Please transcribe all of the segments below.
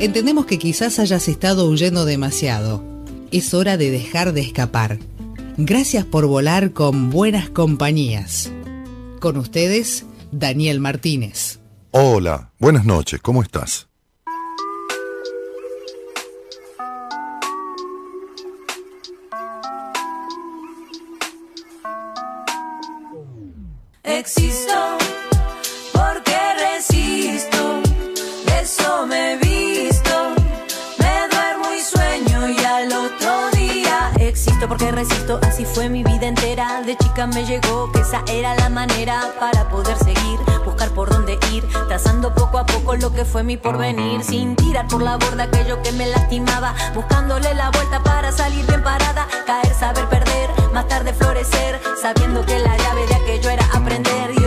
Entendemos que quizás hayas estado huyendo demasiado. Es hora de dejar de escapar. Gracias por volar con buenas compañías. Con ustedes, Daniel Martínez. Hola, buenas noches, ¿cómo estás? Existo porque resisto. Así fue mi vida entera. De chica me llegó que esa era la manera para poder seguir, buscar por dónde ir, trazando poco a poco lo que fue mi porvenir, sin tirar por la borda aquello que me lastimaba, buscándole la vuelta para salir bien parada, caer, saber perder, más tarde florecer, sabiendo que la llave de aquello era aprender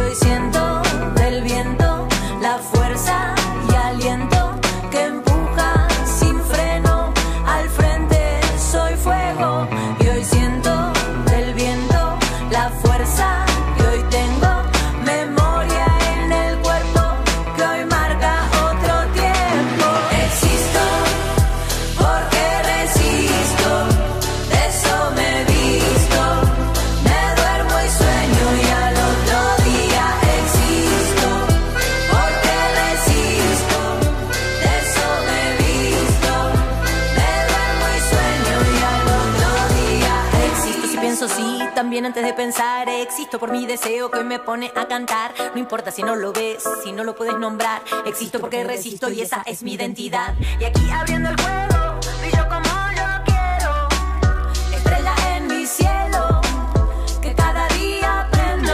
antes de pensar. Existo por mi deseo que me pone a cantar. No importa si no lo ves si no lo puedes nombrar. Existo porque resisto y esa es mi identidad. y aquí abriendo el juego brillo como yo quiero. Estrella en mi cielo que cada día prendo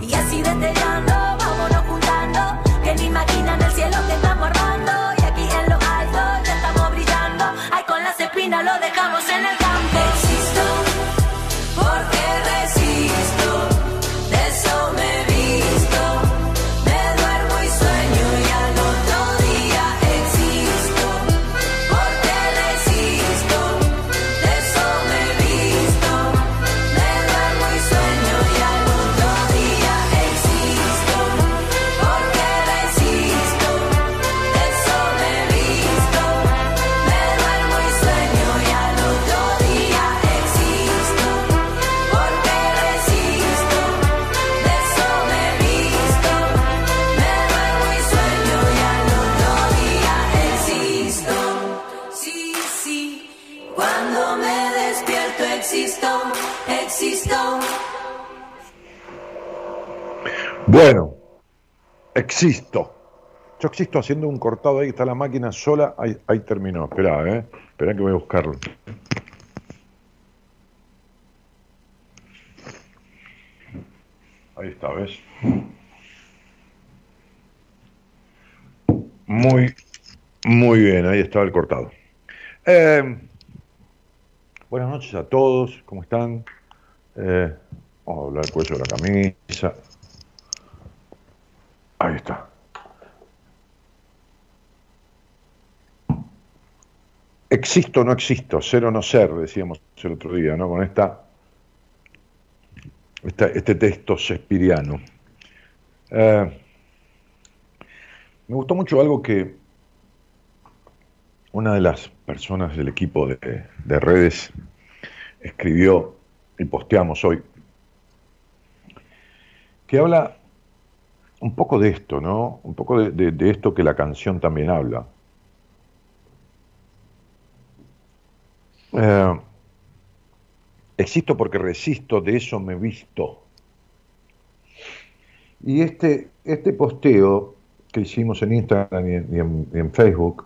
y así destellando vámonos juntando. Que ni imaginan el cielo que estamos armando. Y aquí en lo alto ya estamos brillando. Ay con las espinas lo dejamos Bueno, existo. Yo existo haciendo un cortado ahí, está la máquina sola, ahí, terminó. Esperá, ¿eh? Que voy a buscarlo. Ahí está, ¿ves? Muy, muy bien, ahí estaba el cortado. Eh, buenas noches a todos, ¿cómo están? Eh, vamos a hablar el cuello de la camisa. Ahí está. Existo o no existo, ser o no ser, decíamos el otro día, ¿no? Con esta, este texto shakespeariano. Eh, me gustó mucho algo que una de las personas del equipo de, de redes escribió y posteamos hoy, que habla un poco de esto, ¿no? Un poco de, esto que la canción también habla. Eh, existo porque resisto, de eso me visto. Y este, este posteo que hicimos en Instagram y en- y en Facebook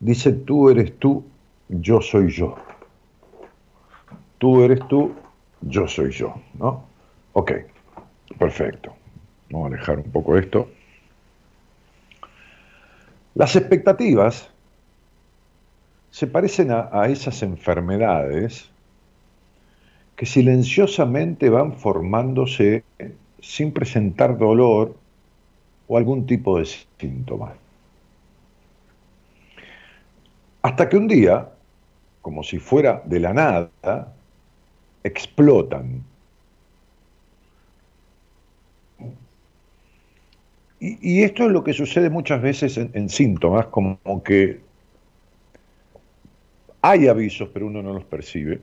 dice, tú eres tú, yo soy yo. Tú eres tú, yo soy yo, ¿no? Ok, perfecto. Vamos a alejar un poco esto. Las expectativas se parecen a, esas enfermedades que silenciosamente van formándose sin presentar dolor o algún tipo de síntoma. Hasta que un día, como si fuera de la nada, explotan. Y, esto es lo que sucede muchas veces en, síntomas, como que hay avisos, pero uno no los percibe.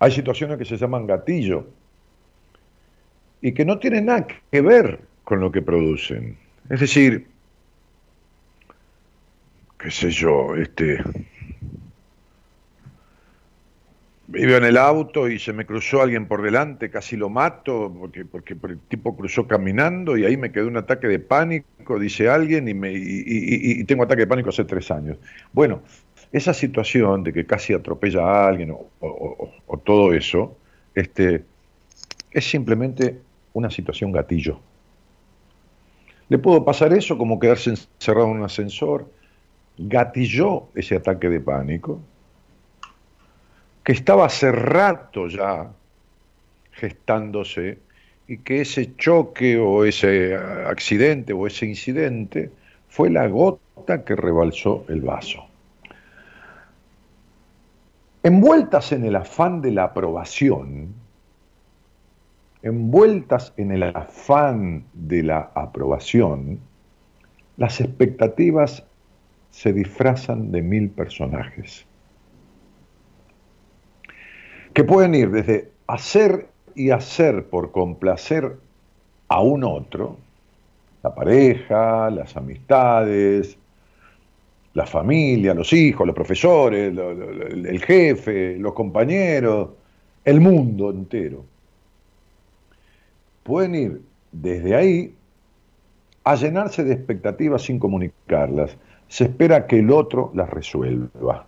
Hay situaciones que se llaman gatillo y que no tienen nada que ver con lo que producen. Es decir, qué sé yo, este, iba en el auto y se me cruzó alguien por delante, casi lo mato, porque, porque, el tipo cruzó caminando y ahí me quedó un ataque de pánico, dice alguien, y, me, y, tengo ataque de pánico hace tres años. Bueno, esa situación de que casi atropella a alguien o, todo eso, este, es simplemente una situación gatillo. Le puedo pasar eso como quedarse encerrado en un ascensor. Gatilló ese ataque de pánico, que estaba hace rato ya gestándose y que ese choque o ese accidente o ese incidente fue la gota que rebalsó el vaso. Envueltas en el afán de la aprobación, envueltas en el afán de la aprobación, las expectativas se disfrazan de mil personajes que pueden ir desde hacer y hacer por complacer a un otro, la pareja, las amistades, la familia, los hijos, los profesores, el jefe, los compañeros, el mundo entero. Pueden ir desde ahí a llenarse de expectativas sin comunicarlas. Se espera que el otro las resuelva.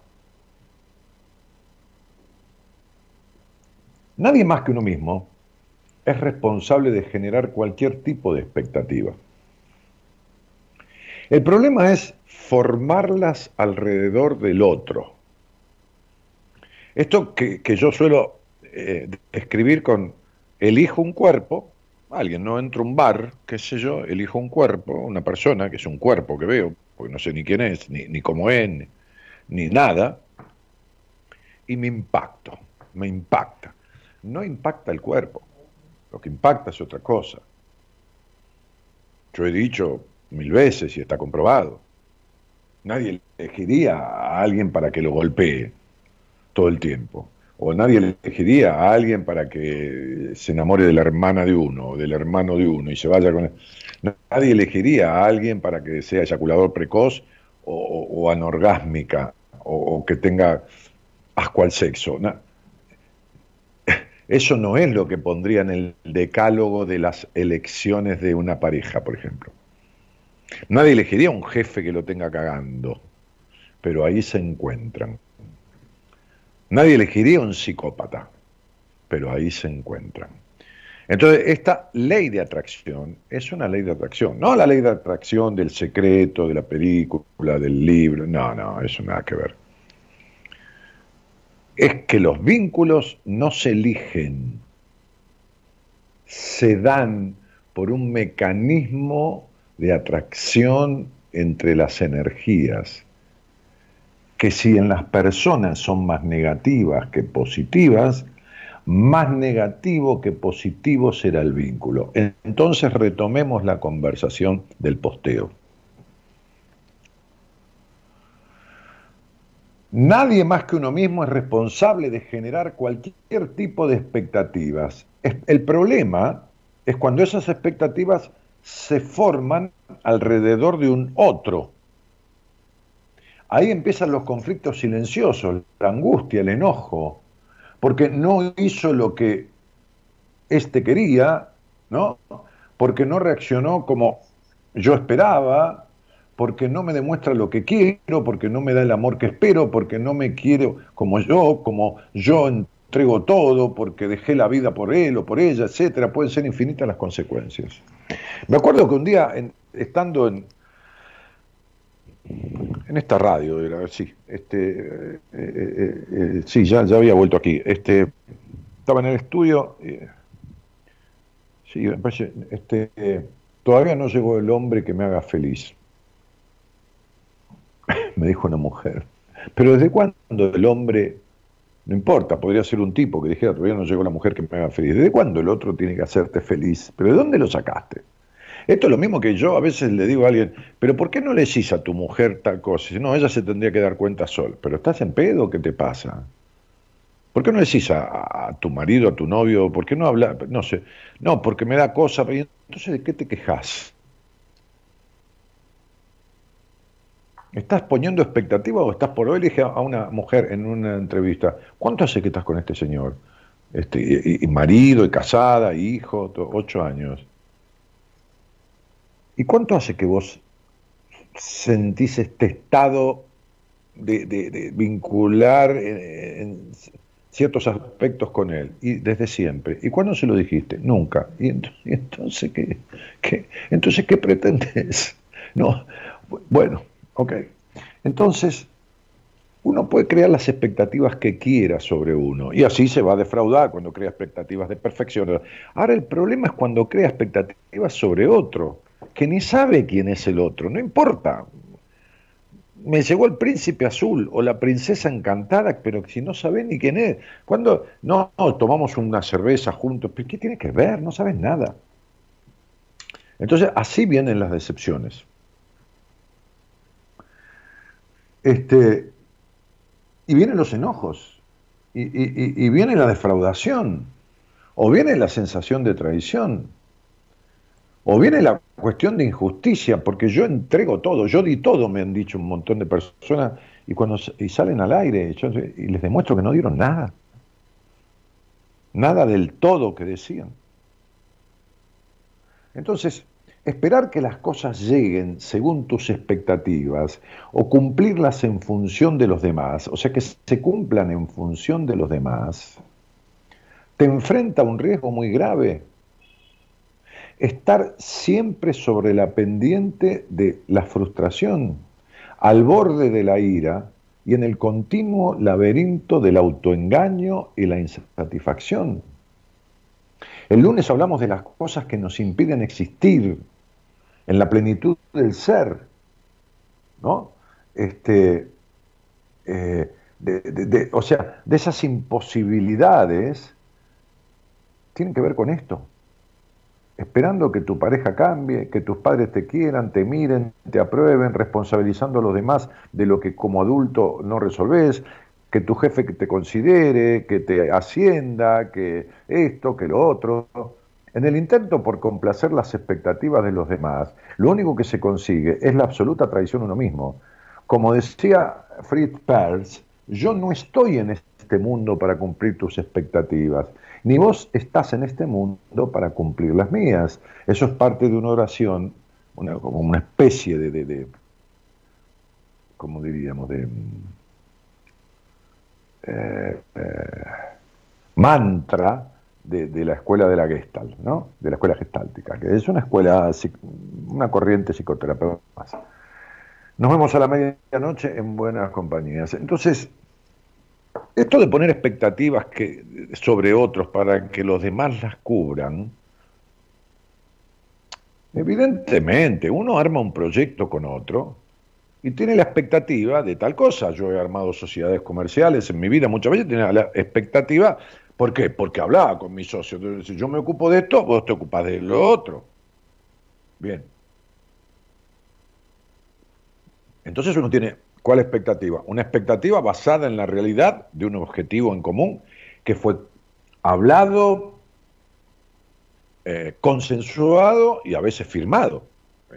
Nadie más que uno mismo es responsable de generar cualquier tipo de expectativa. El problema es formarlas alrededor del otro. Esto que, yo suelo eh, escribir con elijo un cuerpo, alguien, no entro a un bar, qué sé yo, elijo un cuerpo, una persona, que es un cuerpo que veo, porque no sé ni quién es, ni, ni cómo es, ni, ni nada, y me impacto, me impacta no impacta el cuerpo, lo que impacta es otra cosa. Yo he dicho mil veces y está comprobado, nadie elegiría a alguien para que lo golpee todo el tiempo, o nadie elegiría a alguien para que se enamore de la hermana de uno, o del hermano de uno y se vaya con... Nadie elegiría a alguien para que sea eyaculador precoz o, anorgásmica o, que tenga asco al sexo. Eso no es lo que pondría en el decálogo de las elecciones de una pareja, por ejemplo. Nadie elegiría un jefe que lo tenga cagando, pero ahí se encuentran. Nadie elegiría un psicópata, pero ahí se encuentran. Entonces, esta ley de atracción es una ley de atracción, no la ley de atracción del secreto, de la película, del libro, no, no, eso nada que ver es que los vínculos no se eligen, se dan por un mecanismo de atracción entre las energías, que si en las personas son más negativas que positivas, más negativo que positivo será el vínculo. Entonces retomemos la conversación del posteo. Nadie más que uno mismo es responsable de generar cualquier tipo de expectativas. El problema es cuando esas expectativas se forman alrededor de un otro. Ahí empiezan los conflictos silenciosos, la angustia, el enojo, porque no hizo lo que éste quería, ¿no? Porque no reaccionó como yo esperaba, porque no me demuestra lo que quiero, porque no me da el amor que espero, porque no me quiero como yo, como yo entrego todo, porque dejé la vida por él o por ella, etcétera, pueden ser infinitas las consecuencias. Me acuerdo que un día, estando en, en esta radio, era, sí, este, eh, sí, ya, ya había vuelto aquí. Este, estaba en el estudio, sí, este, todavía no llegó el hombre que me haga feliz. me dijo una mujer. Pero ¿desde cuándo el hombre, no importa, podría ser un tipo que dijera, todavía no llegó la mujer que me haga feliz? ¿Desde cuándo el otro tiene que hacerte feliz? ¿Pero de dónde lo sacaste? Esto es lo mismo que yo a veces le digo a alguien, pero ¿por qué no le decís a tu mujer tal cosa? Si no, ella se tendría que dar cuenta sola. ¿Pero estás en pedo? ¿Qué te pasa? ¿Por qué no decís a, tu marido, a tu novio? ¿Por qué no hablas? No sé. No, porque me da cosa. Entonces, ¿de qué te quejas? ¿Estás poniendo expectativa o estás por hoy? Le dije a una mujer en una entrevista, ¿cuánto hace que estás con este señor? Este, y, marido, y casada, y hijo, ocho años. ¿Y cuánto hace que vos sentís este estado de, vincular en, ciertos aspectos con él? Y desde siempre. ¿Y cuándo se lo dijiste? Nunca. ¿Y, entonces qué, qué, entonces qué pretendes? No, bueno, Ok. Entonces, uno puede crear las expectativas que quiera sobre uno y así se va a defraudar cuando crea expectativas de perfección. Ahora el problema es cuando crea expectativas sobre otro, que ni sabe quién es el otro, no importa. Me llegó el príncipe azul o la princesa encantada, pero si no sabe ni quién es. Cuando no, tomamos una cerveza juntos, ¿qué tiene que ver? No sabes nada. Entonces, así vienen las decepciones. Este, y vienen los enojos, y, viene la defraudación, o viene la sensación de traición, o viene la cuestión de injusticia, porque yo entrego todo, yo di todo, me han dicho un montón de personas, y cuando y salen al aire, y les demuestro que no dieron nada, nada del todo que decían. Entonces, Esperar que las cosas lleguen según tus expectativas o cumplirlas en función de los demás, o sea, que se cumplan en función de los demás, te enfrenta a un riesgo muy grave. Estar siempre sobre la pendiente de la frustración, al borde de la ira y en el continuo laberinto del autoengaño y la insatisfacción. El lunes hablamos de las cosas que nos impiden existir, en la plenitud del ser, ¿no? Este, eh, o sea, de esas imposibilidades, tienen que ver con esto. Esperando que tu pareja cambie, que tus padres te quieran, te miren, te aprueben, responsabilizando a los demás de lo que como adulto no resolvés, que tu jefe te considere, que te ascienda, que esto, que lo otro. En el intento por complacer las expectativas de los demás, lo único que se consigue es la absoluta traición a uno mismo. Como decía Fritz Perls, yo no estoy en este mundo para cumplir tus expectativas, ni vos estás en este mundo para cumplir las mías. Eso es parte de una oración, una, como una especie de, de, ¿cómo diríamos?, de eh, eh, mantra de, la escuela de la Gestalt, ¿no? De la escuela gestáltica, que es una escuela, una corriente psicoterapeuta más. Nos vemos a la medianoche en buenas compañías. Entonces, esto de poner expectativas que, sobre otros para que los demás las cubran, evidentemente, uno arma un proyecto con otro y tiene la expectativa de tal cosa. Yo he armado sociedades comerciales en mi vida, muchas veces tiene la expectativa ¿Por qué? Porque hablaba con mi socio. Si yo me ocupo de esto, vos te ocupas de lo otro. Bien. Entonces uno tiene, ¿cuál expectativa? Una expectativa basada en la realidad de un objetivo en común que fue hablado, eh, consensuado y a veces firmado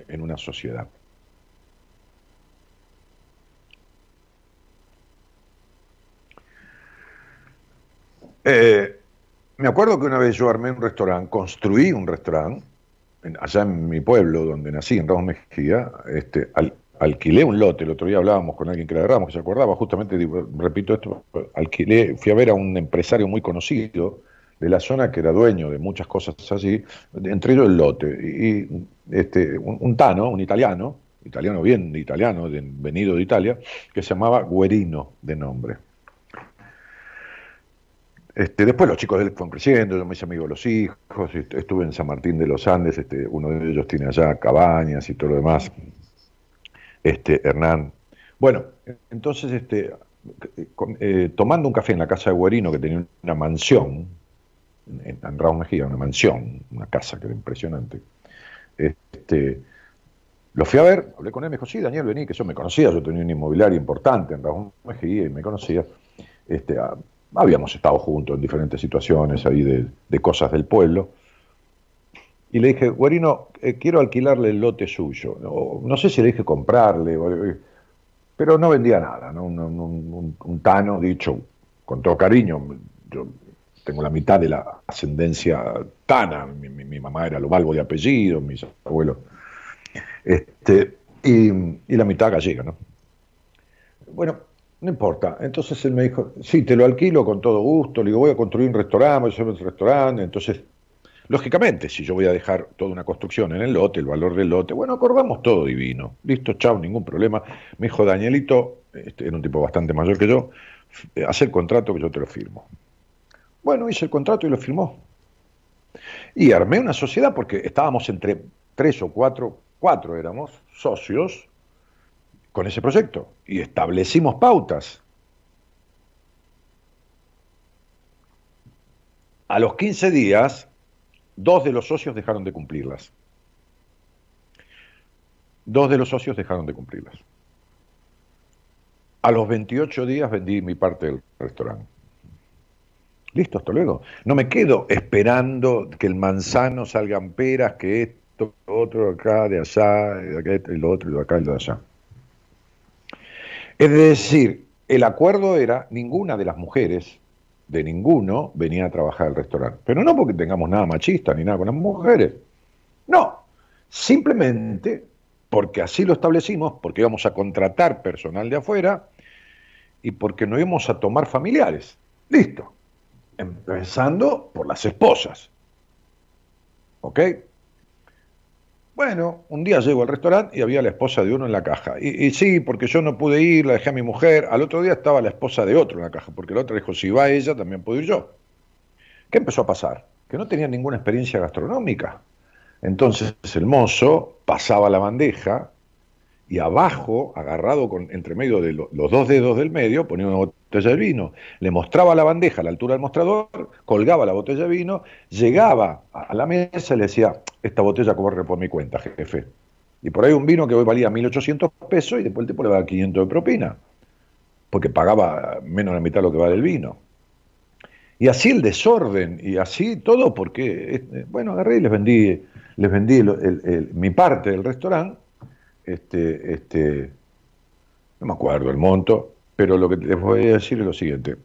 en una sociedad. Eh, me acuerdo que una vez yo armé un restaurante, construí un restaurante, allá en mi pueblo donde nací, en Ramos Mejía, este, alquilé un lote, el otro día hablábamos con alguien que era de que se acordaba, justamente, repito esto, alquilé, fui a ver a un empresario muy conocido de la zona que era dueño de muchas cosas así, entre ellos el lote, y este, un, tano, un italiano, italiano bien italiano, venido de Italia, que se llamaba Guerino de nombre. Este, después los chicos de él fueron creciendo, yo me hice amigo de los hijos, estuve en San Martín de los Andes, este, uno de ellos tiene allá cabañas y todo lo demás, este, Hernán. Bueno, entonces este, eh, tomando un café en la casa de Guerino, que tenía una mansión, en, en Raúl Mejía, una mansión, una casa que era impresionante, este, lo fui a ver, hablé con él, me dijo, sí, Daniel, vení, que yo me conocía, yo tenía un inmobiliario importante en Raúl Mejía y me conocía. Este, habíamos estado juntos en diferentes situaciones ahí de, cosas del pueblo. Y le dije, Guarino, eh, quiero alquilarle el lote suyo. No, sé si le dije comprarle, pero no vendía nada. Un, tano, dicho con todo cariño, yo tengo la mitad de la ascendencia tana, mi, mamá era lo valvo de apellido, mis abuelos, este, y, la mitad gallega, ¿no? Bueno, no importa. Entonces él me dijo, sí, te lo alquilo con todo gusto. Le digo, voy a construir un restaurante, voy a hacer un restaurante. Entonces, lógicamente, si yo voy a dejar toda una construcción en el lote, el valor del lote, bueno, acordamos todo divino. Listo, chao, ningún problema. Me dijo, Danielito, este, era un tipo bastante mayor que yo, hace el contrato que yo te lo firmo. Bueno, hice el contrato y lo firmó. Y armé una sociedad porque estábamos entre tres o cuatro, cuatro éramos socios, con ese proyecto y establecimos pautas. A los 15 días, dos de los socios dejaron de cumplirlas. Dos de los socios dejaron de cumplirlas. A los 28 días vendí mi parte del restaurante. Listo, hasta luego. No me quedo esperando que el manzano salgan peras, que esto, otro, acá, de allá, de y lo otro, y de acá, y de allá. Es decir, el acuerdo era ninguna de las mujeres, de ninguno, venía a trabajar al restaurante. Pero no porque tengamos nada machista ni nada con las mujeres. No, simplemente porque así lo establecimos, porque íbamos a contratar personal de afuera y porque no íbamos a tomar familiares. Listo. Empezando por las esposas. ¿Ok? Bueno, un día llego al restaurante y había la esposa de uno en la caja. Y, sí, porque yo no pude ir, la dejé a mi mujer. Al otro día estaba la esposa de otro en la caja, porque la otra dijo, si va ella, también puedo ir yo. ¿Qué empezó a pasar? Que no tenía ninguna experiencia gastronómica. Entonces el mozo pasaba la bandeja y abajo, agarrado con, entre medio de los dos dedos del medio, ponía una botella de vino, le mostraba la bandeja a la altura del mostrador, colgaba la botella de vino, llegaba a la mesa y le decía, esta botella corre por mi cuenta, jefe. Y por ahí un vino que hoy valía 1.800 pesos y después el tipo le va a 500 de propina, porque pagaba menos de la mitad lo que vale el vino. Y así el desorden, y así todo, porque, eh, bueno, agarré y les vendí, les vendí mi parte del restaurante, este, este, no me acuerdo el monto, pero lo que les voy a decir es lo siguiente.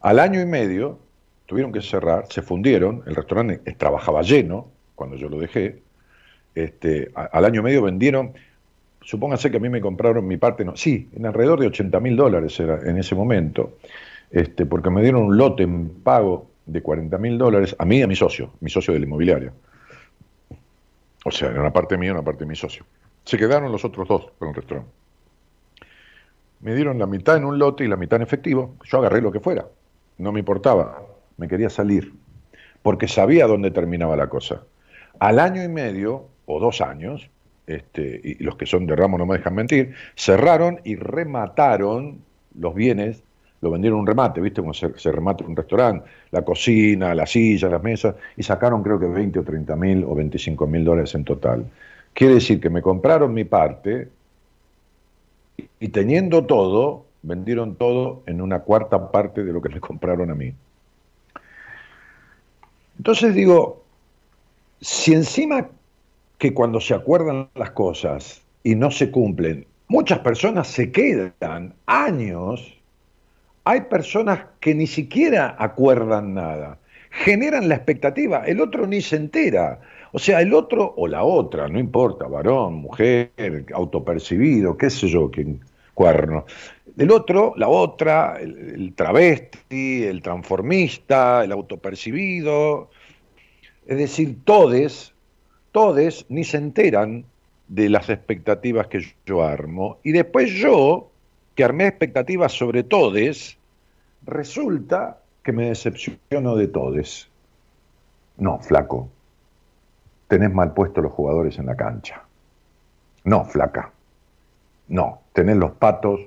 Al año y medio tuvieron que cerrar, se fundieron, el restaurante trabajaba lleno cuando yo lo dejé, este, al año y medio vendieron, supóngase que a mí me compraron mi parte, no, sí, en alrededor de 80 mil dólares era en ese momento, este, porque me dieron un lote en pago de 40 mil dólares, a mí y a mi socio, mi socio del inmobiliario. O sea, era una parte mía y una parte de mi socio. Se quedaron los otros dos con el restaurante. Me dieron la mitad en un lote y la mitad en efectivo. Yo agarré lo que fuera. No me importaba. Me quería salir. Porque sabía dónde terminaba la cosa. Al año y medio, o dos años, este, y los que son de ramo no me dejan mentir, cerraron y remataron los bienes, lo vendieron un remate, ¿viste? Como se, se remata un restaurante, la cocina, la silla, las mesas, y sacaron creo que 20 o 30 mil o 25 mil dólares en total. Quiere decir que me compraron mi parte y teniendo todo, vendieron todo en una cuarta parte de lo que le compraron a mí. Entonces digo, si encima que cuando se acuerdan las cosas y no se cumplen, muchas personas se quedan años, hay personas que ni siquiera acuerdan nada, generan la expectativa, el otro ni se entera. O sea, el otro o la otra, no importa, varón, mujer, autopercibido, qué sé yo, quién cuerno. El otro, la otra, el, travesti, el transformista, el autopercibido. Es decir, todes, todes ni se enteran de las expectativas que yo armo. Y después yo, que armé expectativas sobre todes, resulta que me decepciono de todes. No, flaco, tenés mal puesto los jugadores en la cancha. No, flaca, no, tenés los patos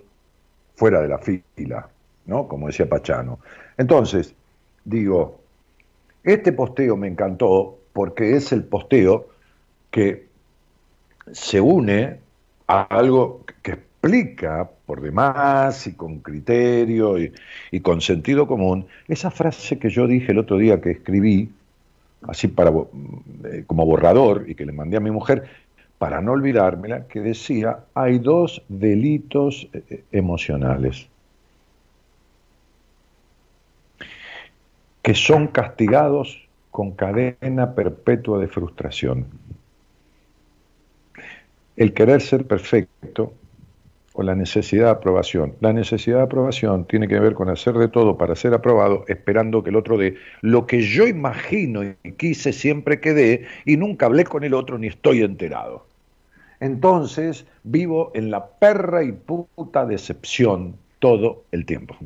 fuera de la fila, ¿no? Como decía Pachano. Entonces, digo, este posteo me encantó porque es el posteo que se une a algo que explica por demás y con criterio y, con sentido común esa frase que yo dije el otro día que escribí, así para, eh, como borrador y que le mandé a mi mujer, para no olvidármela, que decía, hay dos delitos eh, eh, emocionales que son castigados con cadena perpetua de frustración. El querer ser perfecto o la necesidad de aprobación. La necesidad de aprobación tiene que ver con hacer de todo para ser aprobado, esperando que el otro dé lo que yo imagino y quise siempre que dé y nunca hablé con el otro ni estoy enterado. Entonces vivo en la perra y puta decepción todo el tiempo.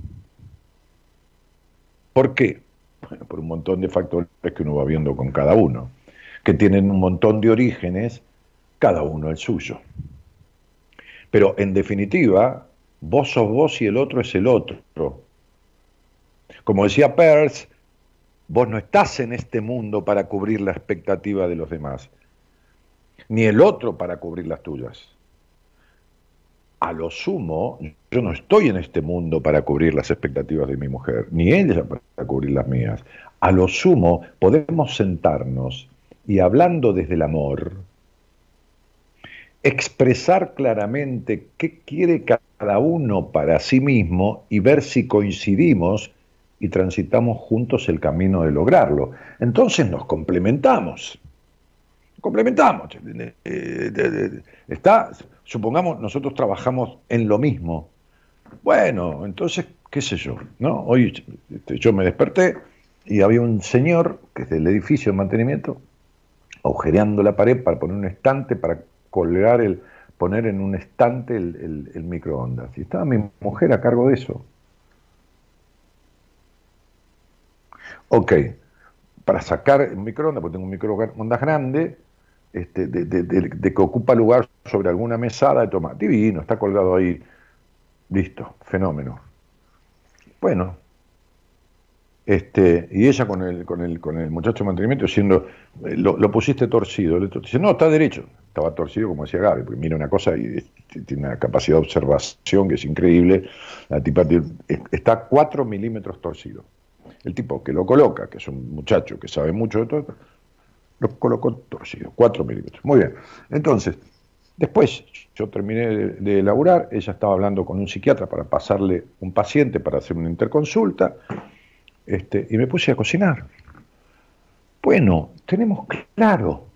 ¿Por qué? Bueno, por un montón de factores que uno va viendo con cada uno, que tienen un montón de orígenes, cada uno el suyo. Pero en definitiva, vos sos vos y el otro es el otro. Como decía Peirce, vos no estás en este mundo para cubrir la expectativa de los demás, ni el otro para cubrir las tuyas. A lo sumo, yo no estoy en este mundo para cubrir las expectativas de mi mujer, ni ella para cubrir las mías. A lo sumo, podemos sentarnos y hablando desde el amor, expresar claramente qué quiere cada uno para sí mismo y ver si coincidimos y transitamos juntos el camino de lograrlo. Entonces nos complementamos. Complementamos. Eh, eh, está, supongamos, nosotros trabajamos en lo mismo. Bueno, entonces, qué sé yo, ¿no? Hoy este, yo me desperté y había un señor que es del edificio de mantenimiento agujereando la pared para poner un estante para colgar el, poner en un estante el, microondas. Y estaba mi mujer a cargo de eso. Ok, para sacar el microondas, porque tengo un microondas grande, este, de, que ocupa lugar sobre alguna mesada de toma. Divino, está colgado ahí. Listo, fenómeno. Bueno, este, y ella con el, con el, con el muchacho de mantenimiento diciendo, eh, lo, pusiste torcido. Le no, está derecho. Estaba torcido, como decía Gaby, porque mira una cosa y tiene una capacidad de observación que es increíble. La tipa está 4 milímetros torcido. El tipo que lo coloca, que es un muchacho que sabe mucho de todo, lo colocó torcido, 4 milímetros. Muy bien. Entonces, después yo terminé de, de elaborar, ella estaba hablando con un psiquiatra para pasarle un paciente para hacer una interconsulta, este, y me puse a cocinar. Bueno, tenemos claro,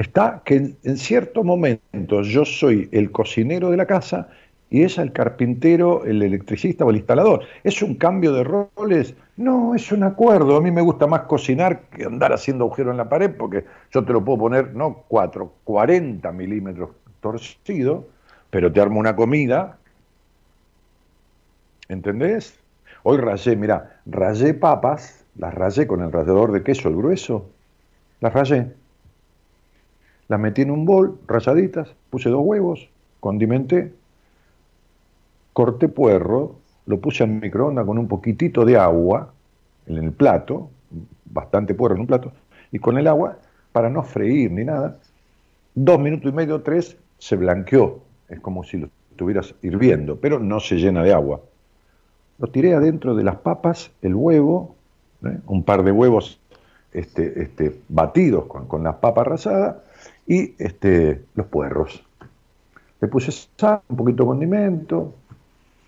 está que en, cierto momento yo soy el cocinero de la casa y es el carpintero, el electricista o el instalador. ¿Es un cambio de roles? No, es un acuerdo. A mí me gusta más cocinar que andar haciendo agujero en la pared porque yo te lo puedo poner, no 4, 40 milímetros torcido, pero te armo una comida. ¿Entendés? Hoy rayé, mira, rayé papas, las rayé con el rallador de queso, el grueso, las rayé. Las metí en un bol, rayaditas, puse dos huevos, condimenté, corté puerro, lo puse en microondas con un poquitito de agua en el plato, bastante puerro en un plato, y con el agua, para no freír ni nada, dos minutos y medio, tres, se blanqueó. Es como si lo estuvieras hirviendo, pero no se llena de agua. Lo tiré adentro de las papas, el huevo, ¿eh? un par de huevos este, este, batidos con, las papas rasadas y este, los puerros. Le puse sal, un poquito de condimento.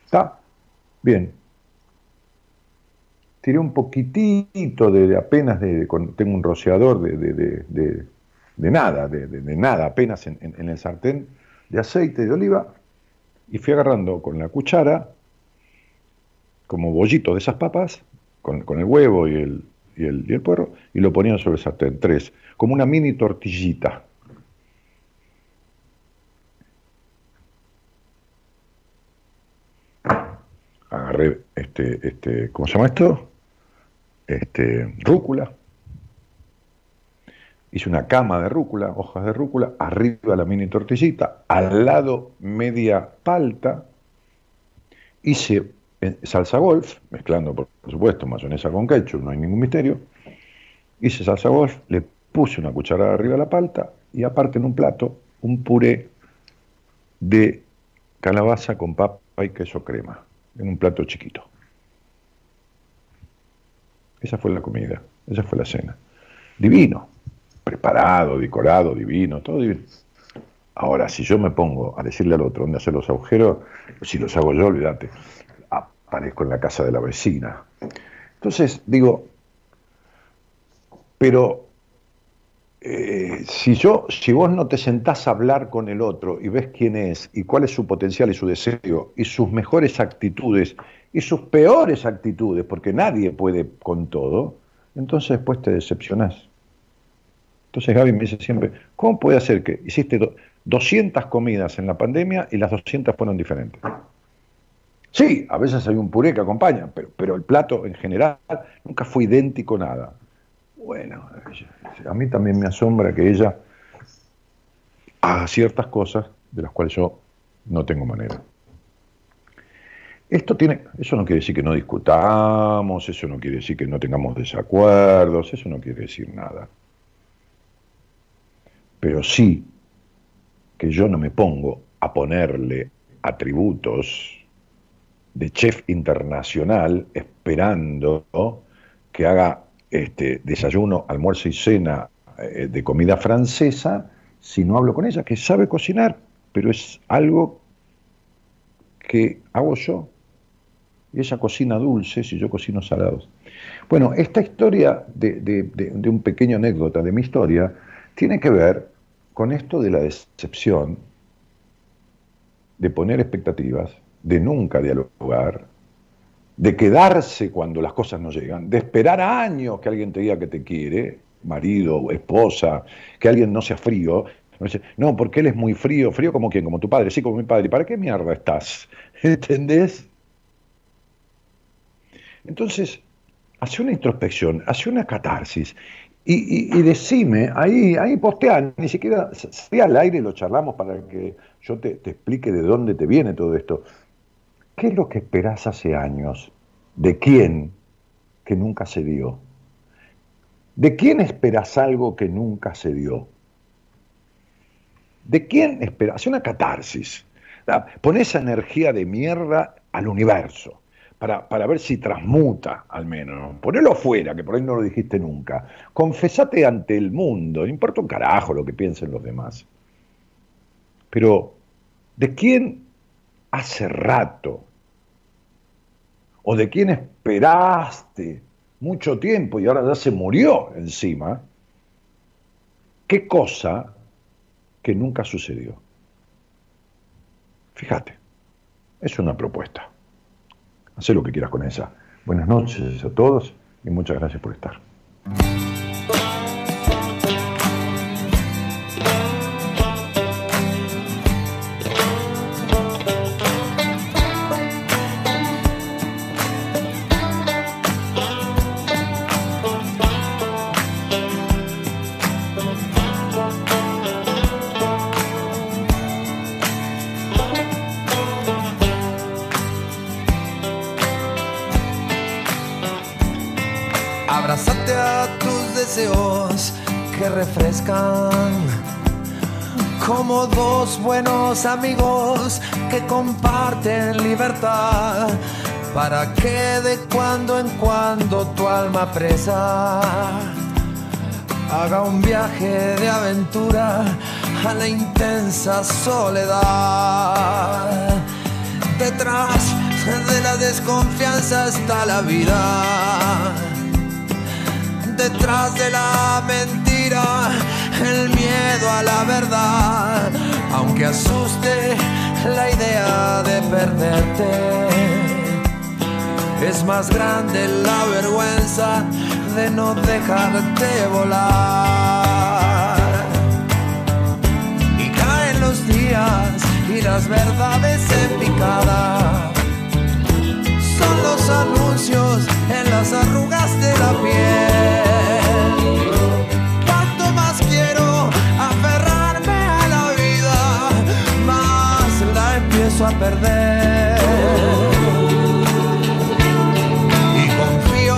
Está bien. Tiré un poquitito de, apenas de, tengo un rociador de, nada, de, nada, apenas en, en el sartén de aceite de oliva y fui agarrando con la cuchara como bollito de esas papas, con, el huevo y el, y, el, y el puerro, y lo ponían sobre el sartén, tres, como una mini tortillita. Este, este, ¿cómo se llama esto? Este, rúcula. Hice una cama de rúcula, hojas de rúcula, arriba la mini tortillita, al lado media palta. Hice eh, salsa golf, mezclando por supuesto mayonesa con ketchup, no hay ningún misterio. Hice salsa golf, le puse una cucharada arriba de la palta y aparte en un plato un puré de calabaza con papa y queso crema, en un plato chiquito. Esa fue la comida, esa fue la cena. Divino, preparado, decorado, divino, todo divino. Ahora, si yo me pongo a decirle al otro dónde hacer los agujeros, si los hago yo, olvídate, aparezco en la casa de la vecina. Entonces, digo, pero eh, si yo, si vos no te sentás a hablar con el otro y ves quién es y cuál es su potencial y su deseo y sus mejores actitudes y sus peores actitudes, porque nadie puede con todo, entonces después te decepcionás. Entonces Gaby me dice siempre, ¿cómo puede ser que hiciste 200 comidas en la pandemia y las 200 fueron diferentes? Sí, a veces hay un puré que acompaña, pero, pero el plato en general nunca fue idéntico nada. Bueno, a mí también me asombra que ella haga ciertas cosas de las cuales yo no tengo manera. Esto tiene, eso no quiere decir que no discutamos, eso no quiere decir que no tengamos desacuerdos, eso no quiere decir nada. Pero sí que yo no me pongo a ponerle atributos de chef internacional esperando que haga este, desayuno, almuerzo y cena eh, de comida francesa si no hablo con ella, que sabe cocinar, pero es algo que hago yo. Y ella cocina dulces y yo cocino salados. Bueno, esta historia de, de un pequeño anécdota de mi historia tiene que ver con esto de la decepción, de poner expectativas, de nunca dialogar, de quedarse cuando las cosas no llegan, de esperar años que alguien te diga que te quiere, marido, esposa, que alguien no sea frío. No, porque él es muy frío, frío como quién, como tu padre, sí, como mi padre. ¿Y para qué mierda estás? ¿Entendés? Entonces, hace una introspección, hace una catarsis y, decime, ahí, ahí postean, ni siquiera salí al aire y lo charlamos para que yo te, te explique de dónde te viene todo esto. ¿Qué es lo que esperás hace años? ¿De quién que nunca se dio? ¿De quién esperas algo que nunca se dio? ¿De quién esperas? Hace una catarsis. Pon esa energía de mierda al universo para, para, ver si transmuta al menos. Ponelo afuera, que por ahí no lo dijiste nunca. Confesate ante el mundo, no importa un carajo lo que piensen los demás. Pero, ¿de quién hace rato? ¿O de quién esperaste mucho tiempo y ahora ya se murió encima? ¿Qué cosa que nunca sucedió? Fíjate, es una propuesta. Haz lo que quieras con esa. Buenas noches a todos y muchas gracias por estar. Buenos amigos que comparten libertad para que de cuando en cuando tu alma presa haga un viaje de aventura a la intensa soledad. Detrás de la desconfianza está la vida. Detrás de la mentira el miedo a la verdad, aunque asuste la idea de perderte. Es más grande la vergüenza de no dejarte volar. Y caen los días y las verdades en picada. Son los anuncios en las arrugas de la piel. A perder. Y confío,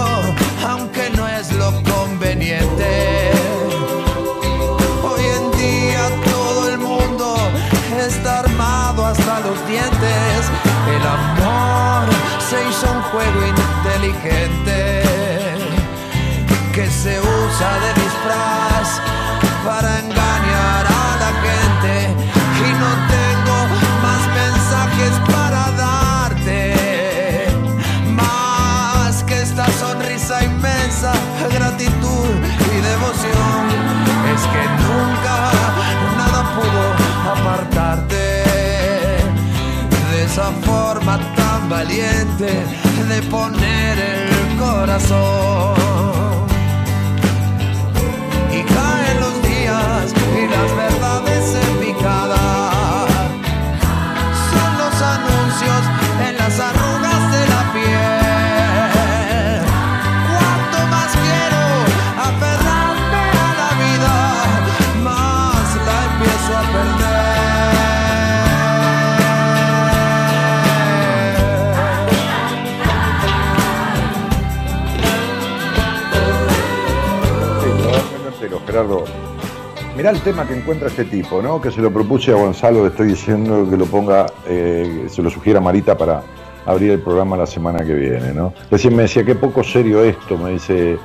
aunque no es lo conveniente. Hoy en día todo el mundo está armado hasta los dientes. El amor se hizo un juego inteligente que se usa de disfraz es que nunca nada pudo apartarte. De esa forma tan valiente de poner el corazón Gerardo, mirá el tema que encuentra este tipo, ¿no? Que se lo propuse a Gonzalo, le estoy diciendo que lo ponga, eh, se lo sugiera Marita para abrir el programa la semana que viene, ¿no? Recién me decía, qué poco serio esto, me dice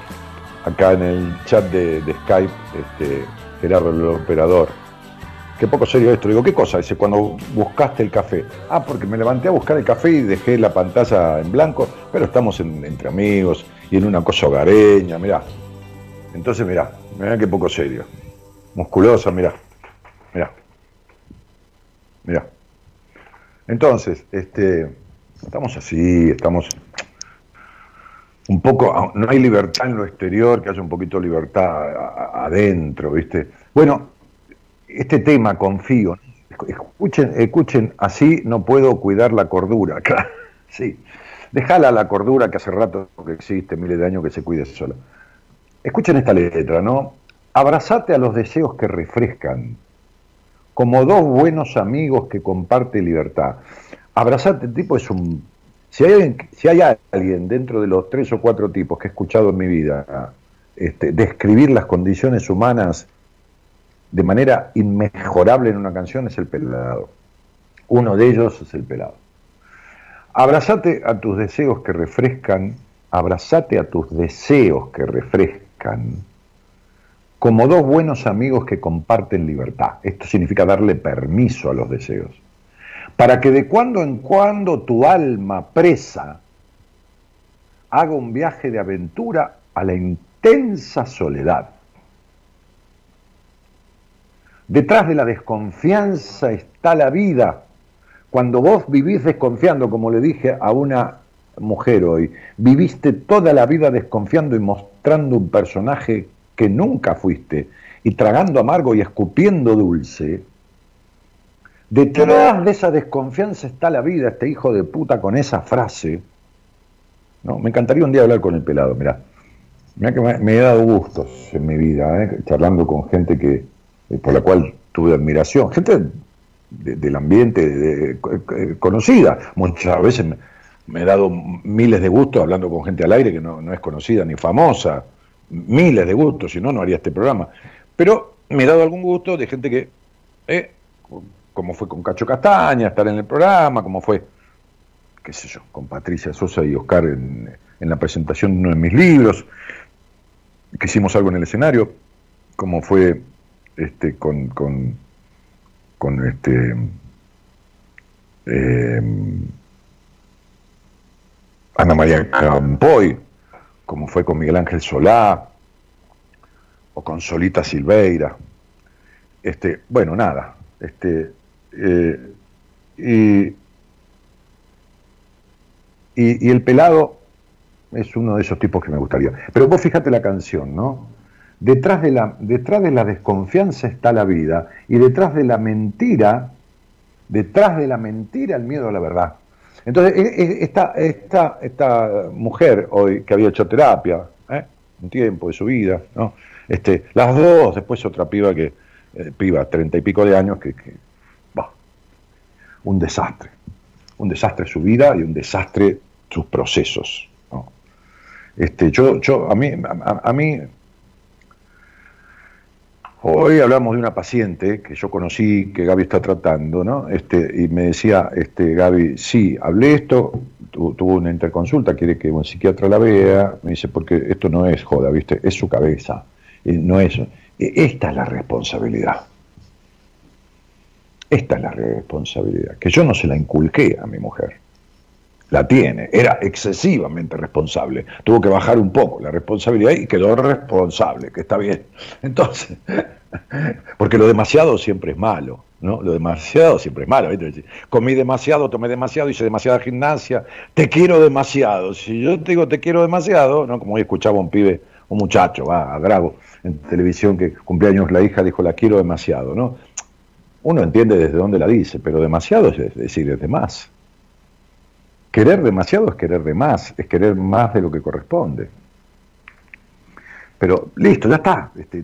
acá en el chat de, Skype, este, Gerardo, el operador. Qué poco serio esto. Digo, ¿qué cosa? Dice, cuando buscaste el café. Ah, porque me levanté a buscar el café y dejé la pantalla en blanco, pero estamos en- entre amigos y en una cosa hogareña, mirá. Entonces, mirá, mirá qué poco serio. Musculosa, mirá. Mirá. Mirá. Entonces, este, estamos así, estamos un poco, ah, no hay libertad en lo exterior, que haya un poquito de libertad adentro, ¿viste? Bueno, este tema, confío, escuchen, escuchen, así no puedo cuidar la cordura, claro, sí. Dejala la cordura que hace rato que existe, miles de años que se cuide sola. Escuchen esta letra, ¿no? Abrazate a los deseos que refrescan, como dos buenos amigos que comparten libertad. Abrazate, tipo es un... Si hay, si hay alguien dentro de los tres o cuatro tipos que he escuchado en mi vida este, describir las condiciones humanas de manera inmejorable en una canción, es el pelado. Uno de ellos es el pelado. Abrazate a tus deseos que refrescan, abrazate a tus deseos que refrescan, como dos buenos amigos que comparten libertad. Esto significa darle permiso a los deseos. Para que de cuando en cuando tu alma presa haga un viaje de aventura a la intensa soledad. Detrás de la desconfianza está la vida. Cuando vos vivís desconfiando, como le dije a una mujer hoy, viviste toda la vida desconfiando y mostrando un personaje que nunca fuiste, y tragando amargo y escupiendo dulce, detrás de esa desconfianza está la vida, este hijo de puta con esa frase. No, me encantaría un día hablar con el pelado, mirá. Mirá que me, he dado gustos en mi vida, ¿eh? charlando con gente que, eh, por la cual tuve admiración, gente de- del ambiente de- de- conocida. Muchas veces me, me he dado miles de gustos hablando con gente al aire que no, no es conocida ni famosa, miles de gustos, si no, no haría este programa. Pero me he dado algún gusto de gente que, eh, como fue con Cacho Castaña, estar en el programa, como fue, qué sé yo, con Patricia Sosa y Oscar en, la presentación de uno de mis libros, que hicimos algo en el escenario, como fue este con, con, este eh, Ana María Campoy, como fue con Miguel Ángel Solá, o con Solita Silveira. Este, bueno, nada. Este, eh, y, y, y el pelado es uno de esos tipos que me gustaría. Pero vos fíjate la canción, ¿no? Detrás de, la, detrás de la desconfianza está la vida y detrás de la mentira, detrás de la mentira el miedo a la verdad. Entonces, e- e- esta, esta, esta mujer hoy que había hecho terapia, ¿eh? un tiempo de su vida, ¿no? este, las dos, después otra piba que, eh, piba, treinta y pico de años, que, que un desastre, un desastre su vida y un desastre sus procesos. Este, yo, yo, a mí, a, mí, hoy hablamos de una paciente que yo conocí, que Gaby está tratando, ¿no? Este, y me decía, este, Gaby, sí, hablé esto, tuvo una interconsulta, quiere que un psiquiatra la vea, me dice, porque esto no es joda, ¿viste? Es su cabeza, no es... Esta es la responsabilidad. Esta es la responsabilidad, que yo no se la inculqué a mi mujer. La tiene, era excesivamente responsable. Tuvo que bajar un poco la responsabilidad y quedó responsable, que está bien. Entonces, porque lo demasiado siempre es malo, ¿no? Lo demasiado siempre es malo. Comí demasiado, tomé demasiado, hice demasiada gimnasia, te quiero demasiado. Si yo te digo te quiero demasiado, ¿no? Como hoy escuchaba un pibe, un muchacho, va, a Drago, en televisión que cumpleaños la hija dijo la quiero demasiado, ¿no? Uno entiende desde dónde la dice, pero demasiado es decir, es de más. Querer demasiado es querer de más, es querer más de lo que corresponde. Pero listo, ya está. Este,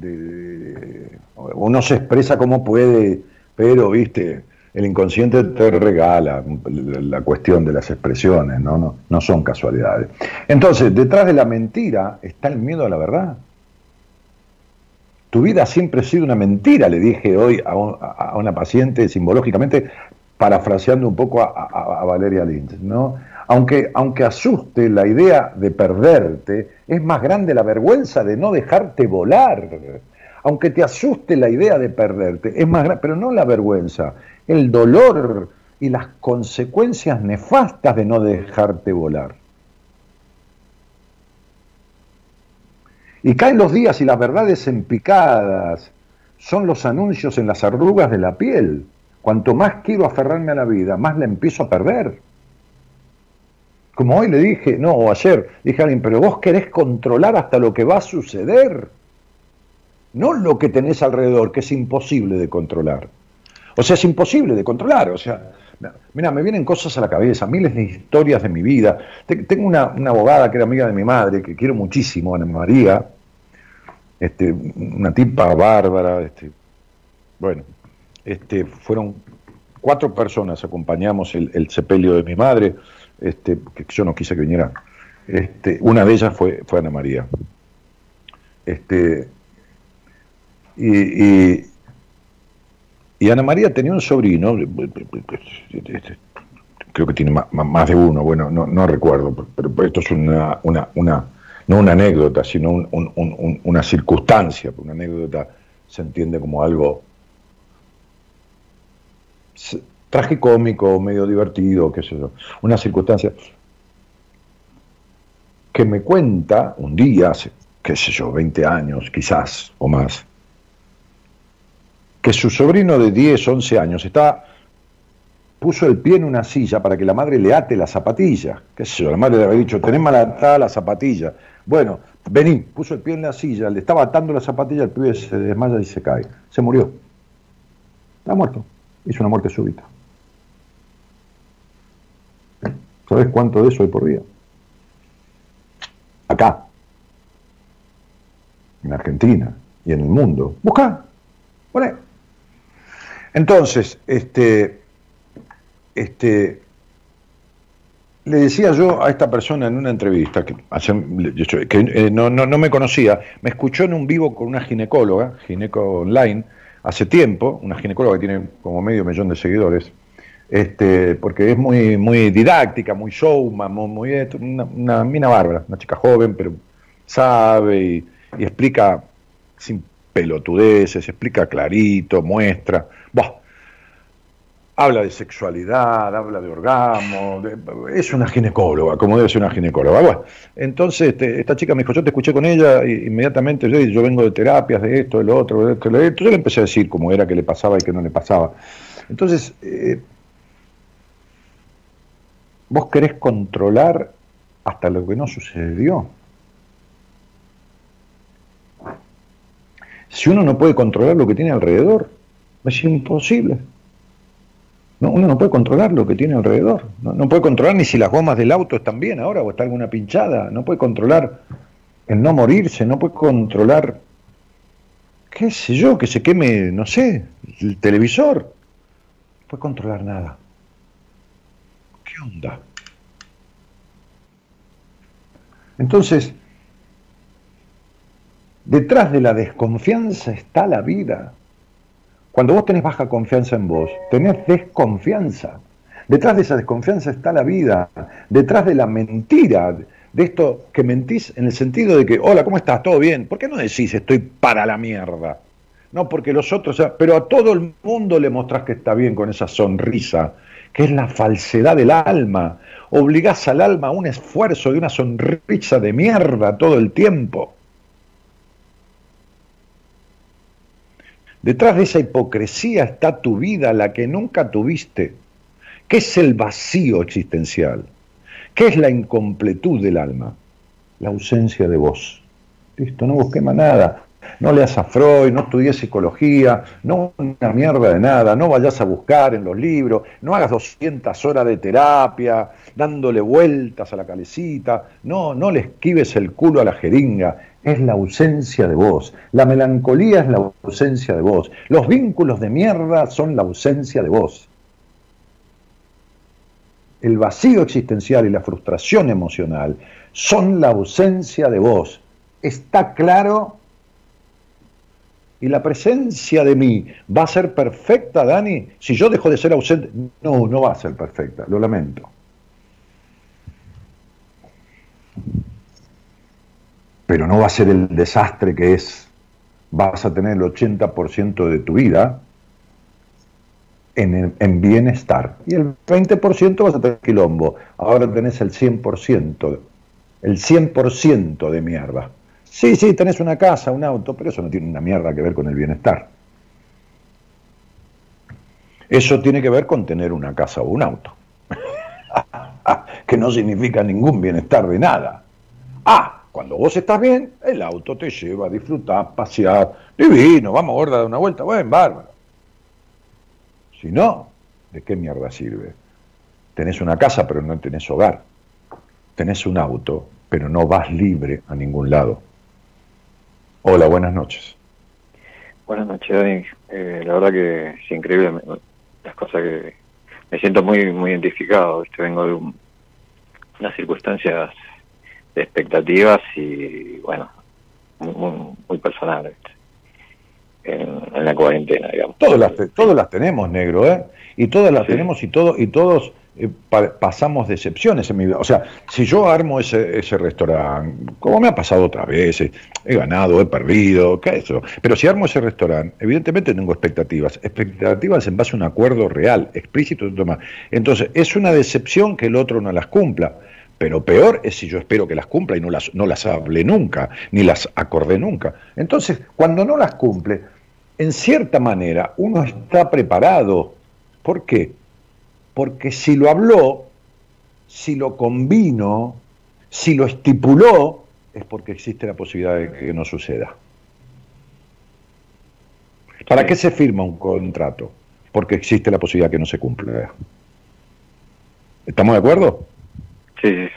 uno se expresa como puede, pero, viste, el inconsciente te regala la cuestión de las expresiones, ¿no? No, no son casualidades. Entonces, detrás de la mentira está el miedo a la verdad. Tu vida siempre ha sido una mentira, le dije hoy a, una paciente simbológicamente, parafraseando un poco a, Valeria Lynch, ¿no? Aunque, aunque asuste la idea de perderte, es más grande la vergüenza de no dejarte volar. Aunque te asuste la idea de perderte, es más grande, pero no la vergüenza, el dolor y las consecuencias nefastas de no dejarte volar. Y caen los días y las verdades empicadas son los anuncios en las arrugas de la piel. Cuanto más quiero aferrarme a la vida, más la empiezo a perder. Como hoy le dije, no, o ayer, dije a alguien, pero vos querés controlar hasta lo que va a suceder. No lo que tenés alrededor, que es imposible de controlar. O sea, es imposible de controlar. O sea, mira, me vienen cosas a la cabeza, miles de historias de mi vida. Tengo una, una abogada que era amiga de mi madre, que quiero muchísimo, Ana María, este, una tipa bárbara, este, bueno, este, fueron cuatro personas, acompañamos el, sepelio de mi madre, este, que yo no quise que viniera. Este, una de ellas fue, Ana María. Este, y, y, Ana María tenía un sobrino, creo que tiene más, de uno, bueno, no, no recuerdo, pero esto es una, una, una no una anécdota, sino una circunstancia, una anécdota se entiende como algo tragicómico, medio divertido, qué sé yo, una circunstancia que me cuenta un día, hace, qué sé yo, 20 años quizás o más, que su sobrino de 10, 11 años está puso el pie en una silla para que la madre le ate la zapatilla. ¿Qué sé yo? La madre le había dicho, tenés mal atada la zapatilla. Bueno, vení, puso el pie en la silla, le estaba atando la zapatilla, el pibe se desmaya y se cae. Se murió. Está muerto. Hizo una muerte súbita. ¿Sabes cuánto de eso hay por día? Acá, en Argentina y en el mundo. Busca, poné. Entonces, este, este, le decía yo a esta persona en una entrevista, que, eh, no, me conocía, me escuchó en un vivo con una ginecóloga, gineco online, hace tiempo, una ginecóloga que tiene como medio millón de seguidores, este, porque es muy, muy didáctica, muy showman, muy, una, mina bárbara, una chica joven, pero sabe y, explica sin pelotudeces, explica clarito, muestra habla de sexualidad, habla de orgasmo, es una ginecóloga, como debe ser una ginecóloga. Bueno, entonces este, esta chica me dijo, yo te escuché con ella y inmediatamente yo, yo vengo de terapias, de esto, de lo otro, de esto, de esto. Yo le empecé a decir cómo era, que le pasaba y que no le pasaba. Entonces, eh, vos querés controlar hasta lo que no sucedió. Si uno no puede controlar lo que tiene alrededor, es imposible uno no puede controlar lo que tiene alrededor. No, puede controlar ni si las gomas del auto están bien ahora o está alguna pinchada. No puede controlar el no morirse. No puede controlar, qué sé yo, que se queme, no sé, el televisor. No puede controlar nada. voluntad. Entonces, detrás de la desconfianza está la vida. Cuando vos tenés baja confianza en vos, tenés desconfianza. Detrás de esa desconfianza está la vida. Detrás de la mentira, de esto que mentís en el sentido de que, hola, ¿cómo estás? ¿Todo bien? ¿Por qué no decís estoy para la mierda? No, porque los otros, pero a todo el mundo le mostrás que está bien con esa sonrisa, que es la falsedad del alma. Obligás al alma a un esfuerzo de una sonrisa de mierda todo el tiempo. Detrás de esa hipocresía está tu vida, la que nunca tuviste. ¿Qué es el vacío existencial? ¿Qué es la incompletud del alma? La ausencia de vos. Listo, no busqué más nada no leas a Freud, no estudies psicología, no una mierda de nada, no vayas a buscar en los libros, no hagas 200 horas de terapia dándole vueltas a la calecita, no, no le esquives el culo a la jeringa, es la ausencia de vos, la melancolía es la ausencia de vos, los vínculos de mierda son la ausencia de vos. El vacío existencial y la frustración emocional son la ausencia de vos. ¿Está claro? y la presencia de mí va a ser perfecta, Dani, si yo dejo de ser ausente. No, no va a ser perfecta, lo lamento. Pero no va a ser el desastre que es. Vas a tener el 80% de tu vida en, en, bienestar. Y el 20% vas a tener quilombo. Ahora tenés el 100%, el 100% de mierda. Sí, sí, tenés una casa, un auto, pero eso no tiene una mierda que ver con el bienestar. Eso tiene que ver con tener una casa o un auto. que no significa ningún bienestar de nada. Ah, cuando vos estás bien, el auto te lleva a disfrutar, pasear, divino, vamos a dar una vuelta, bueno, bárbaro. Si no, ¿de qué mierda sirve? Tenés una casa, pero no tenés hogar. Tenés un auto, pero no vas libre a ningún lado. Hola, buenas noches. Buenas noches, Dani. Eh, la verdad que es increíble las cosas que me siento muy muy identificado. Vengo de unas circunstancias de expectativas y, bueno, muy, personales en, la cuarentena, digamos. Todas las, todas las tenemos, negro, ¿eh? Y todas las tenemos y, todo, y todos eh, pasamos decepciones en mi vida. O sea, si yo armo ese, ese restaurante, como me ha pasado otras veces, he ganado, he perdido, ¿qué es eso? Pero si armo ese restaurante, evidentemente tengo expectativas. Expectativas en base a un acuerdo real, explícito. Entonces, es una decepción que el otro no las cumpla. Pero peor es si yo espero que las cumpla y no las, no las hable nunca, ni las acordé nunca. Entonces, cuando no las cumple, en cierta manera uno está preparado. ¿Por qué? porque si lo habló, si lo convino, si lo estipuló, es porque existe la posibilidad de que no suceda. ¿Para qué se firma un contrato? Porque existe la posibilidad de que no se cumpla. ¿Estamos de acuerdo? Sí.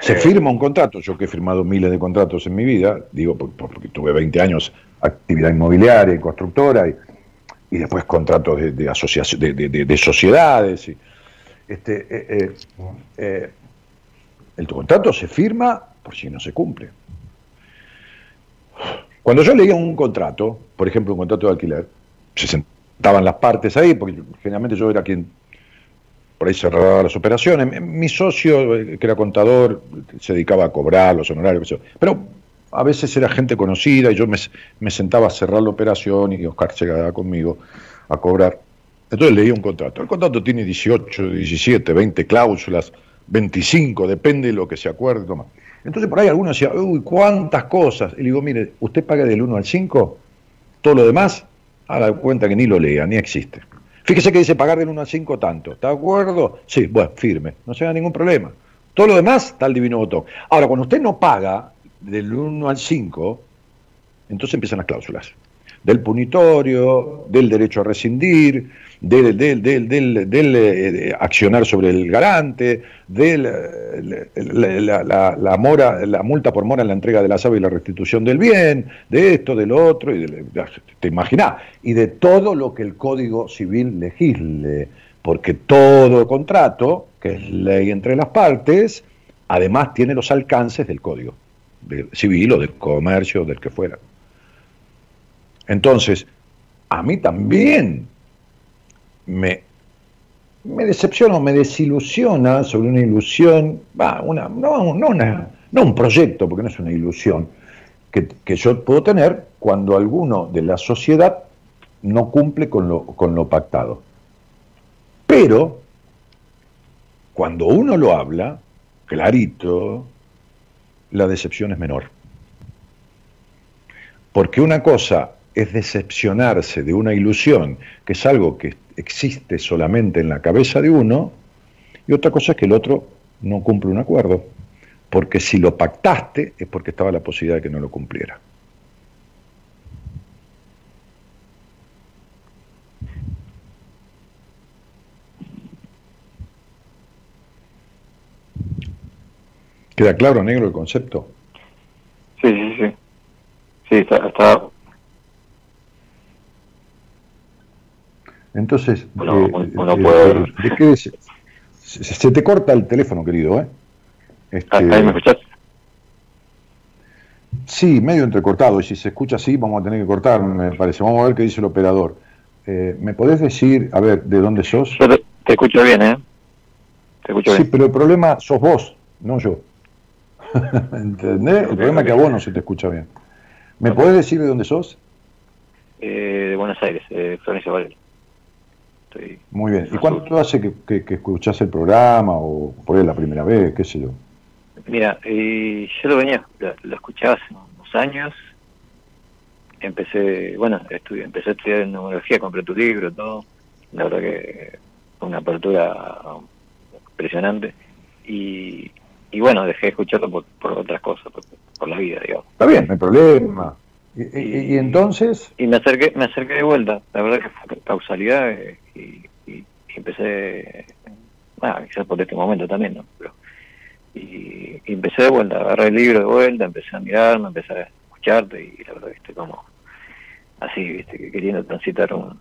Se firma un contrato, yo que he firmado miles de contratos en mi vida, digo porque tuve 20 años actividad inmobiliaria y constructora, y, y después contratos de, de, asociación, de, sociedades. Y, este, eh, eh, eh, el contrato se firma por si no se cumple. Cuando yo leía un contrato, por ejemplo un contrato de alquiler, se sentaban las partes ahí, porque generalmente yo era quien por ahí cerraba las operaciones. Mi socio, que era contador, se dedicaba a cobrar los honorarios, pero a veces era gente conocida y yo me, sentaba a cerrar la operación y Oscar se quedaba conmigo a cobrar. Entonces leía un contrato. El contrato tiene 18, 17, 20 cláusulas, 25, depende de lo que se acuerde. Toma. Entonces por ahí alguno decía, uy, cuántas cosas. Y le digo, mire, usted paga del 1 al 5, todo lo demás, haga cuenta que ni lo lea, ni existe. Fíjese que dice pagar del 1 al 5 tanto. ¿Está de acuerdo? Sí, bueno, firme, no se haga ningún problema. Todo lo demás está el divino botón. Ahora, cuando usted no paga, del 1 al 5, entonces empiezan las cláusulas. Del punitorio, del derecho a rescindir, del, del, del, del eh, accionar sobre el garante, de la, la, mora, la multa por mora en la entrega de la sabe y la restitución del bien, de esto, del otro, y te imaginás, y de todo lo que el Código Civil legisle porque todo contrato, que es ley entre las partes, además tiene los alcances del código de civil o de comercio, del que fuera. Entonces, a mí también me, me decepciona, me desilusiona sobre una ilusión, una, no, no, no un proyecto, porque no es una ilusión, que, que, yo puedo tener cuando alguno de la sociedad no cumple con lo, con lo pactado. Pero, cuando uno lo habla, clarito, la decepción es menor. Porque una cosa es decepcionarse de una ilusión, que es algo que existe solamente en la cabeza de uno, y otra cosa es que el otro no cumple un acuerdo, porque si lo pactaste es porque estaba la posibilidad de que no lo cumpliera. ¿Queda claro, negro, el concepto? Sí, sí, sí. Sí, está, Entonces, eh, se, te corta el teléfono, querido, ¿eh? Este, ¿Ahí me escuchas? Sí, medio entrecortado, y si se escucha así vamos a tener que cortar, me parece. Vamos a ver qué dice el operador. Eh, ¿Me podés decir, a ver, de dónde sos? te, escucho bien, ¿eh? Te escucho sí, pero el problema sos vos, no yo. ¿Entendés? El problema es que a vos no se te escucha bien. ¿Me podés decir de dónde sos? Eh, de Buenos Aires, eh, Florencia Varela. Muy bien. ¿Y cuánto hace que, que, escuchás el programa o por ahí la primera vez, qué sé yo? Mira, eh, yo lo venía, lo, escuchaba hace unos años. Empecé, bueno, estudié, empecé a estudiar en neurología, compré tu libro, todo. La verdad que fue una apertura impresionante. Y, y bueno, dejé de escucharlo por, por otras cosas, por, la vida, digamos. Está bien, no hay problema. ¿Y, y, entonces? Y me acerqué, me acerqué de vuelta, la verdad que fue causalidad eh, y, y, empecé, bueno, quizás por este momento también, ¿no? Pero, y, empecé de vuelta, agarré el libro de vuelta, empecé a mirarme, empecé a escucharte y la verdad que estoy como así, viste, queriendo transitar una,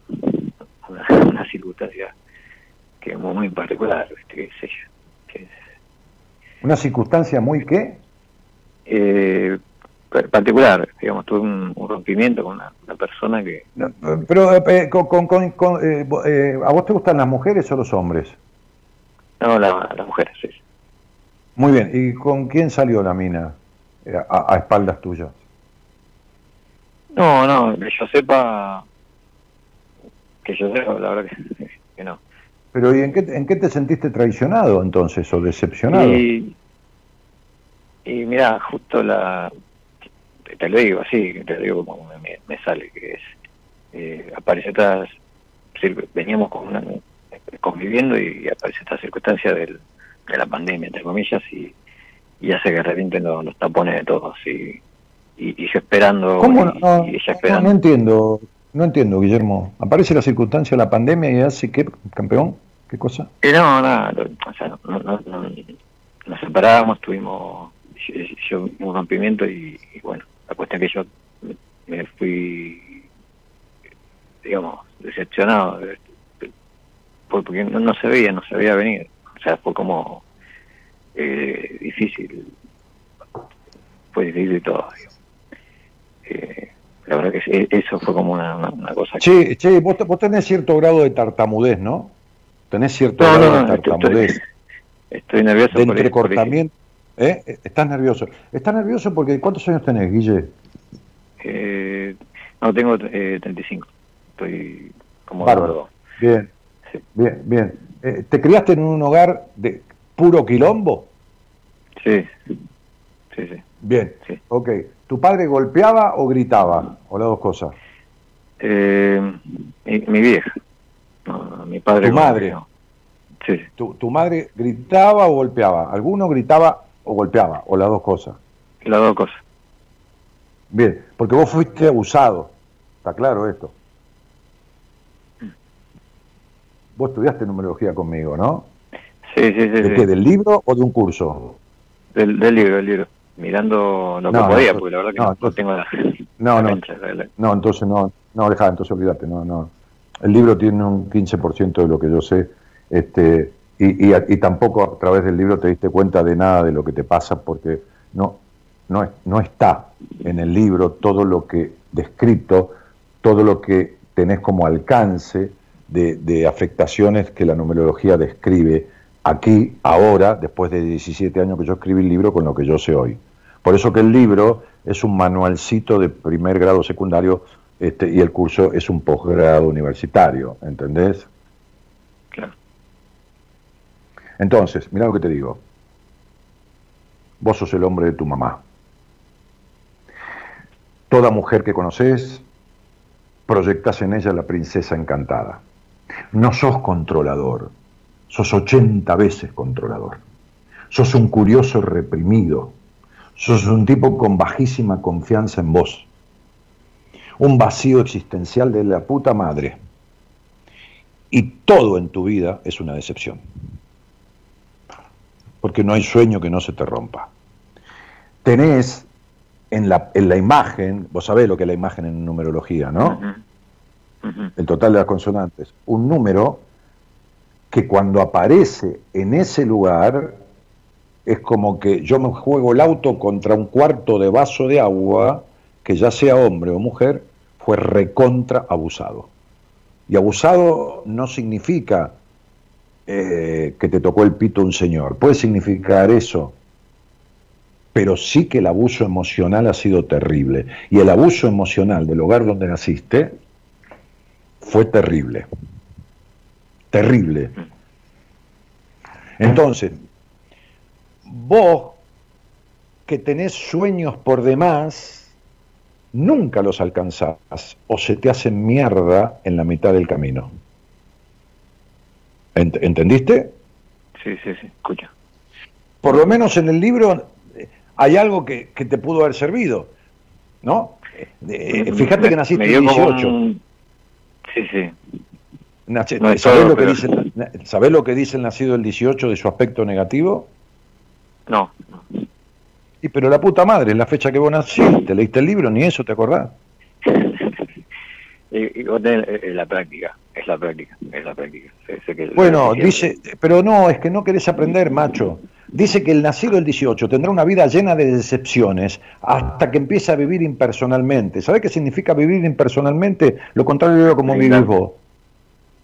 una circunstancia que es muy, particular, viste, qué sé yo. Que, ¿Una circunstancia muy qué? Eh, particular, digamos, tuve un, rompimiento con una, persona que... pero, eh, con, eh, eh, ¿a vos te gustan las mujeres o los hombres? No, las mujeres, sí. Muy bien, ¿y con quién salió la mina a, espaldas tuyas? No, no, que yo sepa, que yo sepa, la verdad que, no. Pero ¿y en qué, en qué te sentiste traicionado entonces o decepcionado? Y, y mira, justo la, te lo digo así, te lo digo como me, sale, que es, eh, aparece estas, veníamos con una, conviviendo y aparece esta circunstancia del, de la pandemia, entre comillas, y, y hace que revienten los, los tapones de todos, y, y, yo esperando, ¿Cómo no, y, ella esperando. No, entiendo, no entiendo, Guillermo. Aparece la circunstancia de la pandemia y hace que, campeón, ¿qué cosa? Eh, no, nada, o sea, no, no, no, nos separábamos, tuvimos yo, un rompimiento y bueno, la cuestión que yo me fui, digamos, decepcionado, porque no, se veía, no se veía venir. O sea, fue como eh, difícil, fue difícil todo. Eh, la verdad que eso fue como una, cosa. Che, che vos, tenés cierto grado de tartamudez, ¿no? Tenés cierto grado de tartamudez. Estoy, nervioso. De entrecortamiento. ¿Eh? Estás nervioso. ¿Estás nervioso porque cuántos años tenés, Guille? Eh, no, tengo eh, 35. Estoy como... Bárbaro. Bien, bien, bien. Eh, ¿Te criaste en un hogar de puro quilombo? Sí, sí, sí. Bien, sí. ok. ¿Tu padre golpeaba o gritaba? ¿O las dos cosas? Eh, mi, vieja. mi padre. ¿Tu madre? Sí. ¿Tu, ¿Tu madre gritaba o golpeaba? ¿Alguno gritaba o golpeaba, o las dos cosas. Las dos cosas. Bien, porque vos fuiste abusado, está claro esto. Vos estudiaste numerología conmigo, ¿no? Sí, sí, sí. ¿De qué? ¿Del libro o de un curso? Del, libro, del libro. Mirando lo que podía, porque la verdad que no, no tengo la. No, no. No, entonces no, no, dejá, entonces olvídate, no, no. El libro tiene un 15% de lo que yo sé Este, y, y, tampoco a través del libro te diste cuenta de nada de lo que te pasa porque no, no, no está en el libro todo lo que descrito, todo lo que tenés como alcance de, de afectaciones que la numerología describe aquí, ahora, después de 17 años que yo escribí el libro, con lo que yo sé hoy. Por eso que el libro es un manualcito de primer grado secundario este, y el curso es un posgrado universitario, ¿entendés? Claro. Entonces, mira lo que te digo. Vos sos el hombre de tu mamá. Toda mujer que conoces, proyectas en ella la princesa encantada. No sos controlador, sos 80 veces controlador. Sos un curioso reprimido, Sos un tipo con bajísima confianza en vos. Un vacío existencial de la puta madre. Y todo en tu vida es una decepción. Porque no hay sueño que no se te rompa. Tenés en la, en la imagen, vos sabés lo que es la imagen en numerología, ¿no? El total de las consonantes. Un número que cuando aparece en ese lugar es como que yo me juego el auto contra un cuarto de vaso de agua, que ya sea hombre o mujer, fue recontra abusado. Y abusado no significa eh, que te tocó el pito un señor, puede significar eso, pero sí que el abuso emocional ha sido terrible. Y el abuso emocional del hogar donde naciste fue terrible. Terrible. Entonces, vos que tenés sueños por demás, nunca los alcanzás o se te hacen mierda en la mitad del camino. ¿Entendiste? Sí, sí, sí, escucha. Por lo menos en el libro eh, hay algo que, te pudo haber servido, ¿no? Eh, fíjate que naciste en 18. Sí, sí. ¿Sabés, lo que dice, ¿Sabés lo que dice el nacido el 18 de su aspecto negativo? No. Y pero la puta madre, es la fecha que vos naciste, leíste el libro, ni eso te acordás. Y, eh, la práctica, es la práctica, es la práctica. bueno, dice, pero no, es que no querés aprender, macho. Dice que el nacido el 18 tendrá una vida llena de decepciones hasta que empiece a vivir impersonalmente. ¿Sabés qué significa vivir impersonalmente? Lo contrario de como vivís vos.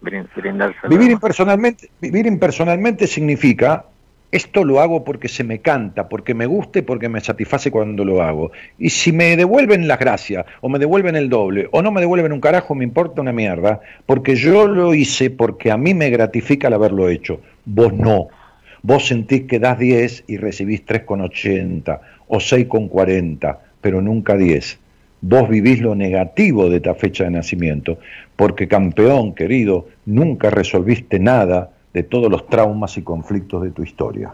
Vivir impersonalmente, vivir impersonalmente significa esto lo hago porque se me canta, porque me guste, porque me satisface cuando lo hago. Y si me devuelven las gracias, o me devuelven el doble, o no me devuelven un carajo, me importa una mierda, porque yo lo hice porque a mí me gratifica el haberlo hecho. Vos no. Vos sentís que das 10 y recibís 3,80 o 6,40, pero nunca 10. Vos vivís lo negativo de esta fecha de nacimiento, porque campeón querido, nunca resolviste nada de todos los traumas y conflictos de tu historia.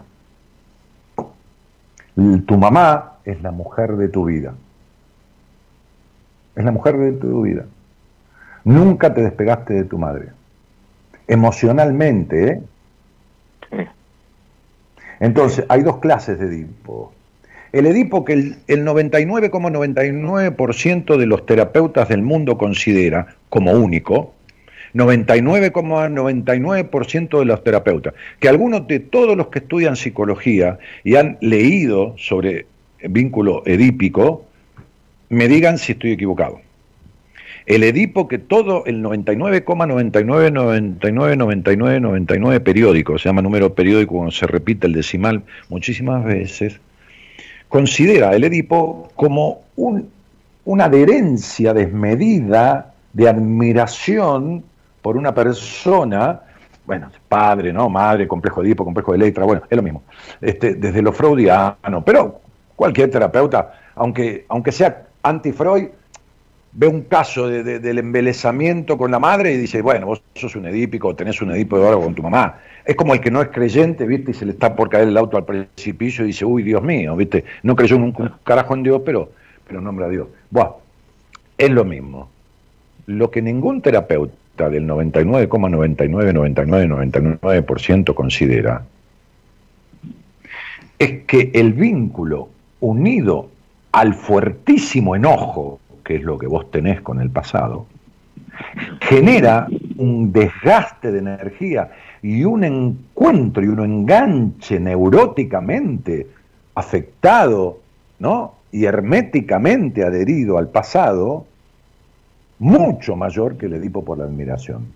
Tu mamá es la mujer de tu vida. Es la mujer de tu vida. Nunca te despegaste de tu madre. Emocionalmente, ¿eh? Entonces, hay dos clases de Edipo. El Edipo que el, el 99,99% de los terapeutas del mundo considera como único, 99,99% de los terapeutas, que algunos de todos los que estudian psicología y han leído sobre vínculo edípico, me digan si estoy equivocado. El Edipo que todo el 99,99999999 periódico, se llama número periódico cuando se repite el decimal muchísimas veces, considera el Edipo como un, una adherencia desmedida de admiración por una persona, bueno, padre, ¿no? Madre, complejo de Edipo, complejo de Electra, bueno, es lo mismo, este, desde lo freudiano, pero cualquier terapeuta, aunque, aunque sea anti-Freud, ve un caso de, del embelezamiento con la madre y dice, bueno, vos sos un edípico, tenés un edipo de oro con tu mamá. Es como el que no es creyente, ¿viste? Y se le está por caer el auto al precipicio y dice, uy, Dios mío, ¿viste? No creyó en un carajo en Dios, pero, pero nombra a Dios. Buah, es lo mismo. Lo que ningún terapeuta del 99,999999% considera es que el vínculo unido al fuertísimo enojo, que es lo que vos tenés con el pasado, genera un desgaste de energía y un encuentro y un enganche neuróticamente afectado, ¿no? Y herméticamente adherido al pasado, mucho mayor que el Edipo por la admiración.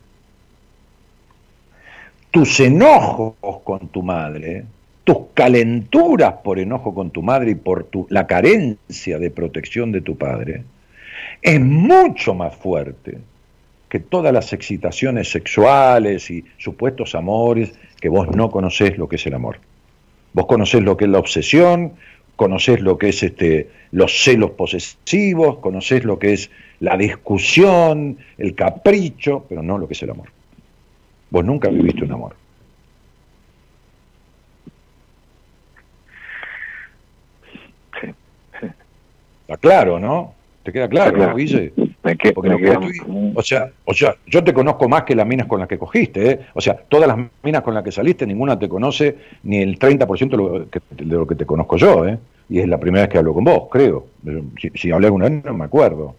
Tus enojos con tu madre, tus calenturas por enojo con tu madre y por tu, la carencia de protección de tu padre, es mucho más fuerte que todas las excitaciones sexuales y supuestos amores que vos no conocés lo que es el amor. Vos conocés lo que es la obsesión, conocés lo que es este, los celos posesivos, conocés lo que es la discusión, el capricho, pero no lo que es el amor. Vos nunca viviste un amor. Sí, sí. Está claro, ¿no? ¿Te queda claro, claro. ¿no, Guille? Me que- Porque me lo que queda o sea, o sea, yo te conozco más que las minas con las que cogiste, ¿eh? O sea, todas las minas con las que saliste, ninguna te conoce ni el 30% de lo que, de lo que te conozco yo, ¿eh? Y es la primera vez que hablo con vos, creo. Si, si hablé alguna vez no me acuerdo.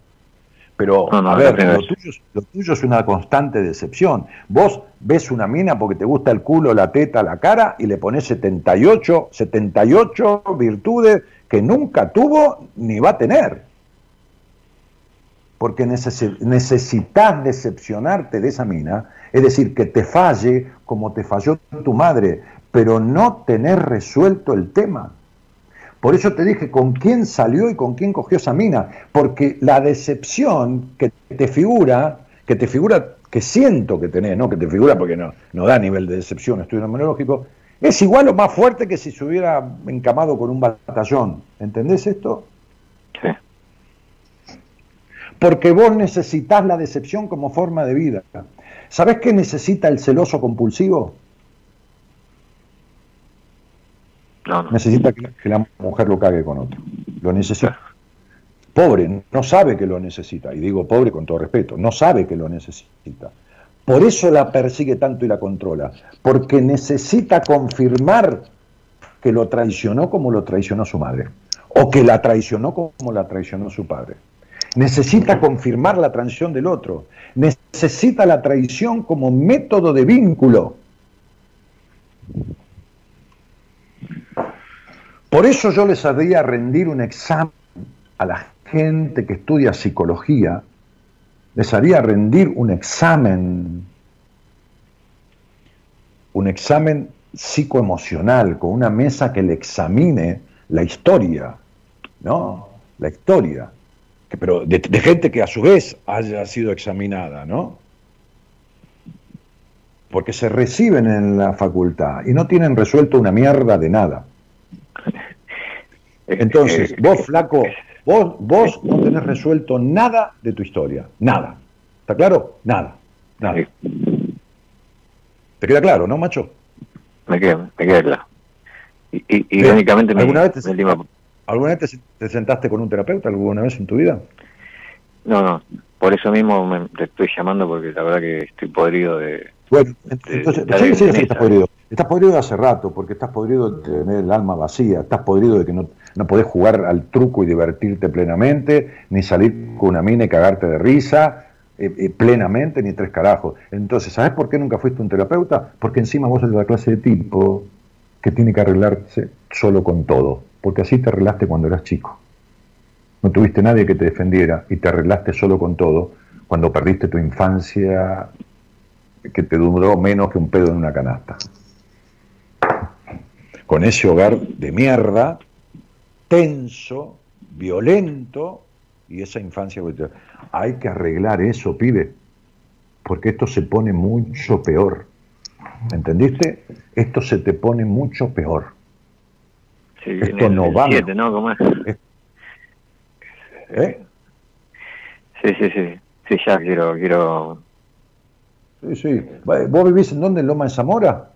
Pero, No, no, a ver, lo tuyo, es- lo tuyo es una constante decepción. Vos ves una mina porque te gusta el culo, la teta, la cara y le pones 78, 78 virtudes que nunca tuvo ni va a tener porque necesi- necesitas decepcionarte de esa mina, es decir, que te falle como te falló tu madre, pero no tener resuelto el tema. Por eso te dije con quién salió y con quién cogió esa mina, porque la decepción que te figura, que te figura, que siento que tenés, no que te figura porque no, no da nivel de decepción, estudio numerológico, es igual o más fuerte que si se hubiera encamado con un batallón. ¿Entendés esto? Porque vos necesitas la decepción como forma de vida. ¿Sabés qué necesita el celoso compulsivo? No, no. Necesita que, que la mujer lo cague con otro. Lo necesita. Pobre, no sabe que lo necesita. Y digo pobre con todo respeto, no sabe que lo necesita. Por eso la persigue tanto y la controla. Porque necesita confirmar que lo traicionó como lo traicionó su madre. O que la traicionó como la traicionó su padre. Necesita confirmar la traición del otro. Necesita la traición como método de vínculo. Por eso yo les haría rendir un examen a la gente que estudia psicología, les haría rendir un examen, un examen psicoemocional, con una mesa que le examine la historia, ¿no? La historia, pero de, de gente que a su vez haya sido examinada, ¿no? Porque se reciben en la facultad y no tienen resuelto una mierda de nada. Entonces, Eh, vos, flaco, vos, vos no tenés resuelto nada de tu historia. Nada. ¿Está claro? Nada. Nada. ¿Te queda claro, no, macho? Me queda, me queda claro. Y, y- irónicamente, ¿Alguna vez te- mi última- ¿Alguna vez te, te sentaste con un terapeuta alguna vez en tu vida? No, no, por eso mismo me, te estoy llamando porque la verdad que estoy podrido de... Bueno, entonces, sí, sí, sí, estás podrido. Estás podrido de hace rato, porque estás podrido de tener el alma vacía, estás podrido de que no, no podés jugar al truco y divertirte plenamente, ni salir con una mina y cagarte de risa eh, eh, plenamente, ni tres carajos. Entonces, ¿sabes por qué nunca fuiste un terapeuta? Porque encima vos eres la clase de tipo que tiene que arreglarse solo con todo, porque así te arreglaste cuando eras chico. No tuviste nadie que te defendiera y te arreglaste solo con todo cuando perdiste tu infancia que te duró menos que un pedo en una canasta. Con ese hogar de mierda, tenso, violento, y esa infancia. Hay que arreglar eso, pibe, porque esto se pone mucho peor. ¿Entendiste? Esto se te pone mucho peor. Sí, Esto no va, siete, ¿no? ¿Cómo es? ¿Eh? Sí, sí, sí. Sí, ya quiero, quiero... Sí, sí. ¿Vos vivís en dónde? ¿En Loma de Zamora?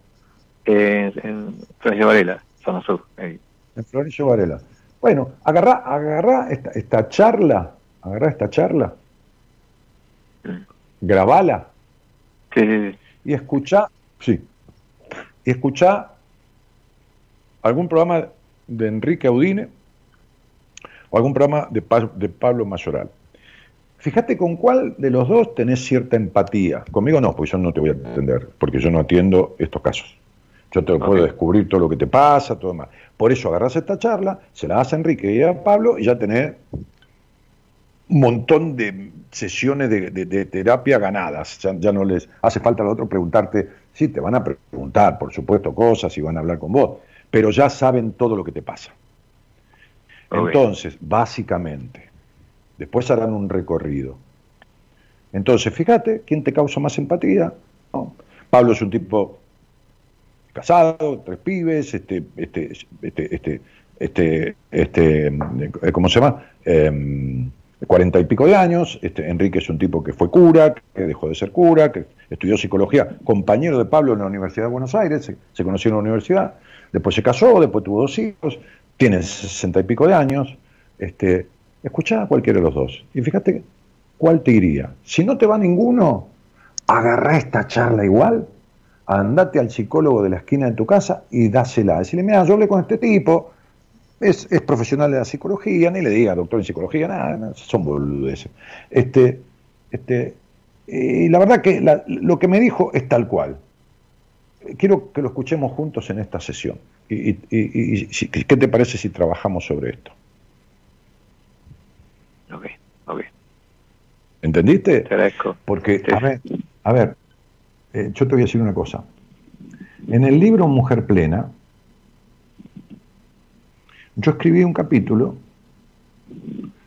Eh, en Florencio Varela, zona sur. ahí. En Florencio Varela. Bueno, agarrá, agarrá esta, esta charla, agarrá esta charla, grabala Sí, sí, sí. y escuchá, sí, y escuchá algún programa de Enrique Audine o algún programa de, Pa- de Pablo Mayoral. Fíjate con cuál de los dos tenés cierta empatía. Conmigo no, pues yo no te voy a atender, porque yo no atiendo estos casos. Yo te puedo descubrir todo lo que te pasa, todo demás. Por eso agarras esta charla, se la das a Enrique y a Pablo y ya tenés un montón de sesiones de, terapia ganadas. Ya, no les hace falta al otro preguntarte, sí, te van a preguntar, por supuesto, cosas y van a hablar con vos, pero ya saben todo lo que te pasa. Entonces, básicamente, después harán un recorrido. Entonces, fíjate, ¿quién te causa más empatía? Pablo es un tipo casado, tres pibes, este, este, este, este, este, este, ¿cómo se llama? Em, cuarenta y pico de años, este, Enrique es un tipo que fue cura, que dejó de ser cura, que estudió psicología, compañero de Pablo en la Universidad de Buenos Aires, se, se conoció en la universidad, después se casó, después tuvo dos hijos, tiene sesenta y pico de años, este, escuchá a cualquiera de los dos y fíjate cuál te iría. Si no te va ninguno, agarrá esta charla igual, andate al psicólogo de la esquina de tu casa y dásela. Decirle, mira, yo hablé con este tipo, es, profesional de la psicología, ni le diga doctor en psicología, nada, son boludeces. Este, este, y la verdad que lo que me dijo es tal cual. Quiero que lo escuchemos juntos en esta sesión. ¿Y, qué te parece si trabajamos sobre esto? Ok, ok. ¿Entendiste? Te agradezco. Porque, a ver, a ver eh, yo te voy a decir una cosa. En el libro Mujer Plena, yo escribí un capítulo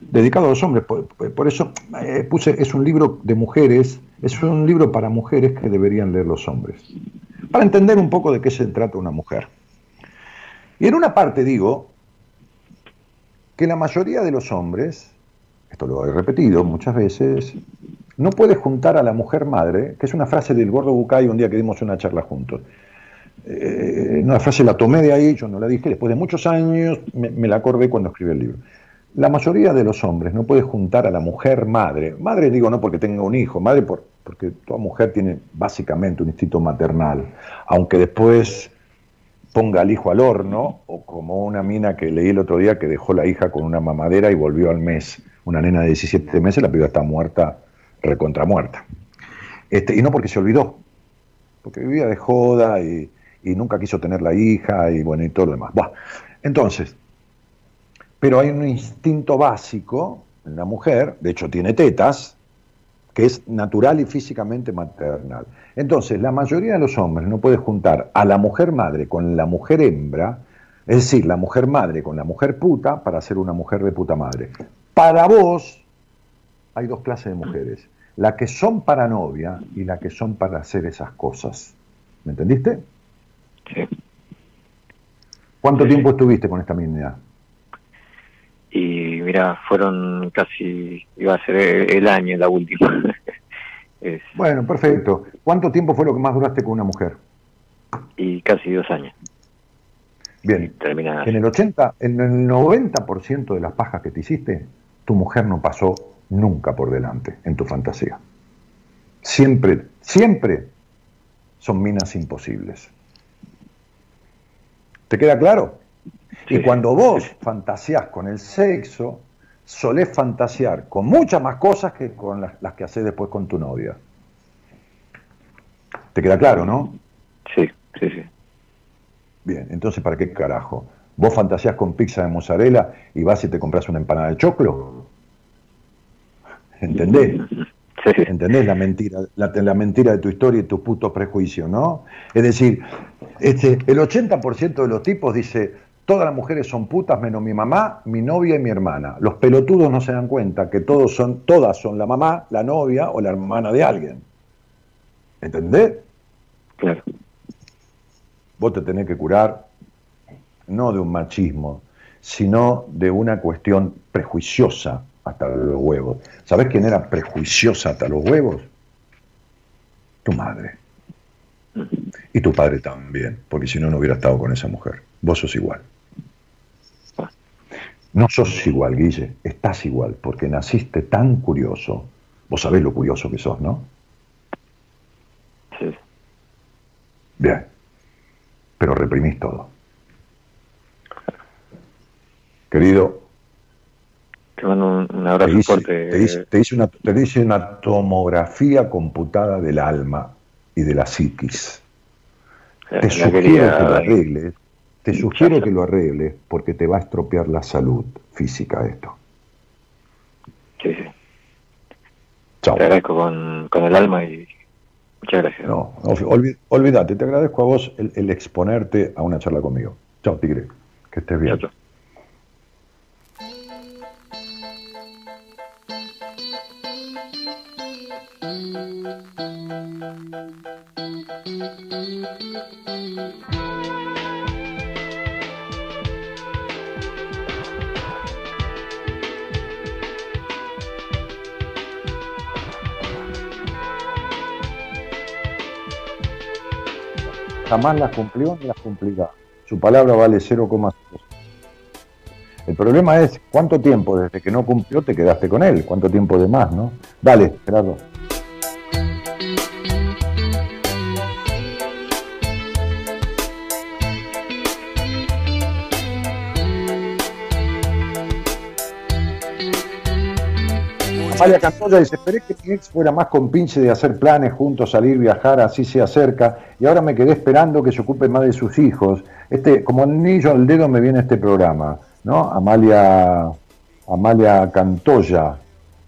dedicado a los hombres, por, eso eh, puse, es un libro de mujeres, es un libro para mujeres que deberían leer los hombres, para entender un poco de qué se trata una mujer. Y en una parte digo que la mayoría de los hombres, esto lo he repetido muchas veces, no puede juntar a la mujer madre, que es una frase del gordo Bucay un día que dimos una charla juntos. Eh, una frase la tomé de ahí, yo no la dije, después de muchos años me, la acordé cuando escribí el libro. La mayoría de los hombres no puede juntar a la mujer madre. Madre digo no porque tenga un hijo, madre por, porque toda mujer tiene básicamente un instinto maternal, aunque después ponga al hijo al horno, o como una mina que leí el otro día que dejó la hija con una mamadera y volvió al mes, una nena de 17 meses, la piba está muerta, recontra muerta. Este, y no porque se olvidó, porque vivía de joda y, nunca quiso tener la hija y bueno, y todo lo demás. entonces, pero hay un instinto básico en la mujer, de hecho tiene tetas, que es natural y físicamente maternal. Entonces, la mayoría de los hombres no puede juntar a la mujer madre con la mujer hembra, es decir, la mujer madre con la mujer puta para ser una mujer de puta madre. Para vos hay dos clases de mujeres, la que son para novia y la que son para hacer esas cosas. ¿Me entendiste? Sí. ¿Cuánto tiempo estuviste con esta mina? Y mira, fueron casi, iba a ser el año la última. Bueno, perfecto. ¿Cuánto tiempo fue lo que más duraste con una mujer? Y casi dos años. Bien. En el 80, en el 90% de las pajas que te hiciste, tu mujer no pasó nunca por delante en tu fantasía. Siempre, siempre son minas imposibles. ¿Te queda claro? Y cuando vos fantaseás con el sexo, solés fantasear con muchas más cosas que con las, que haces después con tu novia. ¿Te queda claro, no? Sí, sí, sí. Bien, entonces, ¿para qué carajo? ¿Vos fantaseás con pizza de mozzarella y vas y te compras una empanada de choclo? ¿Entendés? ¿Entendés la mentira, la, mentira de tu historia y tu puto prejuicio, no? Es decir, este, el 80% de los tipos dice, todas las mujeres son putas menos mi mamá, mi novia y mi hermana. Los pelotudos no se dan cuenta que todos son, todas son la mamá, la novia o la hermana de alguien. ¿Entendés? Claro. Vos te tenés que curar no de un machismo, sino de una cuestión prejuiciosa hasta los huevos. ¿Sabés quién era prejuiciosa hasta los huevos? Tu madre. Y tu padre también, porque si no, no hubiera estado con esa mujer. Vos sos igual. No sos igual, Guille, estás igual, porque naciste tan curioso. Vos sabés lo curioso que sos, ¿no? Sí. Bien, pero reprimís todo. Querido, Te mando un, un Te abrazo hice, fuerte. te hice- te hice una, te hice una tomografía computada del alma y de la psiquis. La- Te la sugiero que lo arregles. Te sugiero que lo arregles porque te va a estropear la salud física esto. Sí, sí. Chao. Te agradezco con, con el alma y muchas gracias. No, olvi- olvídate, te agradezco a vos el, el exponerte a una charla conmigo. Chao, Tigre. Que estés bien. Chao, chao. Jamás las cumplió ni las cumplirá. Su palabra vale 0,5. El problema es cuánto tiempo desde que no cumplió te quedaste con él, cuánto tiempo de más, ¿no? Dale, Gerardo. Amalia Cantoya dice, esperé que mi ex fuera más compinche de hacer planes juntos, salir, viajar, así sea cerca, y ahora me quedé esperando que se ocupe más de sus hijos. Este, como anillo al dedo me viene este programa, ¿no? Amalia, Amalia Cantoya,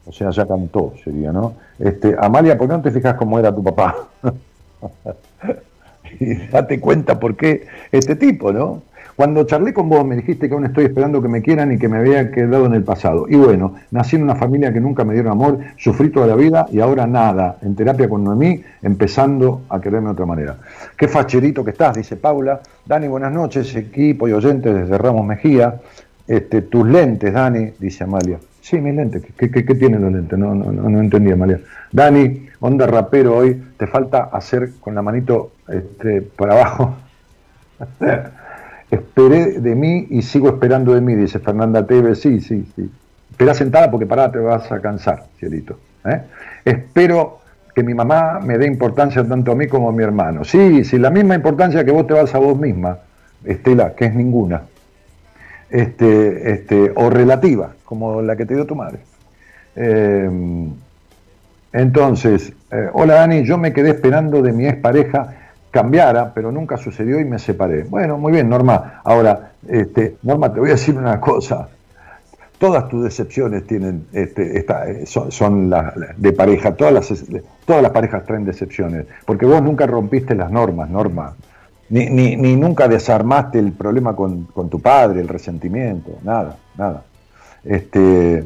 o sea, ya cantó, sería, ¿no? Este, Amalia, ¿por qué no te fijas cómo era tu papá? y date cuenta por qué este tipo, ¿no? Cuando charlé con vos me dijiste que aún estoy esperando que me quieran y que me había quedado en el pasado. Y bueno, nací en una familia que nunca me dieron amor, sufrí toda la vida y ahora nada. En terapia con Noemí, empezando a quererme de otra manera. Qué facherito que estás, dice Paula. Dani, buenas noches, equipo y oyentes desde Ramos Mejía. Este, tus lentes, Dani, dice Amalia. Sí, mis lentes. ¿Qué, tienen los lentes? No, no, no, no entendí, Amalia. Dani, onda rapero hoy, te falta hacer con la manito este, para abajo. Esperé de mí y sigo esperando de mí, dice Fernanda Tevez. Sí, sí, sí. Espera sentada porque pará, te vas a cansar, cielito. ¿eh? Espero que mi mamá me dé importancia tanto a mí como a mi hermano. Sí, sí, la misma importancia que vos te vas a vos misma, Estela, que es ninguna. Este, este, o relativa, como la que te dio tu madre. Eh, entonces, eh, hola Dani, yo me quedé esperando de mi expareja cambiara, pero nunca sucedió y me separé. Bueno, muy bien, Norma. Ahora, este, Norma, te voy a decir una cosa. Todas tus decepciones tienen, este, esta, eh, son, son la- la- de pareja, todas las, todas las parejas traen decepciones, porque vos nunca rompiste las normas, Norma, ni, ni, ni nunca desarmaste el problema con, con tu padre, el resentimiento, nada, nada. Este,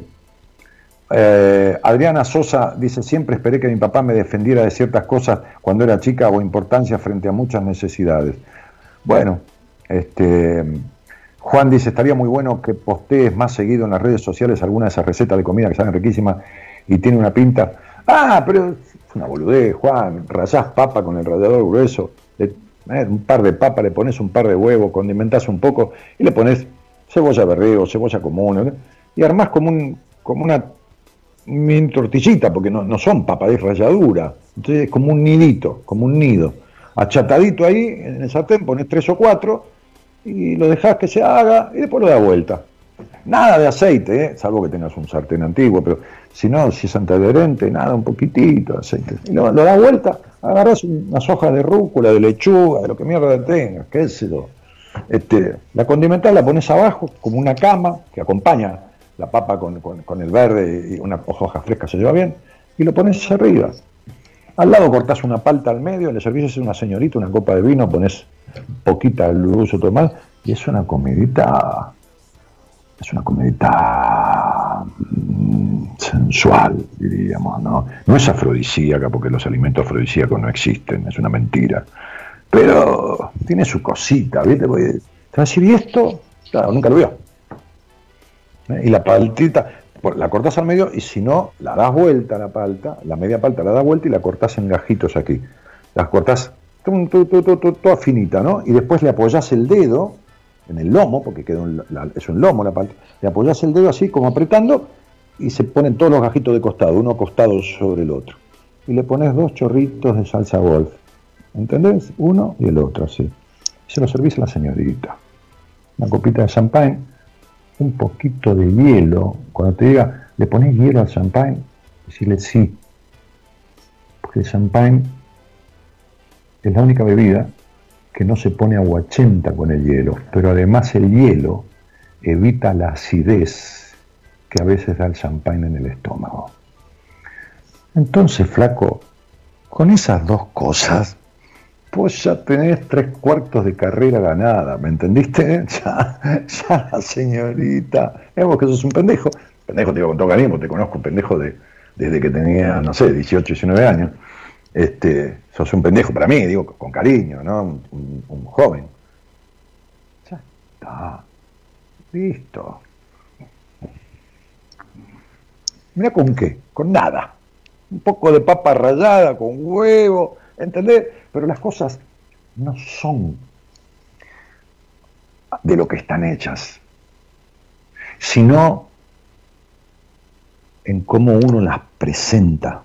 eh, Adriana Sosa dice, siempre esperé que mi papá me defendiera de ciertas cosas cuando era chica o importancia frente a muchas necesidades. Bueno, este, Juan dice, estaría muy bueno que postees más seguido en las redes sociales alguna de esas recetas de comida que salen riquísimas y tiene una pinta. Ah, pero es una boludez, Juan, rayás papa con el rallador grueso, le- eh, un par de papa, le pones un par de huevos, condimentás un poco y le pones cebolla berreo, cebolla común, ¿eh? y armás como, un, como una mini tortillita, porque no, no son papas, es ralladura. Entonces es como un nidito, como un nido. Achatadito ahí, en el sartén pones tres o cuatro y lo dejas que se haga y después lo da vuelta. Nada de aceite, ¿eh? salvo que tengas un sartén antiguo, pero si no, si es antiadherente, nada, un poquitito de aceite. Y lo, lo da vuelta, agarras unas hojas de rúcula, de lechuga, de lo que mierda tengas, qué sé yo. Este, la condimental la pones abajo como una cama que acompaña la papa con, con- el verde y una hoja fresca se lleva bien, y lo pones arriba. Al lado cortás una palta al medio, le servís a una señorita una copa de vino, pones poquita luz o más, y es una comidita, es una comidita mm, sensual, diríamos, ¿no? No es afrodisíaca, porque los alimentos afrodisíacos no existen, es una mentira. Pero tiene su cosita, ¿viste? Porque ¿y esto? Claro, nunca lo vio. ¿Eh? Y la paltita, la cortás al medio y si no, la das vuelta la palta, la media palta la das vuelta y la cortás en gajitos aquí. Las tu, toda finita, ¿no? Y después le apoyás el dedo en el lomo, porque queda es un lomo la palta, le apoyás el dedo así como apretando y se ponen todos los gajitos de costado, uno acostado sobre el otro. Y le pones dos chorritos de salsa golf. ¿Entendés? Uno y el otro, así. Se lo servís a la señorita. Una copita de champagne un poquito de hielo, cuando te diga, ¿le pones hielo al champagne? Decirle sí. Porque el champagne es la única bebida que no se pone aguachenta con el hielo, pero además el hielo evita la acidez que a veces da el champagne en el estómago. Entonces, flaco, con esas dos cosas, pues ya tenés tres cuartos de carrera ganada, ¿me entendiste? Ya, ya la señorita, vemos que sos un pendejo, pendejo te digo con todo cariño, te conozco pendejo de, desde que tenía, no sé, 18, 19 años, este, sos un pendejo para mí, digo, con cariño, ¿no? Un, joven. Ya está, listo. Mira con qué, con nada. Un poco de papa rallada, con huevo, ¿entendés? Pero las cosas no son de lo que están hechas, sino en cómo uno las presenta.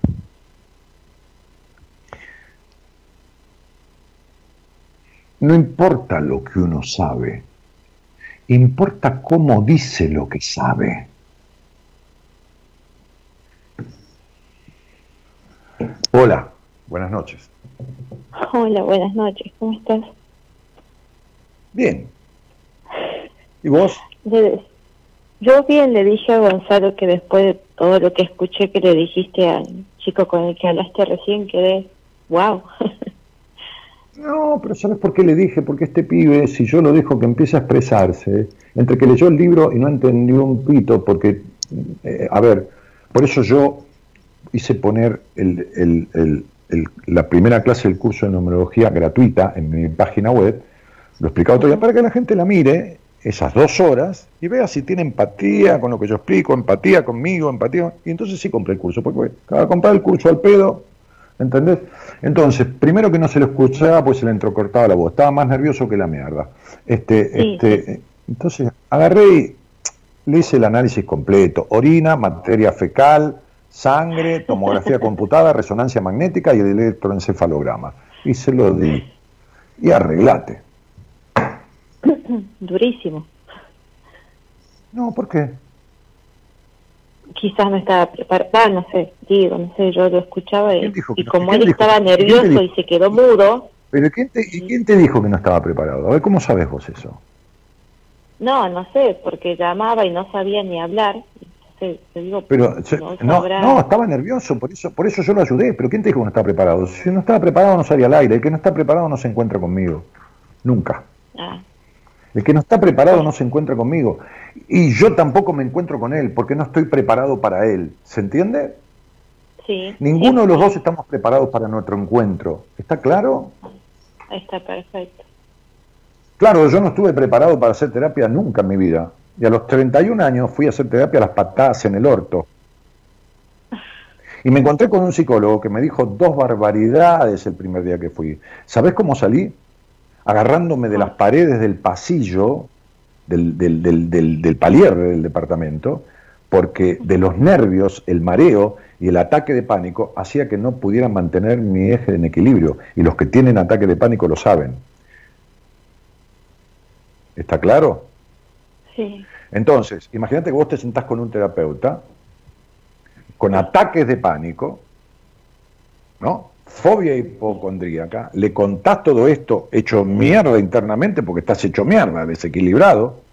No importa lo que uno sabe, importa cómo dice lo que sabe. Hola, buenas noches. Hola, buenas noches, ¿cómo estás? Bien. ¿Y vos? Yo bien le dije a Gonzalo que después de todo lo que escuché que le dijiste al chico con el que hablaste recién, quedé, wow. No, pero ¿sabes por qué le dije? Porque este pibe, si yo lo dejo que empiece a expresarse, entre que leyó el libro y no entendió un pito, porque, eh, a ver, por eso yo hice poner el- el- el- el- la primera clase del curso de numerología gratuita en mi página web, lo he explicado todavía para que la gente la mire esas dos horas y vea si tiene empatía con lo que yo explico, empatía conmigo, empatía, y entonces sí compré el curso, porque cada comprar el curso al pedo, ¿entendés? Entonces, primero que no se lo escuchaba, pues se le entrecortaba la voz, estaba más nervioso que la mierda. Este, Sí, este, entonces, agarré y le hice el análisis completo, orina, materia fecal, sangre, tomografía computada, resonancia magnética y el electroencefalograma. Y se lo di. Y arreglate. Durísimo. No, ¿por qué? Quizás no estaba preparado, no sé, digo, no sé, yo lo escuchaba y, ¿Quién dijo que y no? como ¿Quién él dijo? estaba ¿Quién te nervioso y se quedó mudo, Pero ¿quién te, ¿y quién te dijo que no estaba preparado? A ver, ¿cómo sabes vos eso? no, no sé, porque llamaba y no sabía ni hablar. Entonces, te digo, Pero se- no no, estaba nervioso, por eso, por eso yo lo ayudé. Pero ¿quién te dijo que no estaba preparado? Si no estaba preparado no salía al aire. El que no está preparado no se encuentra conmigo. Nunca. Ah, El que no está preparado no se encuentra conmigo. Y yo tampoco me encuentro con él porque no estoy preparado para él. ¿Se entiende? sí. Ninguno sí, de los dos estamos preparados para nuestro encuentro. ¿Está claro? Está perfecto. Claro, yo no estuve preparado para hacer terapia nunca en mi vida. Y a los 31 años fui a hacer terapia a las patadas en el orto. Y me encontré con un psicólogo que me dijo dos barbaridades el primer día que fui. ¿Sabés cómo salí? Agarrándome de las paredes del pasillo, del, del, del, del, del palier del departamento, porque de los nervios, el mareo y el ataque de pánico hacía que no pudiera mantener mi eje en equilibrio. Y los que tienen ataque de pánico lo saben. ¿Está claro? Sí. Entonces, imagínate que vos te sentás con un terapeuta con ataques de pánico, ¿no? Fobia hipocondríaca, le contás todo esto hecho mierda internamente porque estás hecho mierda, desequilibrado,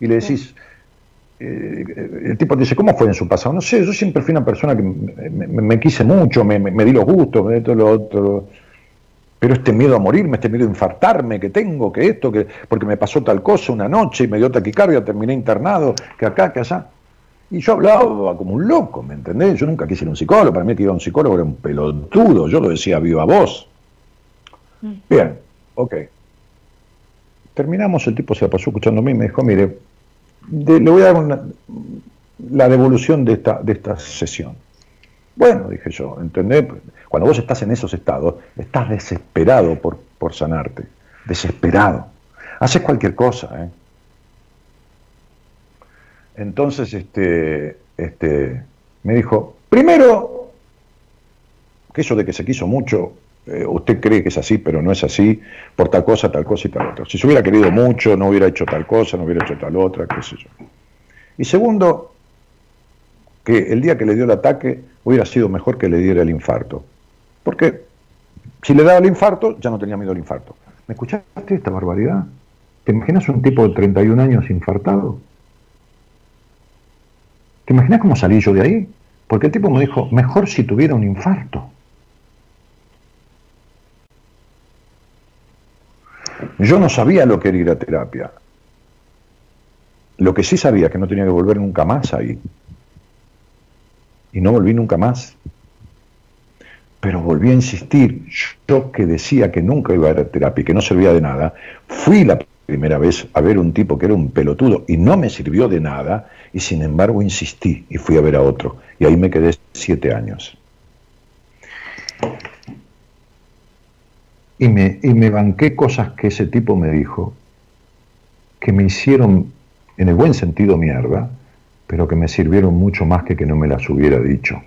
y le decís, eh, el tipo te dice, ¿cómo fue en su pasado? No sé, yo siempre fui una persona que me, me- me quise mucho, me, me- me di los gustos, me di todo lo otro. Pero este miedo a morirme, este miedo a infartarme que tengo, que esto, que porque me pasó tal cosa una noche y me dio taquicardia, terminé internado, que acá, que allá. Y yo hablaba como un loco, ¿me entendés? Yo nunca quise ir a un psicólogo, para mí que iba a un psicólogo era un pelotudo, yo lo decía viva voz. Bien, ok. Terminamos, el tipo se la pasó escuchándome y me dijo, mire, de- le voy a dar una- la devolución de esta, de esta sesión. Bueno, dije yo, ¿entendés? Cuando vos estás en esos estados, estás desesperado por, por sanarte, desesperado. Haces cualquier cosa, ¿eh? Entonces, este, este, me dijo, primero, que eso de que se quiso mucho eh, usted cree que es así, pero no es así, por tal cosa, tal cosa y tal otra. Si se hubiera querido mucho, no hubiera hecho tal cosa, no hubiera hecho tal otra, qué sé yo. Y segundo, que el día que le dio el ataque hubiera sido mejor que le diera el infarto. Porque si le daba el infarto, ya no tenía miedo al infarto. ¿Me escuchaste esta barbaridad? ¿Te imaginas un tipo de 31 años infartado? ¿Te imaginas cómo salí yo de ahí? Porque el tipo me dijo, mejor si tuviera un infarto. Yo no sabía lo que era ir a terapia. Lo que sí sabía que no tenía que volver nunca más ahí. Y no volví nunca más. Pero volví a insistir. Yo que decía que nunca iba a ir a terapia que no servía de nada, fui la primera vez a ver un tipo que era un pelotudo y no me sirvió de nada y sin embargo insistí y fui a ver a otro. Y ahí me quedé siete años. Y me, y me banqué cosas que ese tipo me dijo que me hicieron, en el buen sentido, mierda, pero que me sirvieron mucho más que que no me las hubiera dicho.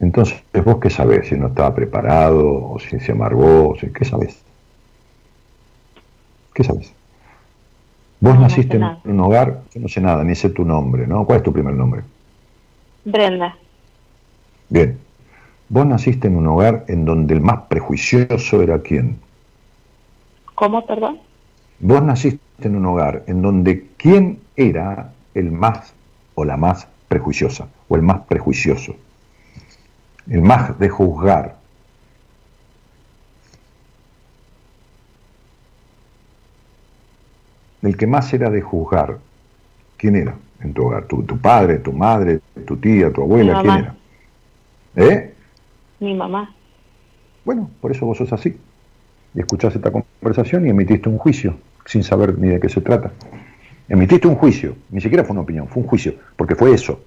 Entonces, vos qué sabés, si no estaba preparado, o si se amargó, o si, ¿qué sabés? ¿Qué sabés? Vos No, naciste en un hogar, yo no sé nada, ni sé tu nombre, ¿no? ¿Cuál es tu primer nombre? Brenda, Bien. Vos naciste en un hogar en donde el más prejuicioso era quién? ¿cómo, perdón? Vos naciste en un hogar en donde quién era el más o la más prejuiciosa, o el más prejuicioso, el más de juzgar. El que más era de juzgar, ¿quién era en tu hogar? ¿Tu, tu padre, tu madre, tu tía, tu abuela? ¿Quién era? ¿Eh? Mi mamá. Bueno, por eso vos sos así. Y escuchás esta conversación y emitiste un juicio, sin saber ni de qué se trata. Emitiste un juicio, ni siquiera fue una opinión, fue un juicio, porque fue eso.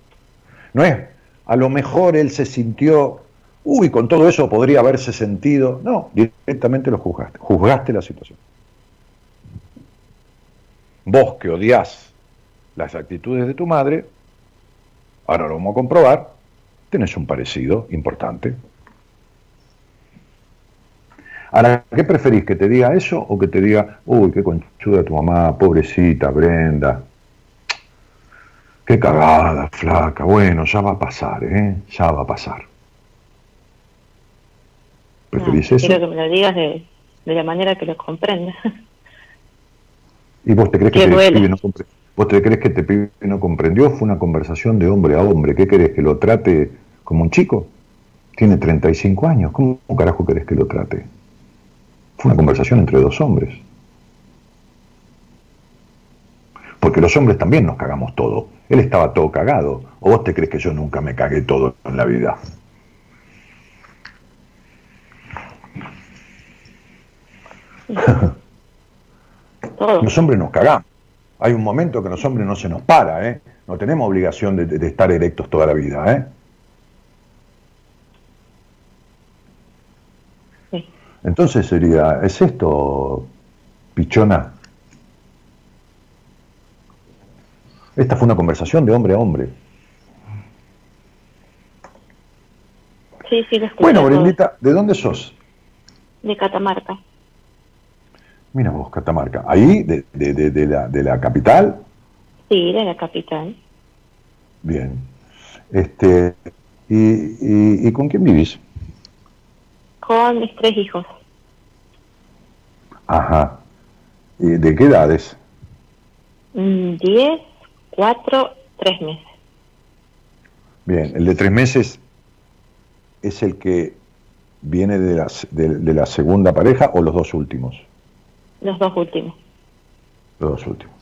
No es, a lo mejor él se sintió, uy, con todo eso podría haberse sentido. No, directamente lo juzgaste, juzgaste la situación. Vos que odias las actitudes de tu madre, ahora lo vamos a comprobar, tenés un parecido importante. Ahora, ¿qué preferís? ¿Que te diga eso o que te diga, uy, qué conchuda tu mamá, pobrecita Brenda? Qué cagada, flaca. Bueno, ya va a pasar, ¿eh? Ya va a pasar. ¿Preferís No, eso? Quiero que me lo digas de, de la manera que lo comprenda. ¿Y vos te crees que te pibe no compre- ¿Vos te crees que te pibe no comprendió? Fue una conversación de hombre a hombre. ¿Qué querés? ¿Que lo trate como un chico? Tiene 35 años. ¿Cómo carajo querés que lo trate? Fue una conversación entre dos hombres. Porque los hombres también nos cagamos todo. Él estaba todo cagado. ¿O vos te crees que yo nunca me cagué todo en la vida? Los hombres nos cagamos. Hay un momento que los hombres no se nos para, ¿eh? No tenemos obligación de, de- de estar erectos toda la vida, ¿eh? Sí. Entonces sería, ¿es esto, pichona? Esta fue una conversación de hombre a hombre. Sí, sí, Bueno. Brendita, ¿de dónde sos? De Catamarca. Mira vos, Catamarca. ¿Ahí, de, de- de- de la, de la capital? Sí, de la capital. Bien. Este, y, y- ¿Y con quién vivís? Con mis tres hijos. Ajá. ¿Y ¿De qué edades? Mm, Diez, cuatro, tres meses. Bien, el de tres meses es el que viene de, las, de, de la segunda pareja o los dos últimos. Los dos últimos. Los dos últimos.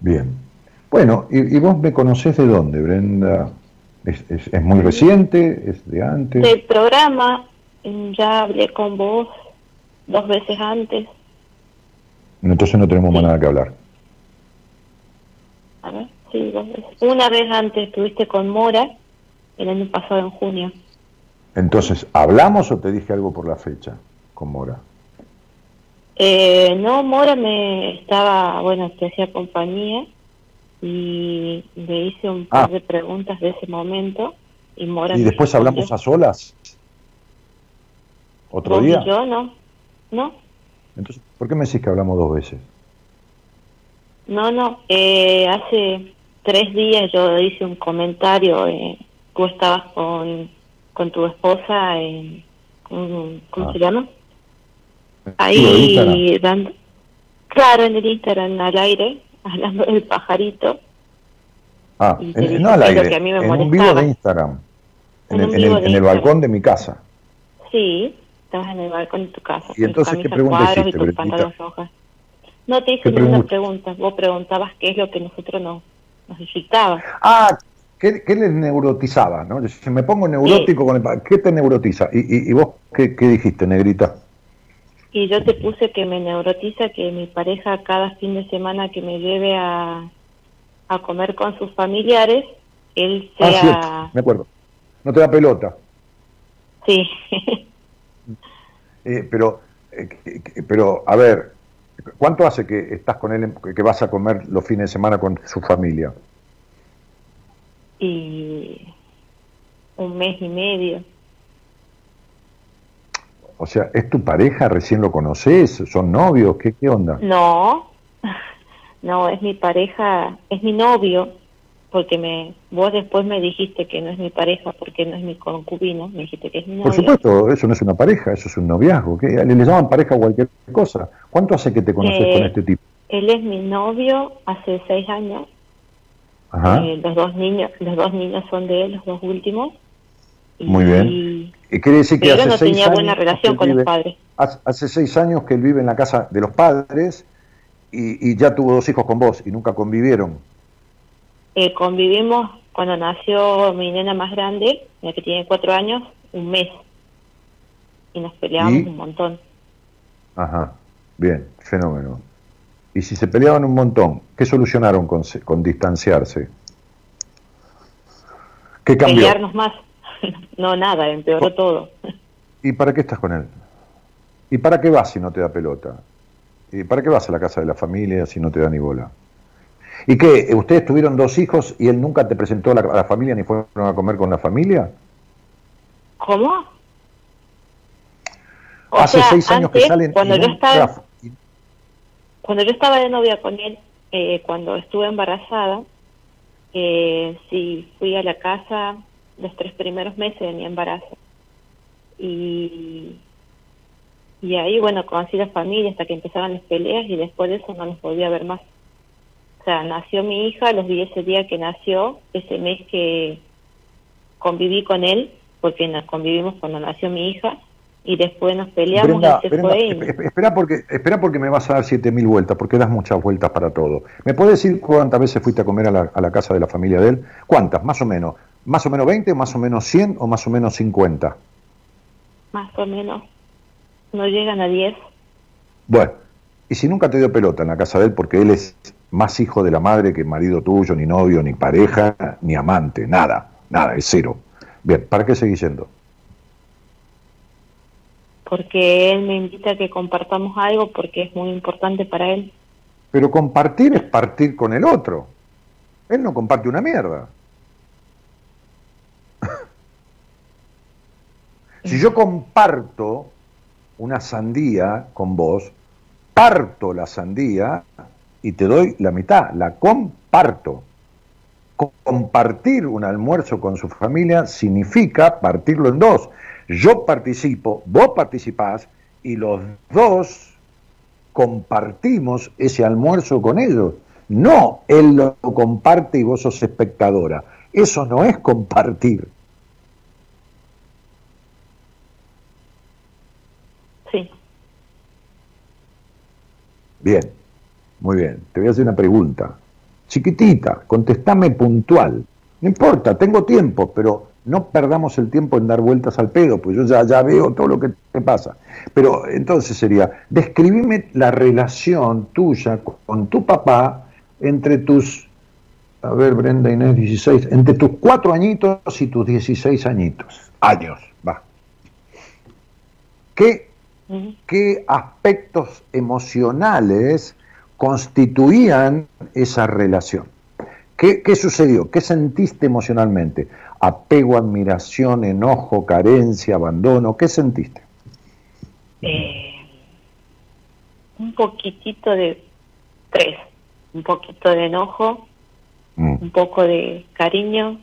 Bien. Bueno, ¿y, y vos me conocés de dónde, Brenda? ¿Es, es, es muy reciente? ¿Es de antes? Del programa, mm, ya hablé con vos dos veces antes. Entonces no tenemos más nada que hablar. A ver, sí, dos veces. Una vez antes estuviste con Mora, el año pasado en junio. Entonces, ¿hablamos o te dije algo por la fecha con Mora? Eh, no, Mora me estaba, bueno, te hacía compañía y le hice un par Ah. de preguntas de ese momento y Mora ¿Y después hablamos a solas? ¿Otro ¿Vos día? y yo no? No, Entonces, ¿por qué me decís que hablamos dos veces? No, no. Eh, hace tres días yo hice un comentario. Eh, tú estabas con, con tu esposa en... un- ¿Cómo Ah. se llama? ¿Lo de Ahí dando... Claro, en el Instagram al aire, hablando del pajarito. Ah, en- no al aire, que a mí me en un vivo de Instagram. En, En el, en el- balcón de mi casa. Sí, estabas en el balcón de tu casa. ¿Y entonces qué pregunta hiciste, No te hice ¿Qué ninguna pregunta? Vos preguntabas qué es lo que nosotros no, nos excitaba. Ah, ¿qué, qué les neurotizaba? ¿no? Si me pongo neurótico con el ¿qué te neurotiza? ¿Y, y- y vos qué, qué dijiste, negrita? Y yo te puse que me neurotiza que mi pareja cada fin de semana que me lleve a, a comer con sus familiares, él Ah, sea... cierto, me acuerdo. No te da pelota. sí. Eh, pero, eh, pero, a ver, ¿cuánto hace que estás con él, que vas a comer los fines de semana con su familia? y un mes y medio. O sea, ¿es tu pareja? ¿Recién lo conoces? ¿Son novios? ¿Qué, qué onda? No, no, es mi pareja, es mi novio, porque me, vos después me dijiste que no es mi pareja porque no es mi concubino, me dijiste que es mi novio. Por supuesto, eso no es una pareja, eso es un noviazgo. ¿qué? Le, le llaman pareja a cualquier cosa. ¿Cuánto hace que te conoces Eh, con este tipo? Él es mi novio hace seis años. Ajá. Eh, los dos niños, los dos niños son de él, los dos últimos. Y- Muy bien. Y quiere decir que Pero hace no seis tenía años buena que relación con los vive- padres. Hace, hace seis años que él vive en la casa de los padres y, y ya tuvo dos hijos con vos y nunca convivieron. Eh, convivimos cuando nació mi nena más grande, la que tiene cuatro años, un mes. Y nos peleábamos ¿Y? un montón. Ajá, bien, fenómeno. Y si se peleaban un montón, ¿qué solucionaron con, con distanciarse? ¿Qué cambió? Pelearnos más. no, nada, empeoró todo. ¿Y para qué estás con él? ¿Y para qué vas si no te da pelota? ¿Y para qué vas a la casa de la familia si no te da ni bola? ¿Y qué? ¿Ustedes tuvieron dos hijos y él nunca te presentó a la, a la familia ni fueron a comer con la familia? ¿Cómo? O Hace sea, seis años que salen. Cuando yo, estaba, cuando yo estaba de novia con él, eh, cuando estuve embarazada, eh, sí, fui a la casa los tres primeros meses de mi embarazo. Y, y ahí, bueno, conocí la familia hasta que empezaban las peleas y después de eso no los volví a ver más. O sea, nació mi hija, los vi ese día que nació, ese mes que conviví con él, porque nos convivimos cuando nació mi hija, y después nos peleamos Brenda, y se Brenda, fue. y- esp- esp- espera porque, espera porque me vas a dar siete mil vueltas, porque das muchas vueltas para todo. ¿Me puedes decir cuántas veces fuiste a comer a la, a la casa de la familia de él? ¿Cuántas? Más o menos. ¿Más o menos 20, más o menos 100 o más o menos 50? más o menos no llegan a 10. Bueno, y si nunca te dio pelota en la casa de él, porque él es más hijo de la madre que marido tuyo, ni novio, ni pareja, ni amante, nada, nada, es cero. Bien, ¿para qué seguís yendo? porque él me invita a que compartamos algo porque es muy importante para él. Pero compartir es partir con el otro. Él no comparte una mierda. si yo comparto una sandía con vos, parto la sandía y te doy la mitad, la comparto. Co- Compartir un almuerzo con su familia significa partirlo en dos. Yo participo, vos participás y los dos compartimos ese almuerzo con ellos. No, él lo comparte y vos sos espectadora. Eso no es compartir. Sí, Bien, muy bien. Te voy a hacer una pregunta. Chiquitita, contestame puntual. No importa, tengo tiempo, pero no perdamos el tiempo en dar vueltas al pedo, pues yo ya, ya veo todo lo que te pasa. Pero entonces sería, describime la relación tuya con tu papá entre tus, a ver, Brenda Inés, 16, entre tus cuatro añitos y tus 16 añitos. Años, va. ¿Qué qué aspectos emocionales constituían esa relación. ¿Qué, qué sucedió? ¿Qué sentiste emocionalmente? Apego, admiración, enojo, carencia, abandono. ¿Qué sentiste? Eh, un poquitito de tres, un poquito de enojo, Mm, un poco de cariño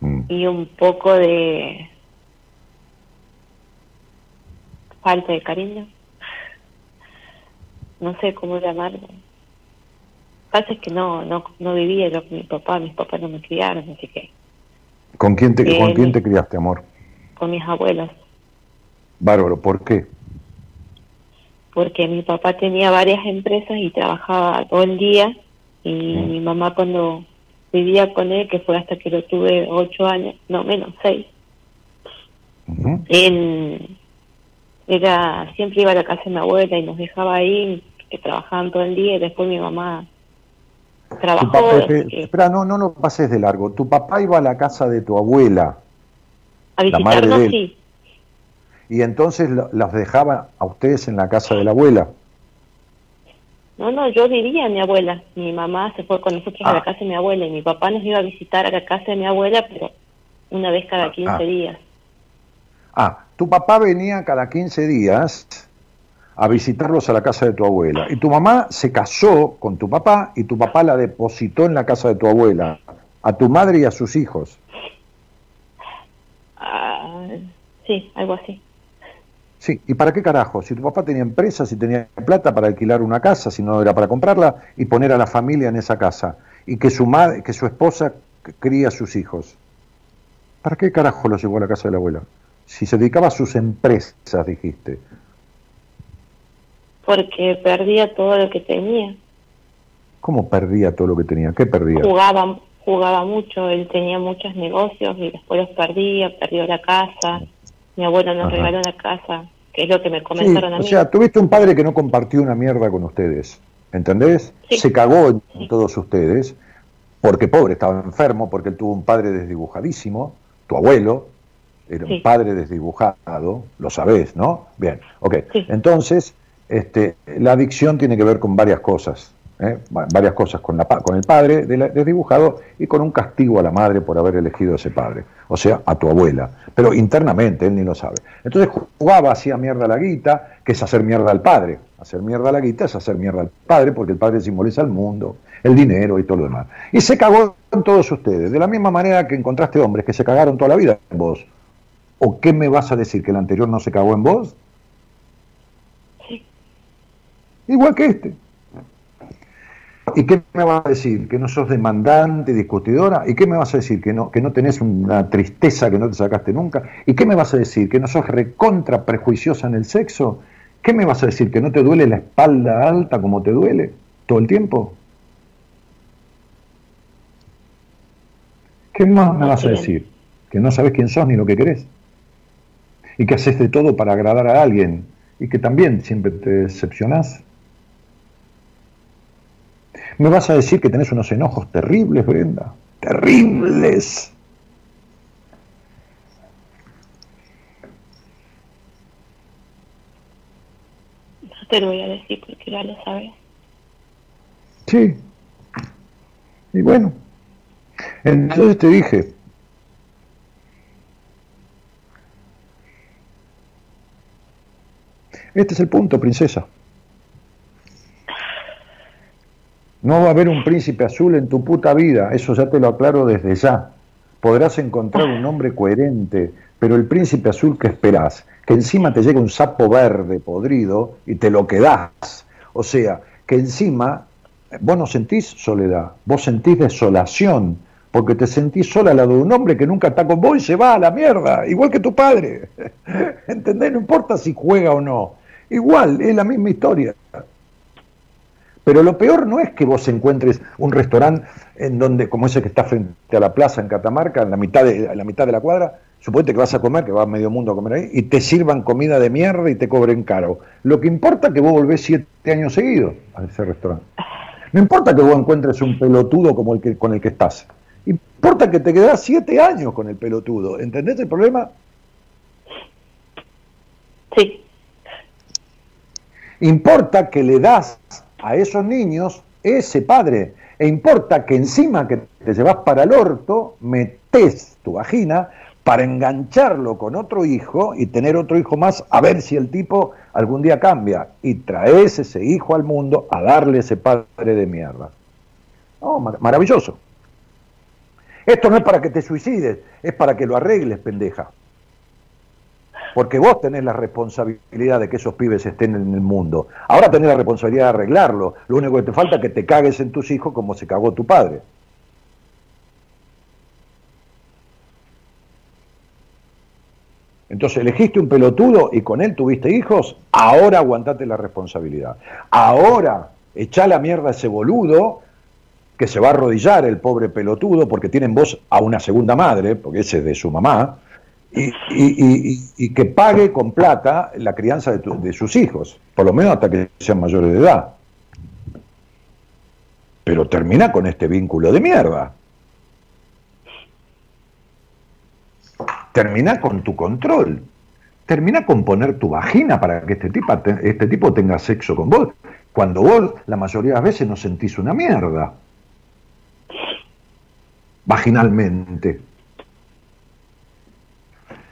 mm. y un poco de falta de cariño. No sé cómo llamarlo. Pasa es que no, no, no vivía yo con mi papá, mis papás no me criaron, así que ¿Con quién te, Bien. ¿Con quién te criaste, amor? con mis abuelos. Bárbaro, ¿por qué? porque mi papá tenía varias empresas y trabajaba todo el día y mi mamá cuando vivía con él, que fue hasta que lo tuve ocho años, no menos, seis, él era, siempre iba a la casa de mi abuela y nos dejaba ahí, que trabajaban todo el día y después mi mamá trabajó. papá- espera, que espera, no, no lo pases de largo. Tu papá iba a la casa de tu abuela a la madre visitarnos de él. sí, y entonces las dejaba a ustedes en la casa de la abuela. No, no, yo vivía en mi abuela. Mi mamá se fue con nosotros a Ah. la casa de mi abuela y mi papá nos iba a visitar a la casa de mi abuela, pero una vez cada 15 Ah. días. Ah, tu papá venía cada 15 días a visitarlos a la casa de tu abuela. Y tu mamá se casó con tu papá y tu papá la depositó en la casa de tu abuela, a tu madre y a sus hijos. Ah, sí, algo así. Sí, ¿y para qué carajo? Si tu papá tenía empresa, si tenía plata para alquilar una casa, si no era para comprarla y poner a la familia en esa casa y que su madre, que su esposa cría a sus hijos. ¿Para qué carajo lo llevó a la casa de la abuela? Si se dedicaba a sus empresas, dijiste. Porque perdía todo lo que tenía. ¿Cómo perdía todo lo que tenía? ¿Qué perdía? Jugaba, jugaba mucho, él tenía muchos negocios y después los perdía, perdió la casa. Mi abuelo nos Ajá. regaló una casa, que es lo que me Sí, comentaron a o mí. sea, tuviste un padre que no compartió una mierda con ustedes, ¿entendés? Sí. Se cagó en Sí. todos ustedes, porque pobre, estaba enfermo, porque él tuvo un padre desdibujadísimo, tu abuelo era un padre desdibujado, lo sabés, ¿no? Bien, ok. Sí. Entonces, este, la adicción tiene que ver con varias cosas, ¿eh? Va- varias cosas con, la, con el padre de la- desdibujado y con un castigo a la madre por haber elegido a ese padre, o sea, a tu abuela, pero internamente él ni lo sabe. Entonces jugaba, hacía mierda a la guita, que es hacer mierda al padre. Hacer mierda a la guita es hacer mierda al padre, porque el padre simboliza el mundo, el dinero y todo lo demás. Y se cagó en todos ustedes, de la misma manera que encontraste hombres que se cagaron toda la vida en vos. ¿O qué me vas a decir? ¿Que el anterior no se cagó en vos? Sí. Igual que este. ¿Y qué me vas a decir? ¿Que no sos demandante, discutidora? ¿Y qué me vas a decir? ¿Que no, que no tenés una tristeza que no te sacaste nunca? ¿Y qué me vas a decir? ¿Que no sos recontra prejuiciosa en el sexo? ¿Qué me vas a decir? ¿Que no te duele la espalda alta como te duele todo el tiempo? ¿Qué más me vas a decir? ¿Que no sabes quién sos ni lo que querés? ¿Y que haces de todo para agradar a alguien? ¿Y que también siempre te decepcionás? ¿Me vas a decir que tenés unos enojos terribles, Brenda? ¡Terribles! No te lo voy a decir porque ya lo sabes. Sí. Y bueno, entonces te dije, este es el punto, princesa. No va a haber un príncipe azul en tu puta vida, eso ya te lo aclaro desde ya. Podrás encontrar un hombre coherente, pero el príncipe azul que esperás, que encima te llega un sapo verde podrido y te lo quedás. O sea, que encima vos no sentís soledad, vos sentís desolación, porque te sentís sola al lado de un hombre que nunca está con vos y se va a la mierda, igual que tu padre. ¿Entendés? No importa si juega o no. Igual, es la misma historia. Pero lo peor no es que vos encuentres un restaurante en donde, como ese que está frente a la plaza en Catamarca, en la mitad de, la, mitad de la cuadra, suponete que vas a comer, que va medio mundo a comer ahí, y te sirvan comida de mierda y te cobren caro. Lo que importa es que vos volvés siete años seguidos a ese restaurante. No importa que vos encuentres un pelotudo como el que, con el que estás. Importa que te quedás siete años con el pelotudo. ¿Entendés el problema? Sí. Importa que le das a esos niños ese padre. E importa que encima que te llevas para el orto, metes tu vagina para engancharlo con otro hijo y tener otro hijo más a ver si el tipo algún día cambia y traes ese hijo al mundo a darle ese padre de mierda. Mar- maravilloso. Esto no es para que te suicides, es para que lo arregles, pendeja. Porque vos tenés la responsabilidad de que esos pibes estén en el mundo. Ahora tenés la responsabilidad de arreglarlo. Lo único que te falta es que te cagues en tus hijos como se cagó tu padre. Entonces elegiste un pelotudo y con él tuviste hijos, ahora aguantate la responsabilidad. Ahora echá la mierda a ese boludo que se va a arrodillar el pobre pelotudo porque tienen vos a una segunda madre, porque ese es de su mamá, y, y- y- y- que pague con plata la crianza de, tu- de sus hijos, por lo menos hasta que sean mayores de edad. Pero termina con este vínculo de mierda. Termina con tu control. Termina con poner tu vagina para que este, tipa te- este tipo tenga sexo con vos. Cuando vos la mayoría de las veces no sentís una mierda. Vaginalmente.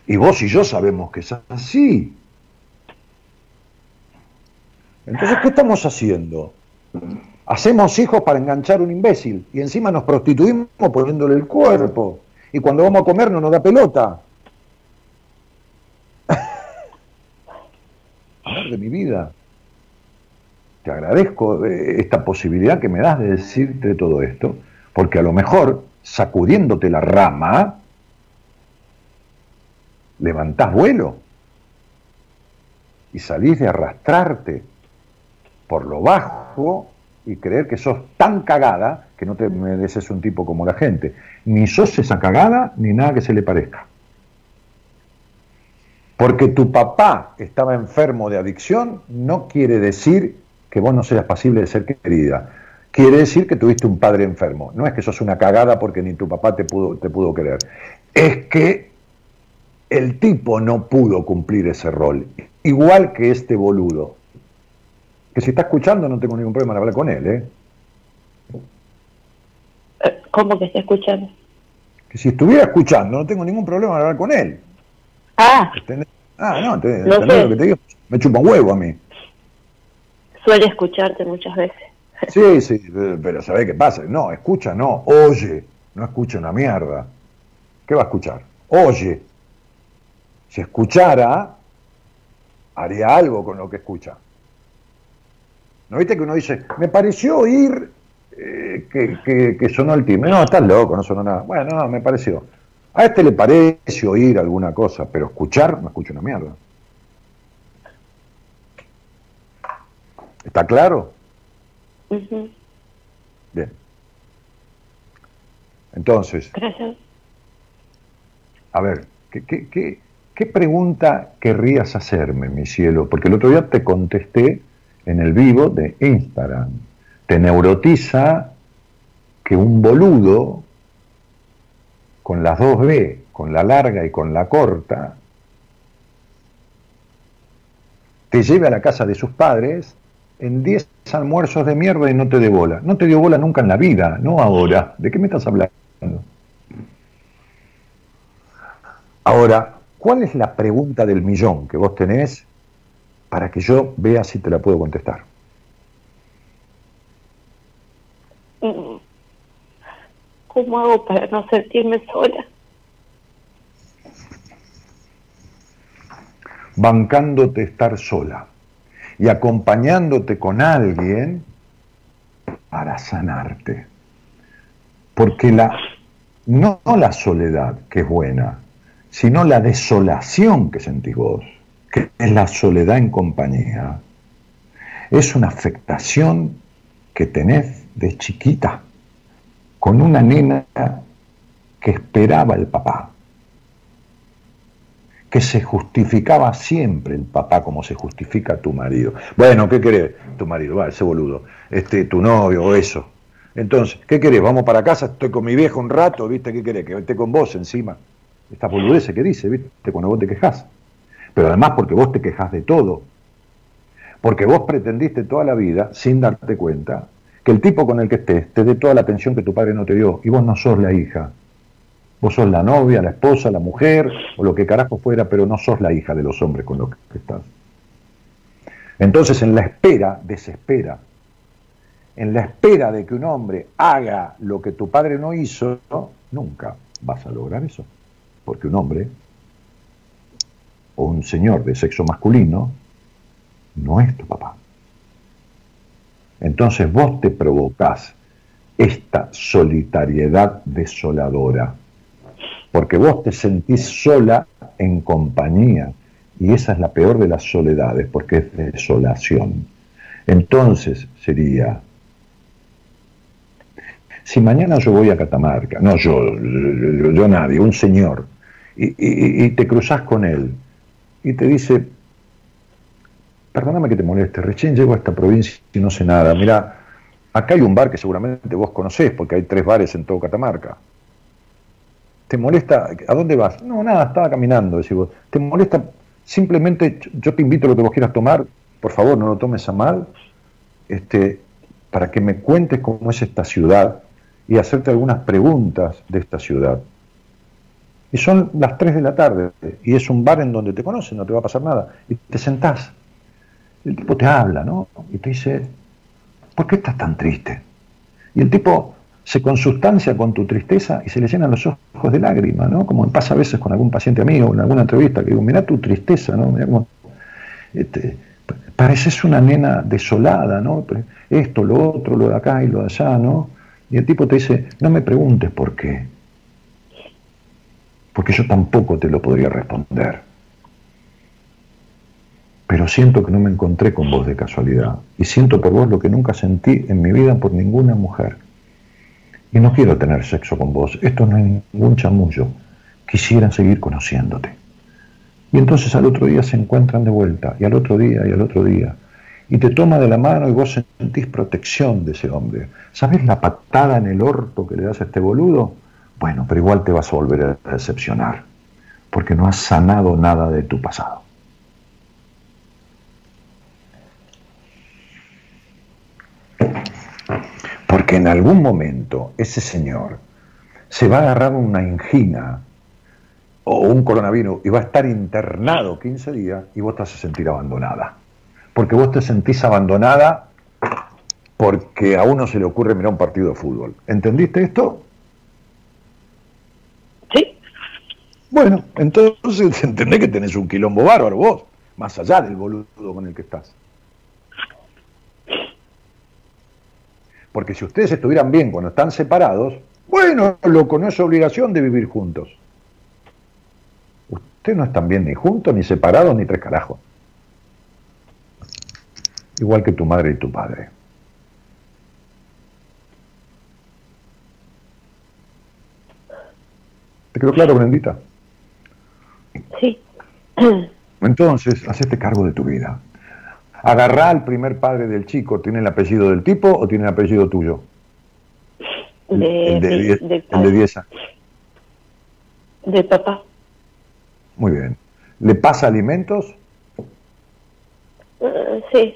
Y vos y yo sabemos que es así. Entonces, ¿qué estamos haciendo? Hacemos hijos para enganchar un imbécil y encima nos prostituimos poniéndole el cuerpo. Y cuando vamos a comer no nos da pelota. De mi vida, te agradezco eh, esta posibilidad que me das de decirte todo esto, porque a lo mejor sacudiéndote la rama, levantás vuelo y salís de arrastrarte por lo bajo y creer que sos tan cagada que no te mereces un tipo como la gente. Ni sos esa cagada ni nada que se le parezca. Porque tu papá estaba enfermo de adicción no quiere decir que vos no seas pasible de ser querida. Quiere decir que tuviste un padre enfermo. No es que sos una cagada porque ni tu papá te pudo, te pudo querer. Es que el tipo no pudo cumplir ese rol. Igual que este boludo. Que si está escuchando no tengo ningún problema en hablar con él, ¿eh? Eh, ¿Cómo que está escuchando? Que si estuviera escuchando no tengo ningún problema en hablar con él. Ah, ¿Entendés? Ah, no, ¿entendés, No ¿entendés sé. lo que te digo? Me chupa un huevo a mí. suele escucharte muchas veces. Sí, sí, pero pero ¿sabés qué pasa? No, escucha, no, oye, no escucha una mierda. ¿Qué va a escuchar? Oye. Si escuchara, haría algo con lo que escucha. ¿No viste que uno dice, me pareció oír eh, que, que- que sonó el timbre? No, estás loco, no sonó nada. Bueno, no, me pareció. A este le parece oír alguna cosa, pero escuchar no escucha una mierda. ¿Está claro? Bien. Entonces, Gracias. a ver, ¿qué, qué, qué, qué pregunta querrías hacerme, mi cielo? Porque el otro día te contesté en el vivo de Instagram. Te neurotiza que un boludo con las dos B, con la larga y con la corta, te lleve a la casa de sus padres en 10 almuerzos de mierda y no te dé bola. No te dio bola nunca en la vida, no ahora. ¿De qué me estás hablando? Ahora, ¿cuál es la pregunta del millón que vos tenés para que yo vea si te la puedo contestar? Mm. ¿Cómo hago para no sentirme sola? bancándote estar sola y acompañándote con alguien para sanarte. Porque la, no la soledad, que es buena, sino la desolación que sentís vos, que es la soledad en compañía, es una afectación que tenés de chiquita, con una nena que esperaba el papá que se justificaba siempre el papá como se justifica tu marido. Bueno, ¿qué querés? Tu marido, va, ese boludo, este, tu novio o eso. Entonces, ¿qué querés? Vamos para casa, estoy con mi viejo un rato, ¿viste? ¿Qué querés? Que esté con vos encima. Esta boludez que dice, ¿viste? Cuando vos te quejás. Pero además porque vos te quejás de todo. Porque vos pretendiste toda la vida, sin darte cuenta, que el tipo con el que estés te dé toda la atención que tu padre no te dio. Y vos no sos la hija. Vos sos la novia, la esposa, la mujer, o lo que carajo fuera, pero no sos la hija de los hombres con los que estás. Entonces, en la espera, desespera. En la espera de que un hombre haga lo que tu padre no hizo, nunca vas a lograr eso. Porque un hombre o un señor de sexo masculino no es tu papá. Entonces vos te provocás esta solitariedad desoladora, porque vos te sentís sola en compañía, y esa es la peor de las soledades, porque es desolación. Entonces sería, si mañana yo voy a Catamarca, no yo, yo, nadie, un señor, y, te cruzás con él, y te dice, perdóname que te moleste, recién llego a esta provincia y no sé nada. Mira, acá hay un bar que seguramente vos conocés, porque hay tres bares en todo Catamarca. ¿Te molesta? ¿A dónde vas? No, nada, estaba caminando, decís vos. ¿Te molesta? Simplemente yo te invito a lo que vos quieras tomar, por favor, no lo tomes a mal, este, para que me cuentes cómo es esta ciudad y hacerte algunas preguntas de esta ciudad. Y son las 3 de la tarde y es un bar en donde te conocen, no te va a pasar nada. Y te sentás el tipo te habla, ¿no? Y te dice, ¿por qué estás tan triste? Y el tipo se consustancia con tu tristeza y se le llenan los ojos de lágrimas, ¿no? Como pasa a veces con algún paciente amigo en alguna entrevista, que digo, mira tu tristeza, ¿no? Mirá cómo, este, pareces una nena desolada, ¿no? Esto, lo otro, lo de acá y lo de allá, ¿no? Y el tipo te dice, no me preguntes por qué, porque yo tampoco te lo podría responder pero siento que no me encontré con vos de casualidad y siento por vos lo que nunca sentí en mi vida por ninguna mujer. Y no quiero tener sexo con vos, esto no es ningún chamullo, quisiera seguir conociéndote. Y entonces al otro día se encuentran de vuelta, y al otro día, y al otro día, y te toma de la mano y vos sentís protección de ese hombre. ¿Sabes la patada en el orto que le das a este boludo? Bueno, pero igual te vas a volver a decepcionar, porque no has sanado nada de tu pasado. Porque en algún momento ese señor se va a agarrar una angina o un coronavirus y va a estar internado 15 días y vos te vas a sentir abandonada. Porque vos te sentís abandonada porque a uno se le ocurre mirar un partido de fútbol. ¿Entendiste esto? Sí. Bueno, entonces entendés que tenés un quilombo bárbaro vos, más allá del boludo con el que estás. Porque si ustedes estuvieran bien cuando están separados, bueno, loco, no es obligación de vivir juntos. Ustedes no están bien ni juntos, ni separados, ni tres carajos. Igual que tu madre y tu padre. ¿Te quedó claro, Brendita? Sí. Entonces, hacete cargo de tu vida. Agarrá al primer padre del chico, ¿tiene el apellido del tipo o tiene el apellido tuyo? De, el de 10 de, el de 10 años. de papá. Muy bien. ¿Le pasa alimentos? Eh, sí.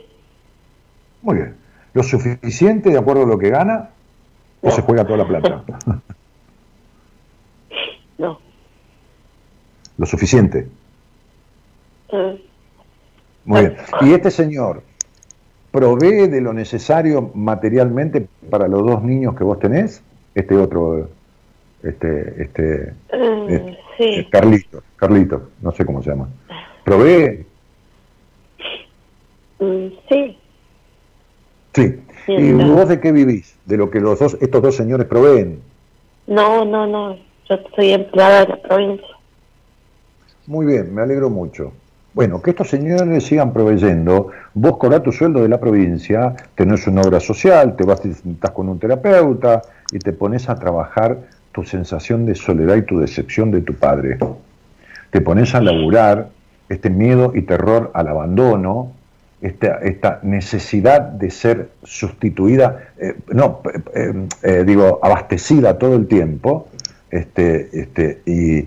Muy bien. ¿Lo suficiente de acuerdo a lo que gana? ¿O se juega toda la plata? No. Lo suficiente. Eh, Muy bien. ¿Y este señor provee de lo necesario materialmente para los dos niños que vos tenés? Este otro, este, este, eh, eh, sí. Carlito, Carlito, no sé cómo se llama. ¿Provee? Mm, sí. Sí. ¿Y vos de qué vivís? De lo que los dos, estos dos señores proveen. No, no, no. Yo soy empleada de la provincia. Muy bien, me alegro mucho. Bueno, que estos señores sigan proveyendo. Vos cobrás tu sueldo de la provincia, tenés una obra social, te vas te sentás con un terapeuta y te pones a trabajar tu sensación de soledad y tu decepción de tu padre. Te pones a laburar este miedo y terror al abandono, esta, esta necesidad de ser sustituida, eh, no, eh, eh, digo, abastecida todo el tiempo, este, este, y,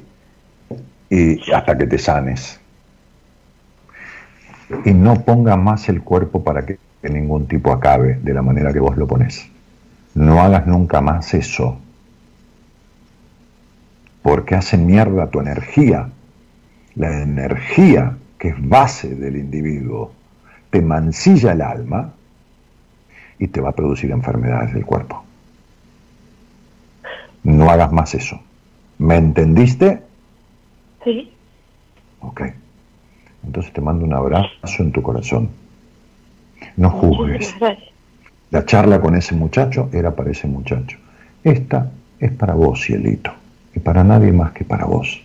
y hasta que te sanes y no ponga más el cuerpo para que ningún tipo acabe de la manera que vos lo ponés. No hagas nunca más eso. porque hace mierda tu energía. La energía, que es base del individuo, te mancilla el alma y te va a producir enfermedades del cuerpo. No hagas más eso. ¿Me entendiste? Sí. Ok. Entonces te mando un abrazo en tu corazón. No juzgues. La charla con ese muchacho era para ese muchacho. Esta es para vos, cielito, y para nadie más que para vos.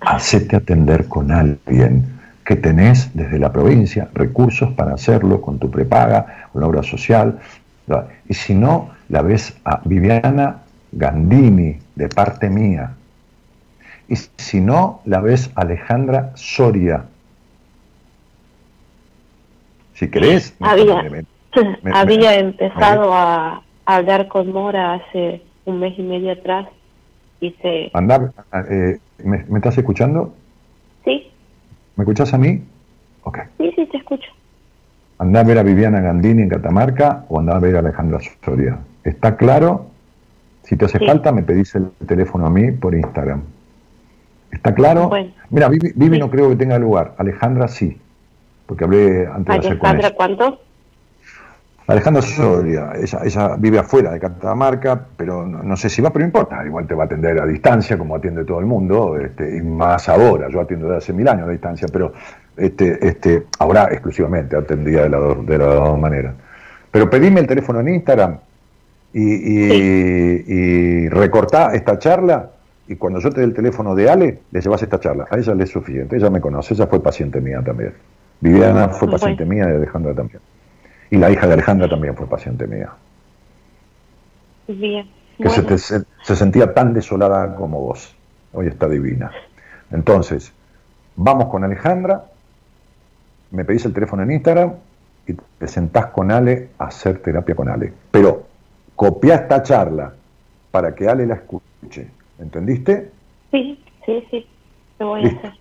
Hacete atender con alguien que tenés desde la provincia recursos para hacerlo con tu prepaga, con la obra social. Y si no, la ves a Viviana Gandini, de parte mía. Y si no, la ves Alejandra Soria. Si querés, Había, me- me- me- había me- empezado a, a hablar con Mora hace un mes y medio atrás y se... Andá, eh, ¿me, me estás escuchando? Sí, ¿Me escuchás a mí? Ok. sí, sí, te escucho. Andá a ver a Viviana Gandini en Catamarca o andá a ver a Alejandra Soria. ¿Está claro? Si te hace Sí. falta, me pedís el teléfono a mí por Instagram. ¿Está claro? Bueno. Mira, Vivi, Vivi Sí. no creo que tenga lugar. Alejandra sí. Porque hablé antes de hacer con Alejandra. ¿cuánto? Alejandra Soria, ella, ella vive afuera de Catamarca, pero no, no sé si va, pero no importa, igual te va a atender a distancia, como atiende todo el mundo, este, y más ahora, yo atiendo desde hace mil años a distancia, pero este, este, ahora exclusivamente atendía de, la dos- de las dos maneras. Pero pedime el teléfono en Instagram y, y, y recortá esta charla, y cuando yo te dé el teléfono de Ale, le llevas esta charla. A ella le es suficiente, ella me conoce, ella fue paciente mía también. Viviana fue paciente mía y Alejandra también. Y la hija de Alejandra también fue paciente mía, Bien. que se, te- se- se sentía tan desolada como vos. Hoy está divina. Entonces, vamos con Alejandra, me pedís el teléfono en Instagram y te sentás con Ale a hacer terapia con Ale. Pero copia esta charla para que Ale la escuche. ¿Entendiste? Sí, sí, sí, lo voy a hacer.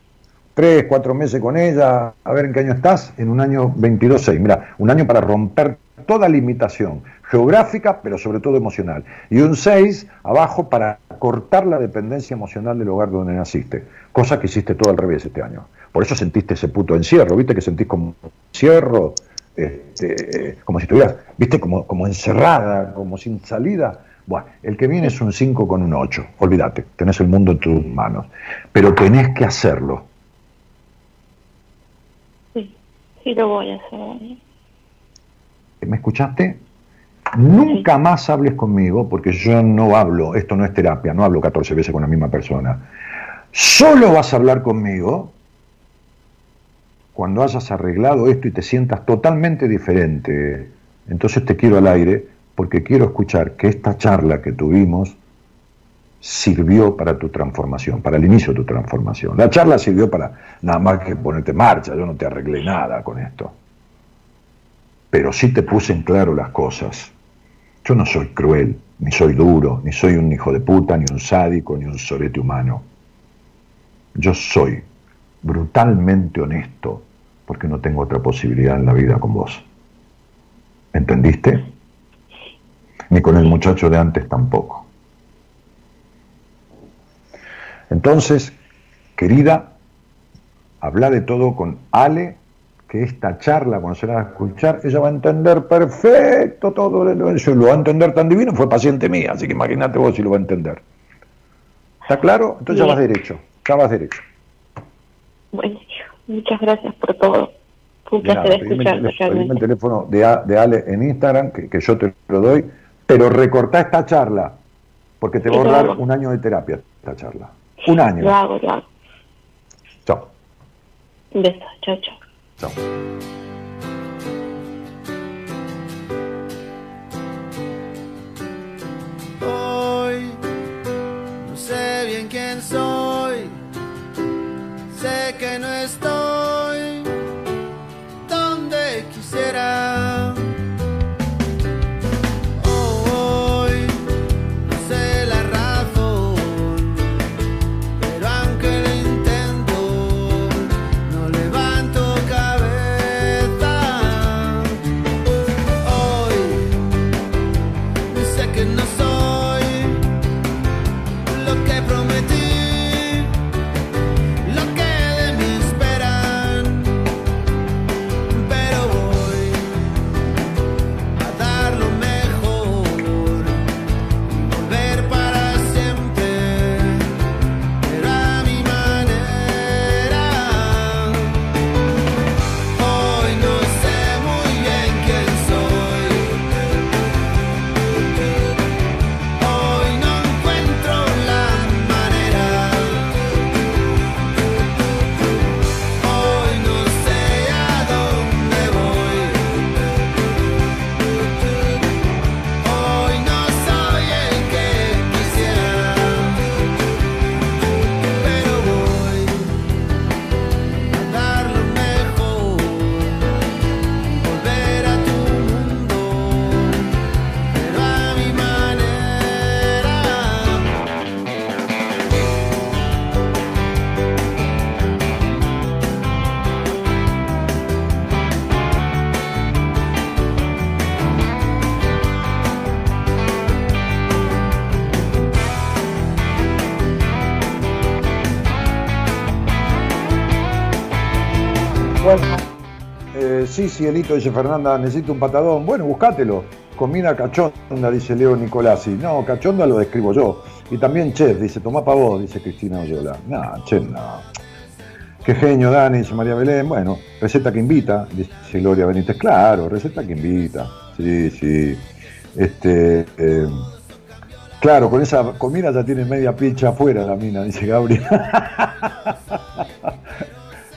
Tres, cuatro meses con ella, a ver en qué año estás, en un año 22-6. Mira, un año para romper toda limitación geográfica, pero sobre todo emocional. Y un 6 abajo para cortar la dependencia emocional del lugar donde naciste, cosa que hiciste todo al revés este año. Por eso sentiste ese puto encierro, viste que sentís como encierro, este, como si estuvieras, viste, como, como encerrada, como sin salida. Bueno, el que viene es un 5 con un 8, olvídate, tenés el mundo en tus manos, pero tenés que hacerlo. Sí, sí lo voy a hacer. ¿Me escuchaste? Nunca más hables conmigo, porque yo no hablo, esto no es terapia, no hablo 14 veces con la misma persona. Solo vas a hablar conmigo cuando hayas arreglado esto y te sientas totalmente diferente. Entonces te quiero al aire porque quiero escuchar que esta charla que tuvimos sirvió para tu transformación, para el inicio de tu transformación. La charla sirvió para nada más que ponerte en marcha, yo no te arreglé nada con esto pero sí te puse en claro las cosas. Yo no soy cruel, ni soy duro, ni soy un hijo de puta, ni un sádico, ni un sorete humano. Yo soy brutalmente honesto porque no tengo otra posibilidad en la vida con vos. ¿Entendiste? Ni con el muchacho de antes tampoco. Entonces, querida, habla de todo con Ale que esta charla, cuando se la va a escuchar, ella va a entender perfecto todo lo, eso, lo va a entender tan divino, fue paciente mía, así que imagínate vos si lo va a entender. ¿Está claro? Entonces ya vas derecho, ya vas derecho. Bueno, muchas gracias por todo. Un placer escucharte pedime el teléfono de, A- de Ale en Instagram, que, que yo te lo doy, pero recortá esta charla, porque te va a lo ahorrar un año de terapia esta charla. Un Lo año. hago, lo hago. Chao. Un beso, chao, chao. Chao. Hoy no sé bien quién soy, sé que no estoy Cielito, dice Fernanda, necesito un patadón. Bueno, búscatelo. Comida cachonda, dice Leo Nicolasi. No, cachonda lo describo yo. Y también chef, dice, tomá para vos, dice Cristina Oyola. No, chef, no. Qué genio, Dani, dice María Belén. Bueno, receta que invita, dice Gloria Benítez. Claro, receta que invita. Sí, sí. Este, eh, claro, con esa comida ya tiene media pincha afuera la mina, dice Gabriel.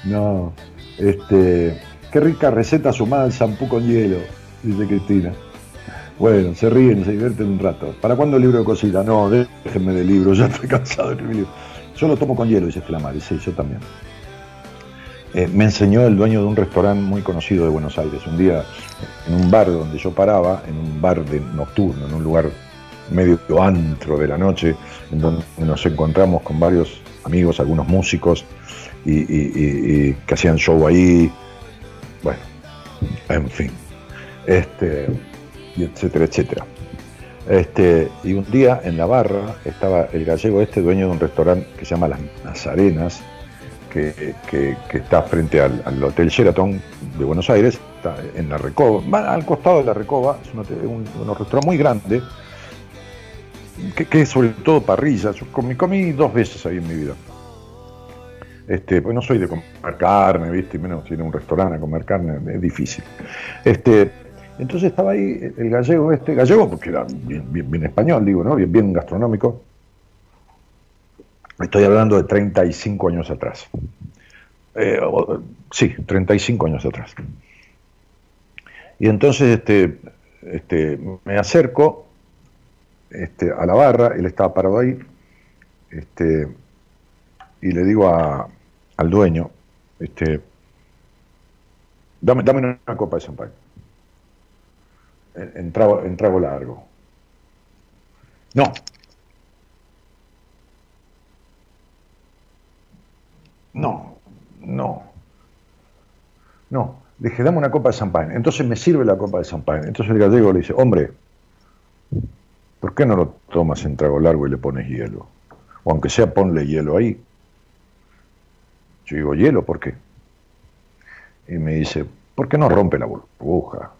no, este, qué rica receta sumada al shampoo con hielo, dice Cristina. Bueno, se ríen, se divierten un rato. ¿Para cuándo el libro de cosita? No, déjenme de libro, ya estoy cansado de escribir Yo lo tomo con hielo, dice Flamari, sí, yo también. Eh, me enseñó el dueño de un restaurante muy conocido de Buenos Aires. Un día, en un bar donde yo paraba, en un bar de nocturno, en un lugar medio antro de la noche, en donde nos encontramos con varios amigos, algunos músicos, y, que hacían show ahí. Bueno, en fin. Este, etcétera, etcétera. Este, y un día en la barra estaba el gallego este, dueño de un restaurante que se llama Las Nazarenas, que, está frente al, Hotel Sheraton de Buenos Aires, está en la Recoba, al costado de la Recoba, es un, restaurante muy grande, que, es sobre todo parrilla. Yo comí, comí, dos veces ahí en mi vida. Este, pues no soy de comer carne, ¿viste? Menos si en un restaurante a comer carne, es difícil. Este, entonces estaba ahí el gallego este, gallego porque era bien, español, digo, ¿no? Bien, gastronómico. Estoy hablando de 35 años atrás. Eh, sí, 35 años atrás. Y entonces este, me acerco a la barra, él estaba parado ahí, y le digo al dueño, este, dame, dame una copa de champán en, trago, largo. No. No, no. No. Dije, dame una copa de champán. Entonces me sirve la copa de champán. Entonces el gallego le dice, hombre, ¿por qué no lo tomas en trago largo y le pones hielo? O aunque sea, ponle hielo ahí. Yo digo, hielo, ¿por qué? Y me dice, ¿por qué no rompe la burbuja?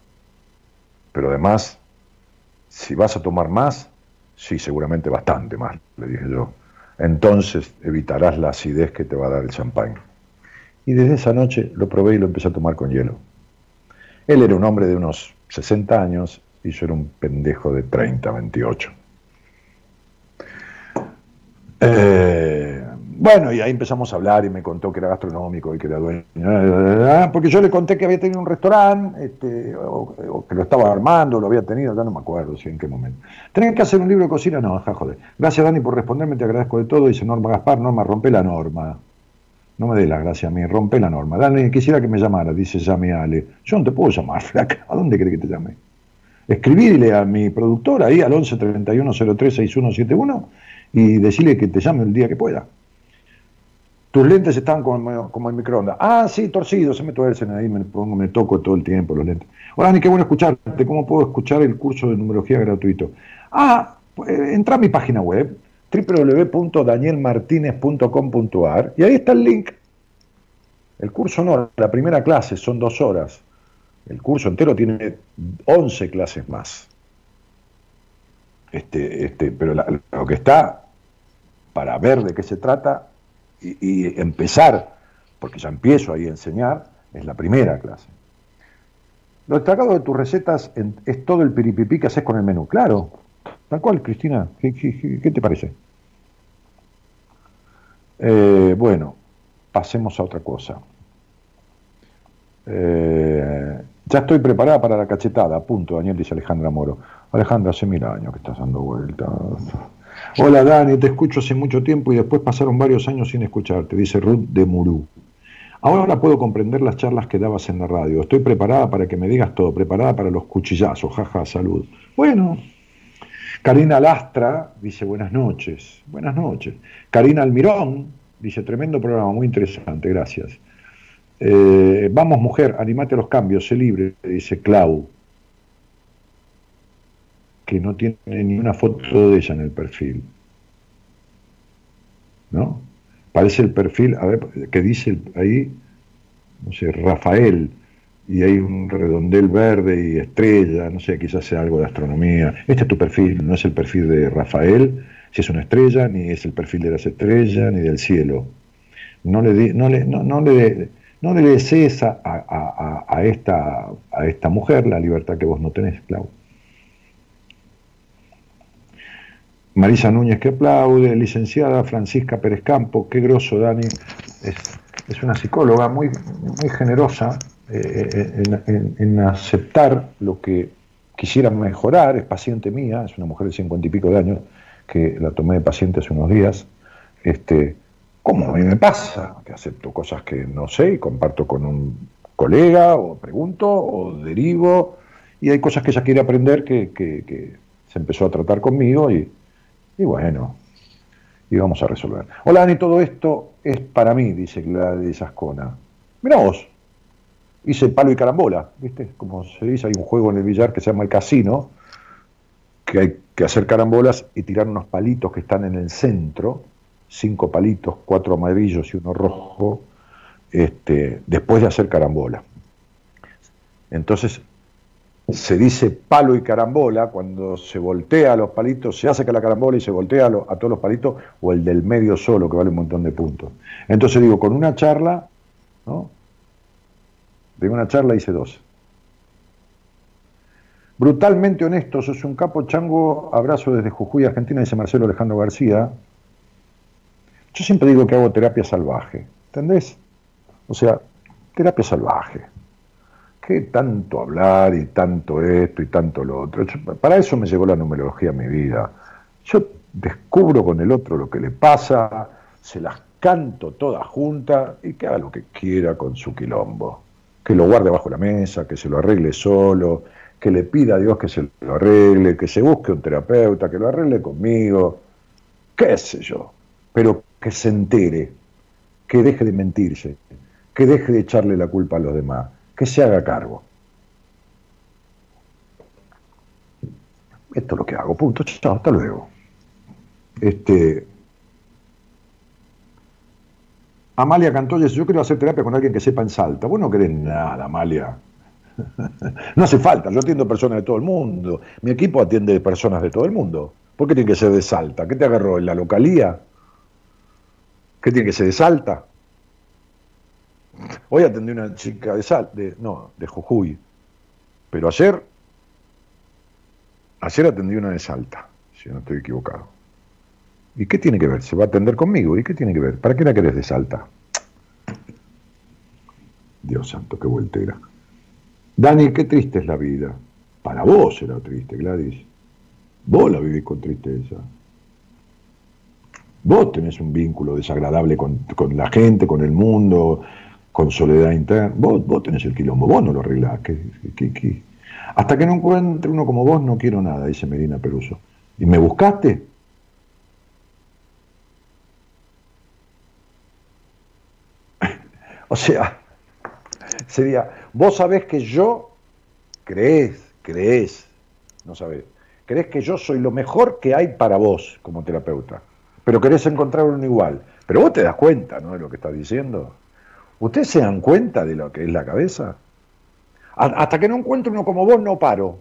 Pero además, si vas a tomar más, sí, seguramente bastante más, le dije yo. Entonces evitarás la acidez que te va a dar el champán. Y desde esa noche lo probé y lo empecé a tomar con hielo. Él era un hombre de unos 60 años y yo era un pendejo de 30, 28. Eh, bueno, y ahí empezamos a hablar y me contó que era gastronómico y que era dueño. Porque yo le conté que había tenido un restaurante, este, o, que lo estaba armando, lo había tenido, ya no me acuerdo si en qué momento. ¿Tenés que hacer un libro de cocina? No, ja, joder. Gracias, Dani, por responderme, te agradezco de todo. Dice Norma Gaspar, Norma, rompe la norma. No me dé la gracia a mí, rompe la norma. Dani, quisiera que me llamara, dice llame Ale. Yo no te puedo llamar, flaca. ¿A dónde crees que te llame? Escribirle a mi productor ahí al 11 31 03 6171 y decirle que te llame el día que pueda. Tus lentes están como, como en microondas. Ah, sí, torcidos, se me tuercen ahí, me, pongo, me toco todo el tiempo los lentes. Hola, Dani, qué bueno escucharte. ¿Cómo puedo escuchar el curso de numerología gratuito? Ah, eh, entra a mi página web, www.danielmartinez.com.ar, y ahí está el link. El curso no, la primera clase son dos horas. El curso entero tiene 11 clases más. Este, este, pero lo que está para ver de qué se trata y, empezar, porque ya empiezo ahí a enseñar, es la primera clase. Lo destacado de tus recetas es todo el piripipí que haces con el menú. Claro, tal cual, Cristina. ¿Qué, te parece? Eh, bueno, pasemos a otra cosa. Eh, ya estoy preparada para la cachetada, punto, Daniel, dice Alejandra Moro. Alejandra, hace mil años que estás dando vueltas. Hola Dani, te escucho hace mucho tiempo y después pasaron varios años sin escucharte, dice Ruth de Murú. Ahora puedo comprender las charlas que dabas en la radio. Estoy preparada para que me digas todo, preparada para los cuchillazos, jaja, salud. Bueno, Karina Lastra dice buenas noches, buenas noches. Karina Almirón dice tremendo programa, muy interesante, gracias. Eh, vamos mujer, animate a los cambios, sé libre, dice Clau que no tiene ni una foto de ella en el perfil. ¿No? Parece el perfil, a ver, que dice ahí, no sé, Rafael, y hay un redondel verde y estrella, no sé, quizás sea algo de astronomía. Este es tu perfil, no es el perfil de Rafael, si es una estrella, ni es el perfil de las estrellas, ni del cielo. No le, no le, no, le, no desees a esta, a esta mujer la libertad que vos no tenés, Clau. Marisa Núñez que aplaude, licenciada Francisca Pérez Campo, qué grosso Dani, es, una psicóloga muy, muy generosa eh, en, en- aceptar lo que quisiera mejorar, es paciente mía, es una mujer de cincuenta y pico de años, que la tomé de paciente hace unos días, este, como a mí me pasa, que acepto cosas que no sé y comparto con un colega, o pregunto, o derivo, y hay cosas que ella quiere aprender que se empezó a tratar conmigo y, y bueno, y vamos a resolver. Hola Dani, todo esto es para mí, dice Gladys Ascona. Mirá vos, hice palo y carambola, ¿viste? Como se dice, hay un juego en el billar que se llama el casino, que hay que hacer carambolas y tirar unos palitos que están en el centro, cinco palitos, cuatro amarillos y uno rojo, este, después de hacer carambola. Entonces, se dice palo y carambola cuando se voltea a los palitos, se hace que la carambola y se voltea a, a todos los palitos, o el del medio solo, que vale un montón de puntos. Entonces digo, con una charla, ¿no? De una charla hice dos. Brutalmente honesto, sos un capo chango, abrazo desde Jujuy, Argentina, dice Marcelo Alejandro García. Yo siempre digo que hago terapia salvaje, ¿entendés? O sea, terapia salvaje. ¿Qué tanto hablar y tanto esto y tanto lo otro? Para eso me llegó la numerología a mi vida. Yo descubro con el otro lo que le pasa, se las canto todas juntas y que haga lo que quiera con su quilombo. Que lo guarde bajo la mesa, que se lo arregle solo, que le pida a Dios que se lo arregle, que se busque un terapeuta, que lo arregle conmigo, qué sé yo. Pero que se entere, que deje de mentirse, que deje de echarle la culpa a los demás, que se haga cargo. Esto es lo que hago, punto. Chao, hasta luego. Este, Amalia Cantoya dice, yo quiero hacer terapia con alguien que sepa en Salta. Vos no querés nada, Amalia. No hace falta, yo atiendo personas de todo el mundo. Mi equipo atiende personas de todo el mundo. ¿Por qué tiene que ser de Salta? ¿Qué te agarró en la localía? ¿Qué tiene que ser de Salta? Hoy atendí una chica de Salta, de, no, de Jujuy. Pero ayer, ayer atendí una de Salta, si no estoy equivocado. ¿Y qué tiene que ver? ¿Se va a atender conmigo? ¿Y qué tiene que ver? ¿Para qué la querés de Salta? Dios santo, qué voltera. Dani, qué triste es la vida. Para vos era triste, Gladys. Vos la vivís con tristeza. Vos tenés un vínculo desagradable con, con la gente, con el mundo, con soledad interna. Vos, vos tenés el quilombo, vos no lo arreglás. ¿Qué- qué-? Hasta que no encuentre uno como vos, no quiero nada, dice Medina Peruso. ¿Y me buscaste? o sea, sería, vos sabés que yo, creés, creés, no sabés, creés que yo soy lo mejor que hay para vos como terapeuta, pero querés encontrar uno igual. Pero vos te das cuenta, ¿no? De lo que estás diciendo. ¿Ustedes se dan cuenta de lo que es la cabeza? Hasta que no encuentro uno como vos, no paro.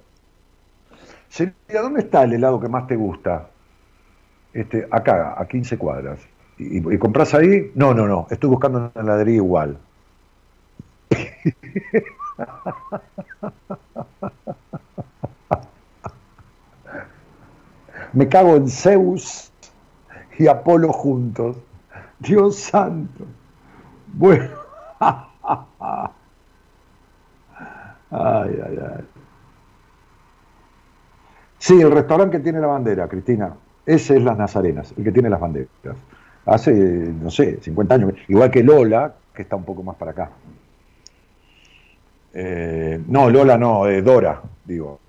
Sería, ¿dónde está el helado que más te gusta? Este, acá, a 15 cuadras. ¿Y, y compras ahí? No, no, no. Estoy buscando una heladería igual. Me cago en Zeus y Apolo juntos. Dios santo. Bueno. Ay, ay, ay. Sí, el restaurante que tiene la bandera, Cristina. Ese es Las Nazarenas, el que tiene las banderas. Hace, no sé, 50 años. Igual que Lola, que está un poco más para acá. Eh, no, Lola no, Dora, digo.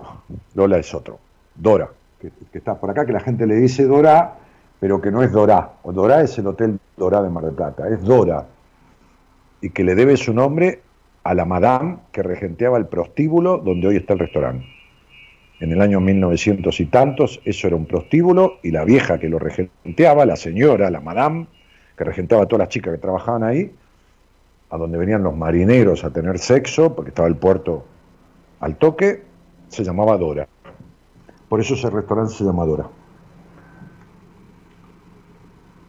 Lola es otro. Dora, que, que está por acá, que la gente le dice Dora, pero que no es Dora. O Dora es el Hotel Dora de Mar del Plata, es Dora. Y que le debe su nombre a la madame que regenteaba el prostíbulo donde hoy está el restaurante. En el año 1900 y tantos, eso era un prostíbulo y la vieja que lo regenteaba, la señora, la madame, que regentaba a todas las chicas que trabajaban ahí, a donde venían los marineros a tener sexo, porque estaba el puerto al toque, se llamaba Dora. Por eso ese restaurante se llama Dora.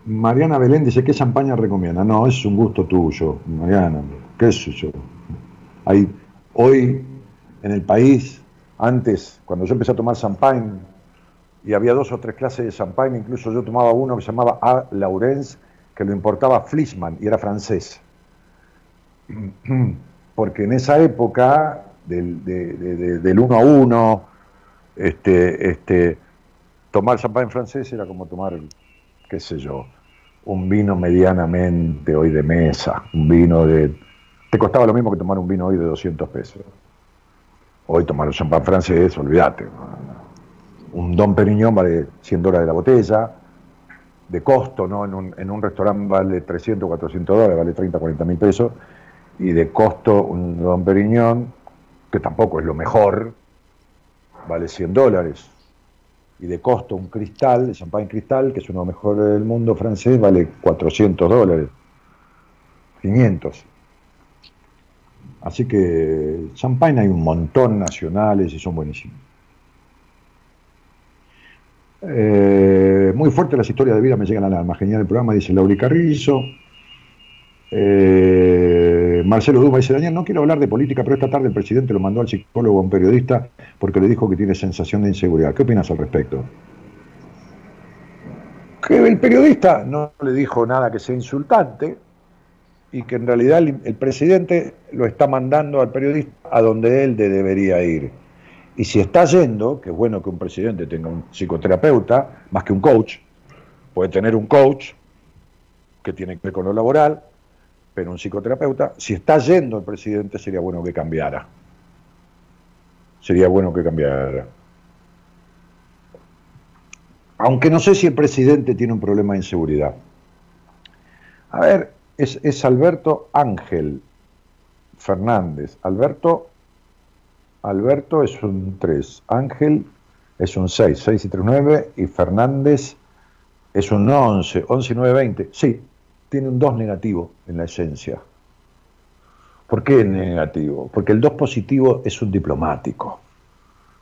Mariana Belén dice, ¿qué champaña recomienda? No, es un gusto tuyo, Mariana, qué sé yo. Hoy en el país, antes, cuando yo empecé a tomar champagne, y había dos o tres clases de champagne, incluso yo tomaba uno que se llamaba A. Laurence, que lo importaba Flisman y era francés. Porque en esa época, del, del uno a uno, este, este, tomar champán francés era como tomar, qué sé yo, un vino medianamente hoy de mesa, un vino de... Te costaba lo mismo que tomar un vino hoy de 200 pesos. Hoy tomar un champán francés, olvídate. Un Don Periñón vale 100 dólares la botella, de costo, ¿no? En un, en un restaurante vale 300, 400 dólares, vale 30, 40 mil pesos, y de costo un Don Periñón, que tampoco es lo mejor, vale 100 dólares. Y de costo un cristal, champán cristal, que es uno de los mejores del mundo francés, vale 400 dólares. 500. Así que champán hay un montón nacionales y son buenísimos. Eh, muy fuerte las historias de vida me llegan al alma. Genial el programa, dice Lauri Carrizo. Eh, Marcelo Duma dice, Daniel, no quiero hablar de política, pero esta tarde el presidente lo mandó al psicólogo a un periodista porque le dijo que tiene sensación de inseguridad. ¿Qué opinas al respecto? Que el periodista no le dijo nada que sea insultante y que en realidad el, presidente lo está mandando al periodista a donde él debería ir. Y si está yendo, que es bueno que un presidente tenga un psicoterapeuta, más que un coach, puede tener un coach que tiene que ver con lo laboral, pero un psicoterapeuta, si está yendo el presidente, sería bueno que cambiara. Sería bueno que cambiara. Aunque no sé si el presidente tiene un problema de inseguridad. A ver, es, es Alberto Ángel Fernández. Alberto, Alberto es un 3, Ángel es un 6, 6 y 3, 9, y Fernández es un 11, 11 y 9, 20. Sí, tiene un 2 negativo en la esencia. ¿Por qué negativo? Porque el 2 positivo es un diplomático.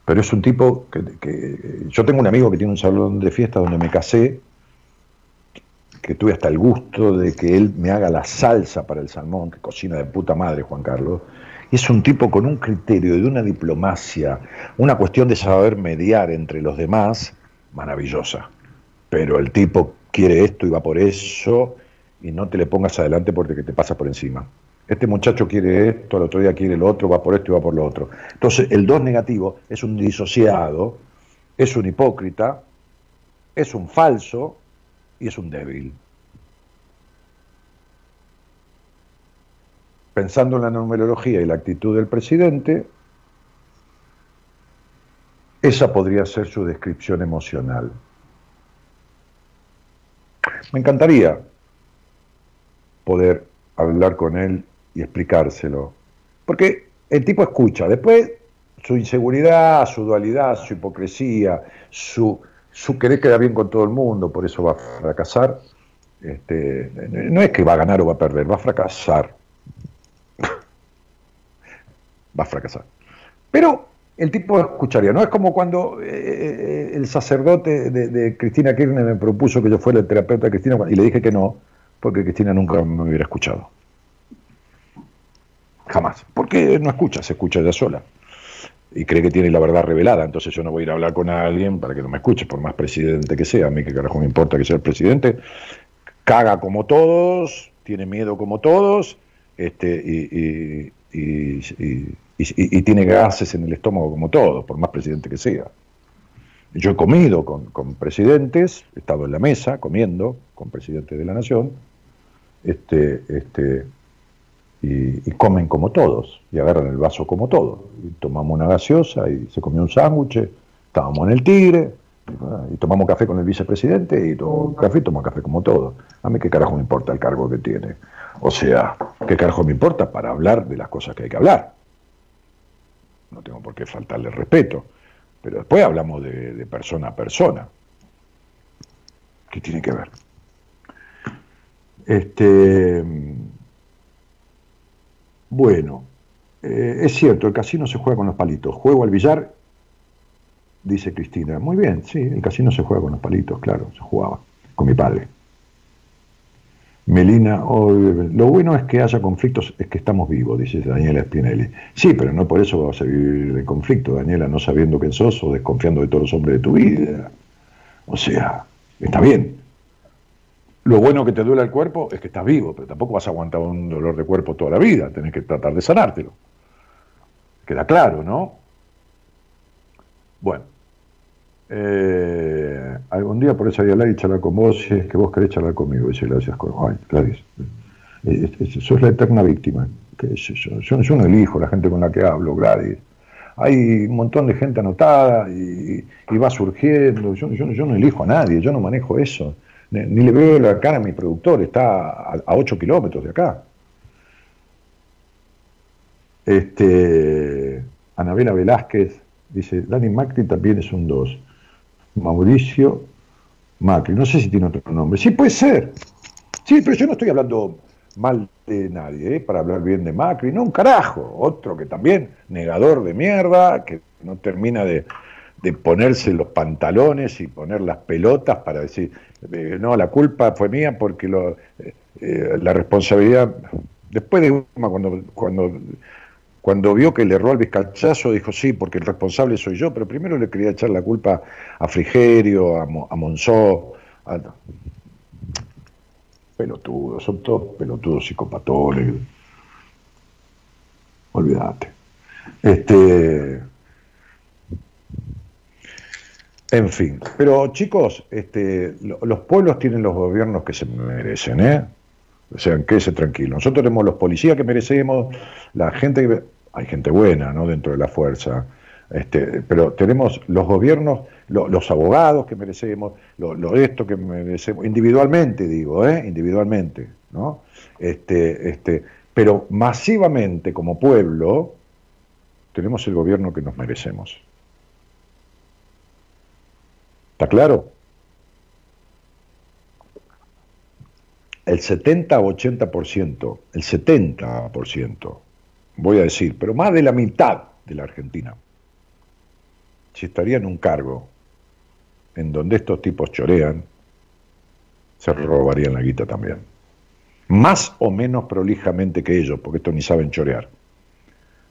Pero es un tipo que, Yo tengo un amigo que tiene un salón de fiesta donde me casé, que tuve hasta el gusto de que él me haga la salsa para el salmón, que cocina de puta madre Juan Carlos. Y es un tipo con un criterio de una diplomacia, una cuestión de saber mediar entre los demás, maravillosa. Pero el tipo quiere esto y va por eso, y no te le pongas adelante porque te pasa por encima. Este muchacho quiere esto, el otro día quiere lo otro, va por esto y va por lo otro. Entonces, el dos negativo es un disociado, es un hipócrita, es un falso y es un débil. Pensando en la numerología y la actitud del presidente, esa podría ser su descripción emocional. Me encantaría poder hablar con él y explicárselo. Porque el tipo escucha, después su inseguridad, su dualidad, su hipocresía, su, su querer quedar bien con todo el mundo, por eso va a fracasar. Este, no es que va a ganar o va a perder, va a fracasar. va a fracasar. Pero el tipo escucharía, ¿no? Es como cuando eh, eh, el sacerdote de, de, Cristina Kirchner me propuso que yo fuera el terapeuta de Cristina y le dije que no, porque Cristina nunca me hubiera escuchado. Jamás. Porque no escucha, se escucha ella sola. Y cree que tiene la verdad revelada, entonces yo no voy a ir a hablar con alguien para que no me escuche, por más presidente que sea. A mí que carajo me importa que sea el presidente. Caga como todos, tiene miedo como todos, este, y, y tiene gases en el estómago como todos, por más presidente que sea. Yo he comido con, con, presidentes, he estado en la mesa comiendo con presidentes de la nación, este, este, y, comen como todos, y agarran el vaso como todos. Y tomamos una gaseosa y se comió un sándwich, estábamos en el Tigre, y, tomamos café con el vicepresidente, y tomo café y tomo café como todos. A mí qué carajo me importa el cargo que tiene. O sea, qué carajo me importa para hablar de las cosas que hay que hablar. No tengo por qué faltarle respeto. Pero después hablamos de persona a persona. ¿Qué tiene que ver? Este, Bueno, eh, es cierto, el casino se juega con los palitos. Juego al billar, dice Cristina. Muy bien, sí, el casino se juega con los palitos, claro, se jugaba con mi padre. Melina, oh, lo bueno es que haya conflictos, es que estamos vivos, dice Daniela Spinelli. Sí, pero no por eso vas a vivir de conflicto, Daniela, no sabiendo quién sos o desconfiando de todos los hombres de tu vida. O sea, está bien. Lo bueno que te duele el cuerpo es que estás vivo, pero tampoco vas a aguantar un dolor de cuerpo toda la vida, tenés que tratar de sanártelo. Queda claro, ¿no? Bueno. Eh, algún día por eso voy y charlar con vos es que vos querés charlar conmigo. Dice, gracias, Ay, Gladys. Eh, sos la eterna víctima. Yo, no elijo la gente con la que hablo, Gladys. Hay un montón de gente anotada y, va surgiendo. Yo, yo, no elijo a nadie, yo no manejo eso. Ni, le veo la cara a mi productor, está a, a 8 kilómetros de acá. Este, Anabela Velázquez dice, Dani Macri también es un 2. Mauricio Macri. No sé si tiene otro nombre. Sí, puede ser. Sí, pero yo no estoy hablando mal de nadie, ¿eh? para hablar bien de Macri. No, un carajo. Otro que también, negador de mierda, que no termina de, ponerse los pantalones y poner las pelotas para decir, eh, no, la culpa fue mía porque lo, eh, la responsabilidad, después de cuando, cuando cuando vio que le erró al vizcachazo, dijo sí, porque el responsable soy yo, pero primero le quería echar la culpa a Frigerio, a, a Monzó. Pelotudos, son todos pelotudos psicopatones. Olvídate. Este. En fin, pero chicos, este, los pueblos tienen los gobiernos que se merecen, ¿eh? O sea, quédese tranquilo. Nosotros tenemos los policías que merecemos, la gente que hay gente buena ¿no? dentro de la fuerza, este, pero tenemos los gobiernos, los abogados que merecemos, lo, esto que merecemos, individualmente digo, ¿eh? individualmente, ¿no? Este, este, pero masivamente como pueblo tenemos el gobierno que nos merecemos. ¿Está claro? El 70-80%, el 70% voy a decir, pero más de la mitad de la Argentina, si estaría en un cargo en donde estos tipos chorean, se robarían la guita también. Más o menos prolijamente que ellos, porque estos ni saben chorear.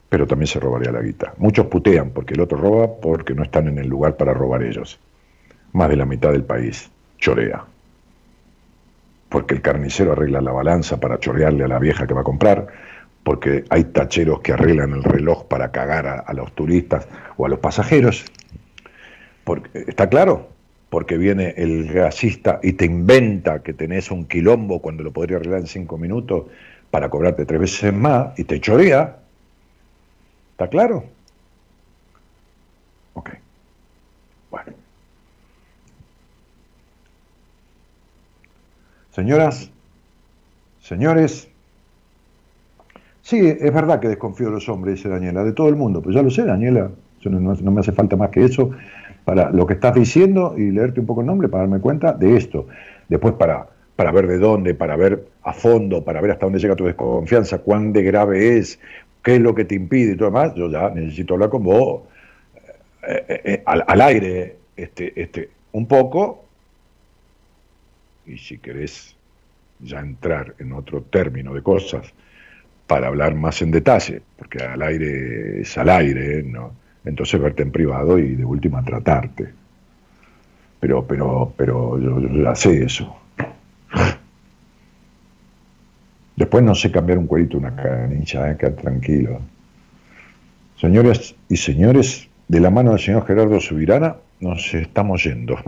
Pero también se robaría la guita. Muchos putean porque el otro roba porque no están en el lugar para robar ellos. Más de la mitad del país chorea. Porque el carnicero arregla la balanza para chorearle a la vieja que va a comprar, porque hay tacheros que arreglan el reloj para cagar a, los turistas o a los pasajeros. Porque, ¿Está claro? Porque viene el gasista y te inventa que tenés un quilombo cuando lo podría arreglar en cinco minutos para cobrarte tres veces más y te chorea. ¿Está claro? Ok. Señoras, señores, Sí, es verdad que desconfío de los hombres, dice Daniela, de todo el mundo, pues ya lo sé, Daniela, no, me hace falta más que eso para lo que estás diciendo y leerte un poco el nombre para darme cuenta de esto. Después para, para ver de dónde, para ver a fondo, para ver hasta dónde llega tu desconfianza, cuán de grave es, qué es lo que te impide y todo demás, yo ya necesito hablar con vos eh, eh, eh, al, al, aire este, este, un poco y si querés ya entrar en otro término de cosas para hablar más en detalle, porque al aire es al aire, ¿no? Entonces verte en privado y de última tratarte. Pero, pero, pero yo, ya sé eso. Después no sé cambiar un cuerito, una canilla, ¿eh? quedar tranquilo. Señores y señores, de la mano del señor Gerardo Subirana, nos estamos yendo.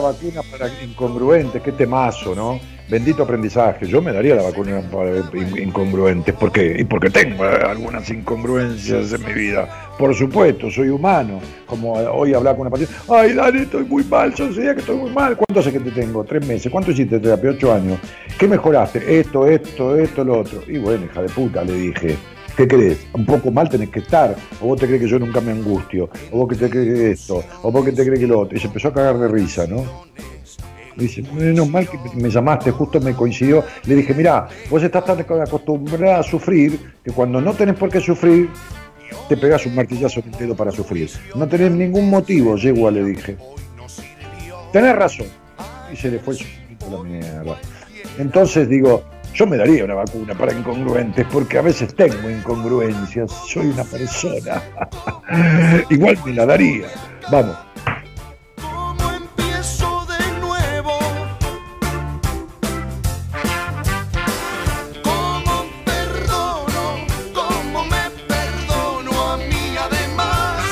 Hubiera vacunas para incongruentes, qué temazo, ¿no? Bendito aprendizaje. Yo me daría la vacuna para in- incongruentes, porque y porque tengo eh, algunas incongruencias en mi vida. Por supuesto, soy humano. Como hoy hablaba con una paciente, ay, Dani, estoy muy mal, yo sé que estoy muy mal. ¿Cuánto hace que te tengo? Tres meses. ¿Cuánto hiciste terapia? Ocho años. ¿Qué mejoraste? Esto, esto, esto, lo otro. Y bueno, hija de puta, le dije. ¿Qué crees? Un poco mal tenés que estar. O vos te crees que yo nunca me angustio. O vos que te crees que esto. O vos que te crees que lo otro. Y se empezó a cagar de risa, ¿no? Dice, menos mal que me llamaste, justo me coincidió. Le dije, mirá, vos estás tan acostumbrada a sufrir que cuando no tenés por qué sufrir, te pegás un martillazo en el dedo para sufrir. No tenés ningún motivo, yegua, le dije. Tenés razón. Y se le fue la mierda. Entonces digo, yo me daría una vacuna para incongruentes, porque a veces tengo incongruencias, soy una persona. Igual me la daría. Vamos. ¿Cómo empiezo de nuevo? ¿Cómo perdono? ¿Cómo me perdono a mí además?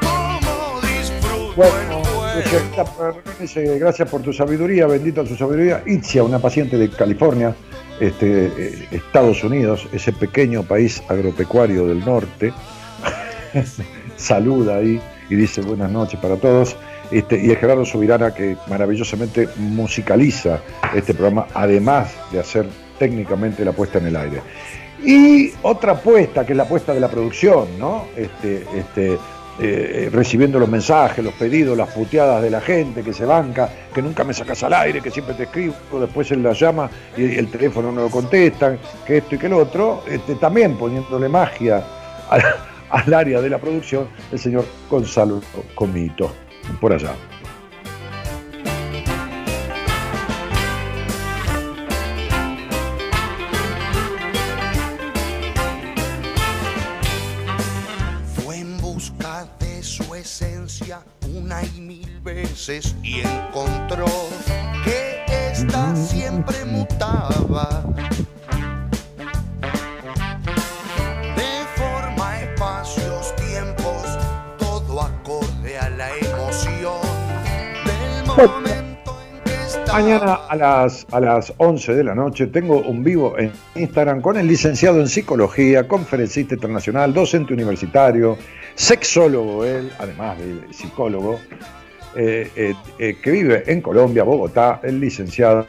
¿Cómo disfruto Bueno, gracias por tu sabiduría, bendita su sabiduría. Itzia, una paciente de California, este, eh, Estados Unidos, ese pequeño país agropecuario del norte, saluda ahí y dice buenas noches para todos. Este, y es Gerardo Subirana que maravillosamente musicaliza este programa, además de hacer técnicamente la puesta en el aire. Y otra apuesta, que es la apuesta de la producción, ¿no? Este, este, eh, recibiendo los mensajes, los pedidos, las puteadas de la gente que se banca, que nunca me sacas al aire, que siempre te escribo, después él la llama y el teléfono no lo contestan, que esto y que lo otro, este, también poniéndole magia al, al área de la producción, el señor Gonzalo Comito, por allá. Veces y encontró que ésta siempre mutaba. Deforma espacios, tiempos, todo acorde a la emoción del momento en que está. Mañana a las, a las 11 de la noche tengo un vivo en Instagram con el licenciado en psicología, conferencista internacional, docente universitario, sexólogo él, además de psicólogo, que vive en Colombia, Bogotá, el licenciado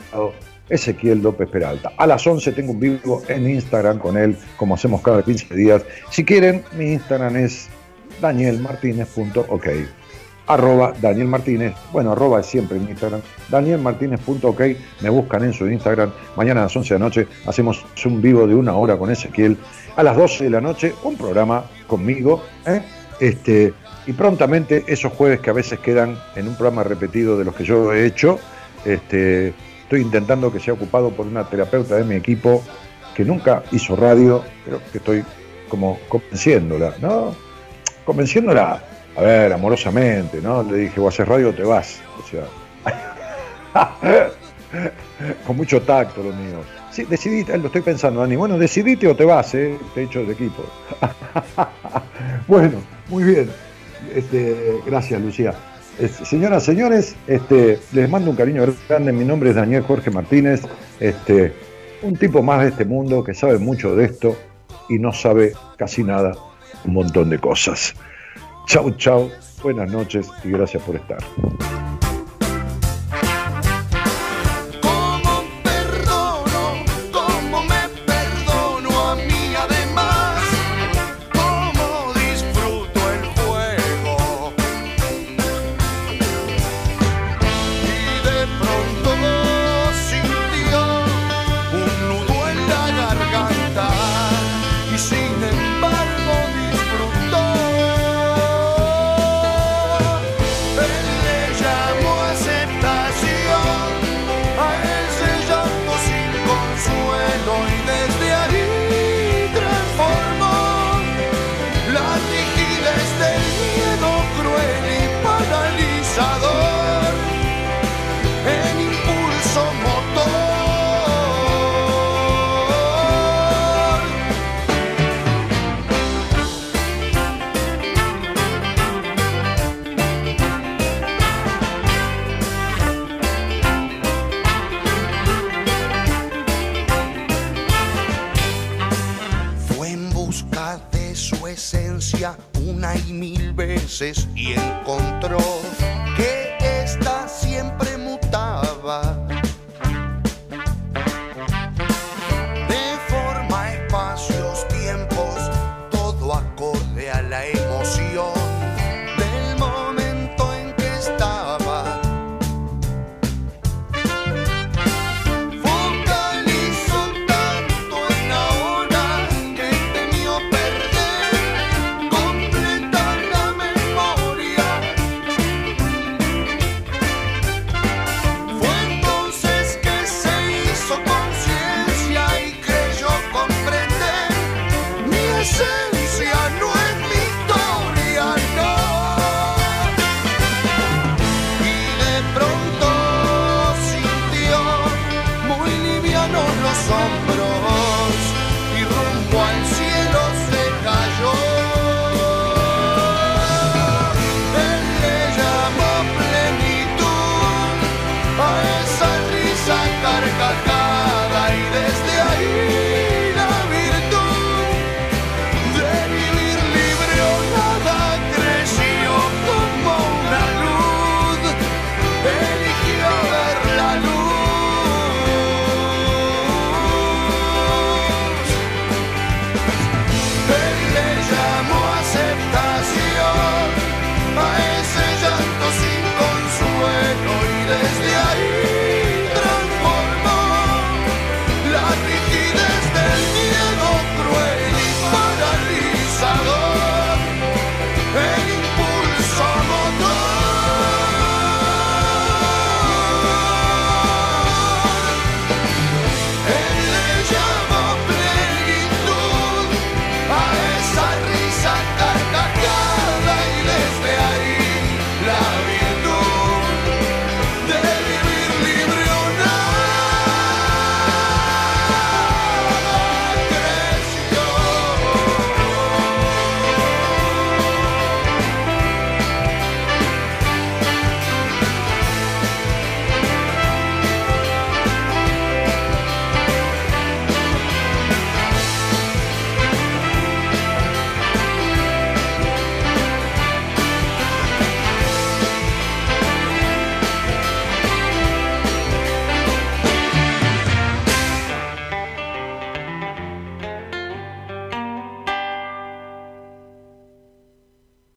Ezequiel López Peralta. A las 11 tengo un vivo en Instagram con él, como hacemos cada 15 días. Si quieren, mi Instagram es danielmartinez.ok arroba Daniel Martínez, bueno, arroba siempre en Instagram, danielmartinez.ok, me buscan en su Instagram, mañana a las 11 de la noche hacemos un vivo de una hora con Ezequiel, a las 12 de la noche un programa conmigo, ¿eh? este, y prontamente esos jueves que a veces quedan en un programa repetido de los que yo he hecho, este, estoy intentando que sea ocupado por una terapeuta de mi equipo que nunca hizo radio, pero que estoy como convenciéndola, ¿no? Convenciéndola a ver, amorosamente, ¿no? Le dije, o haces radio o te vas. O sea, con mucho tacto lo mío. Sí, decidite, lo estoy pensando, Dani. Bueno, decidite o te vas, ¿eh? Te echo de equipo. bueno, muy bien. Este, gracias, Lucía. Señoras, señores, este, les mando un cariño grande. Mi nombre es Daniel Jorge Martínez. Este, un tipo más de este mundo que sabe mucho de esto y no sabe casi nada, un montón de cosas. Chau, chau, buenas noches y gracias por estar.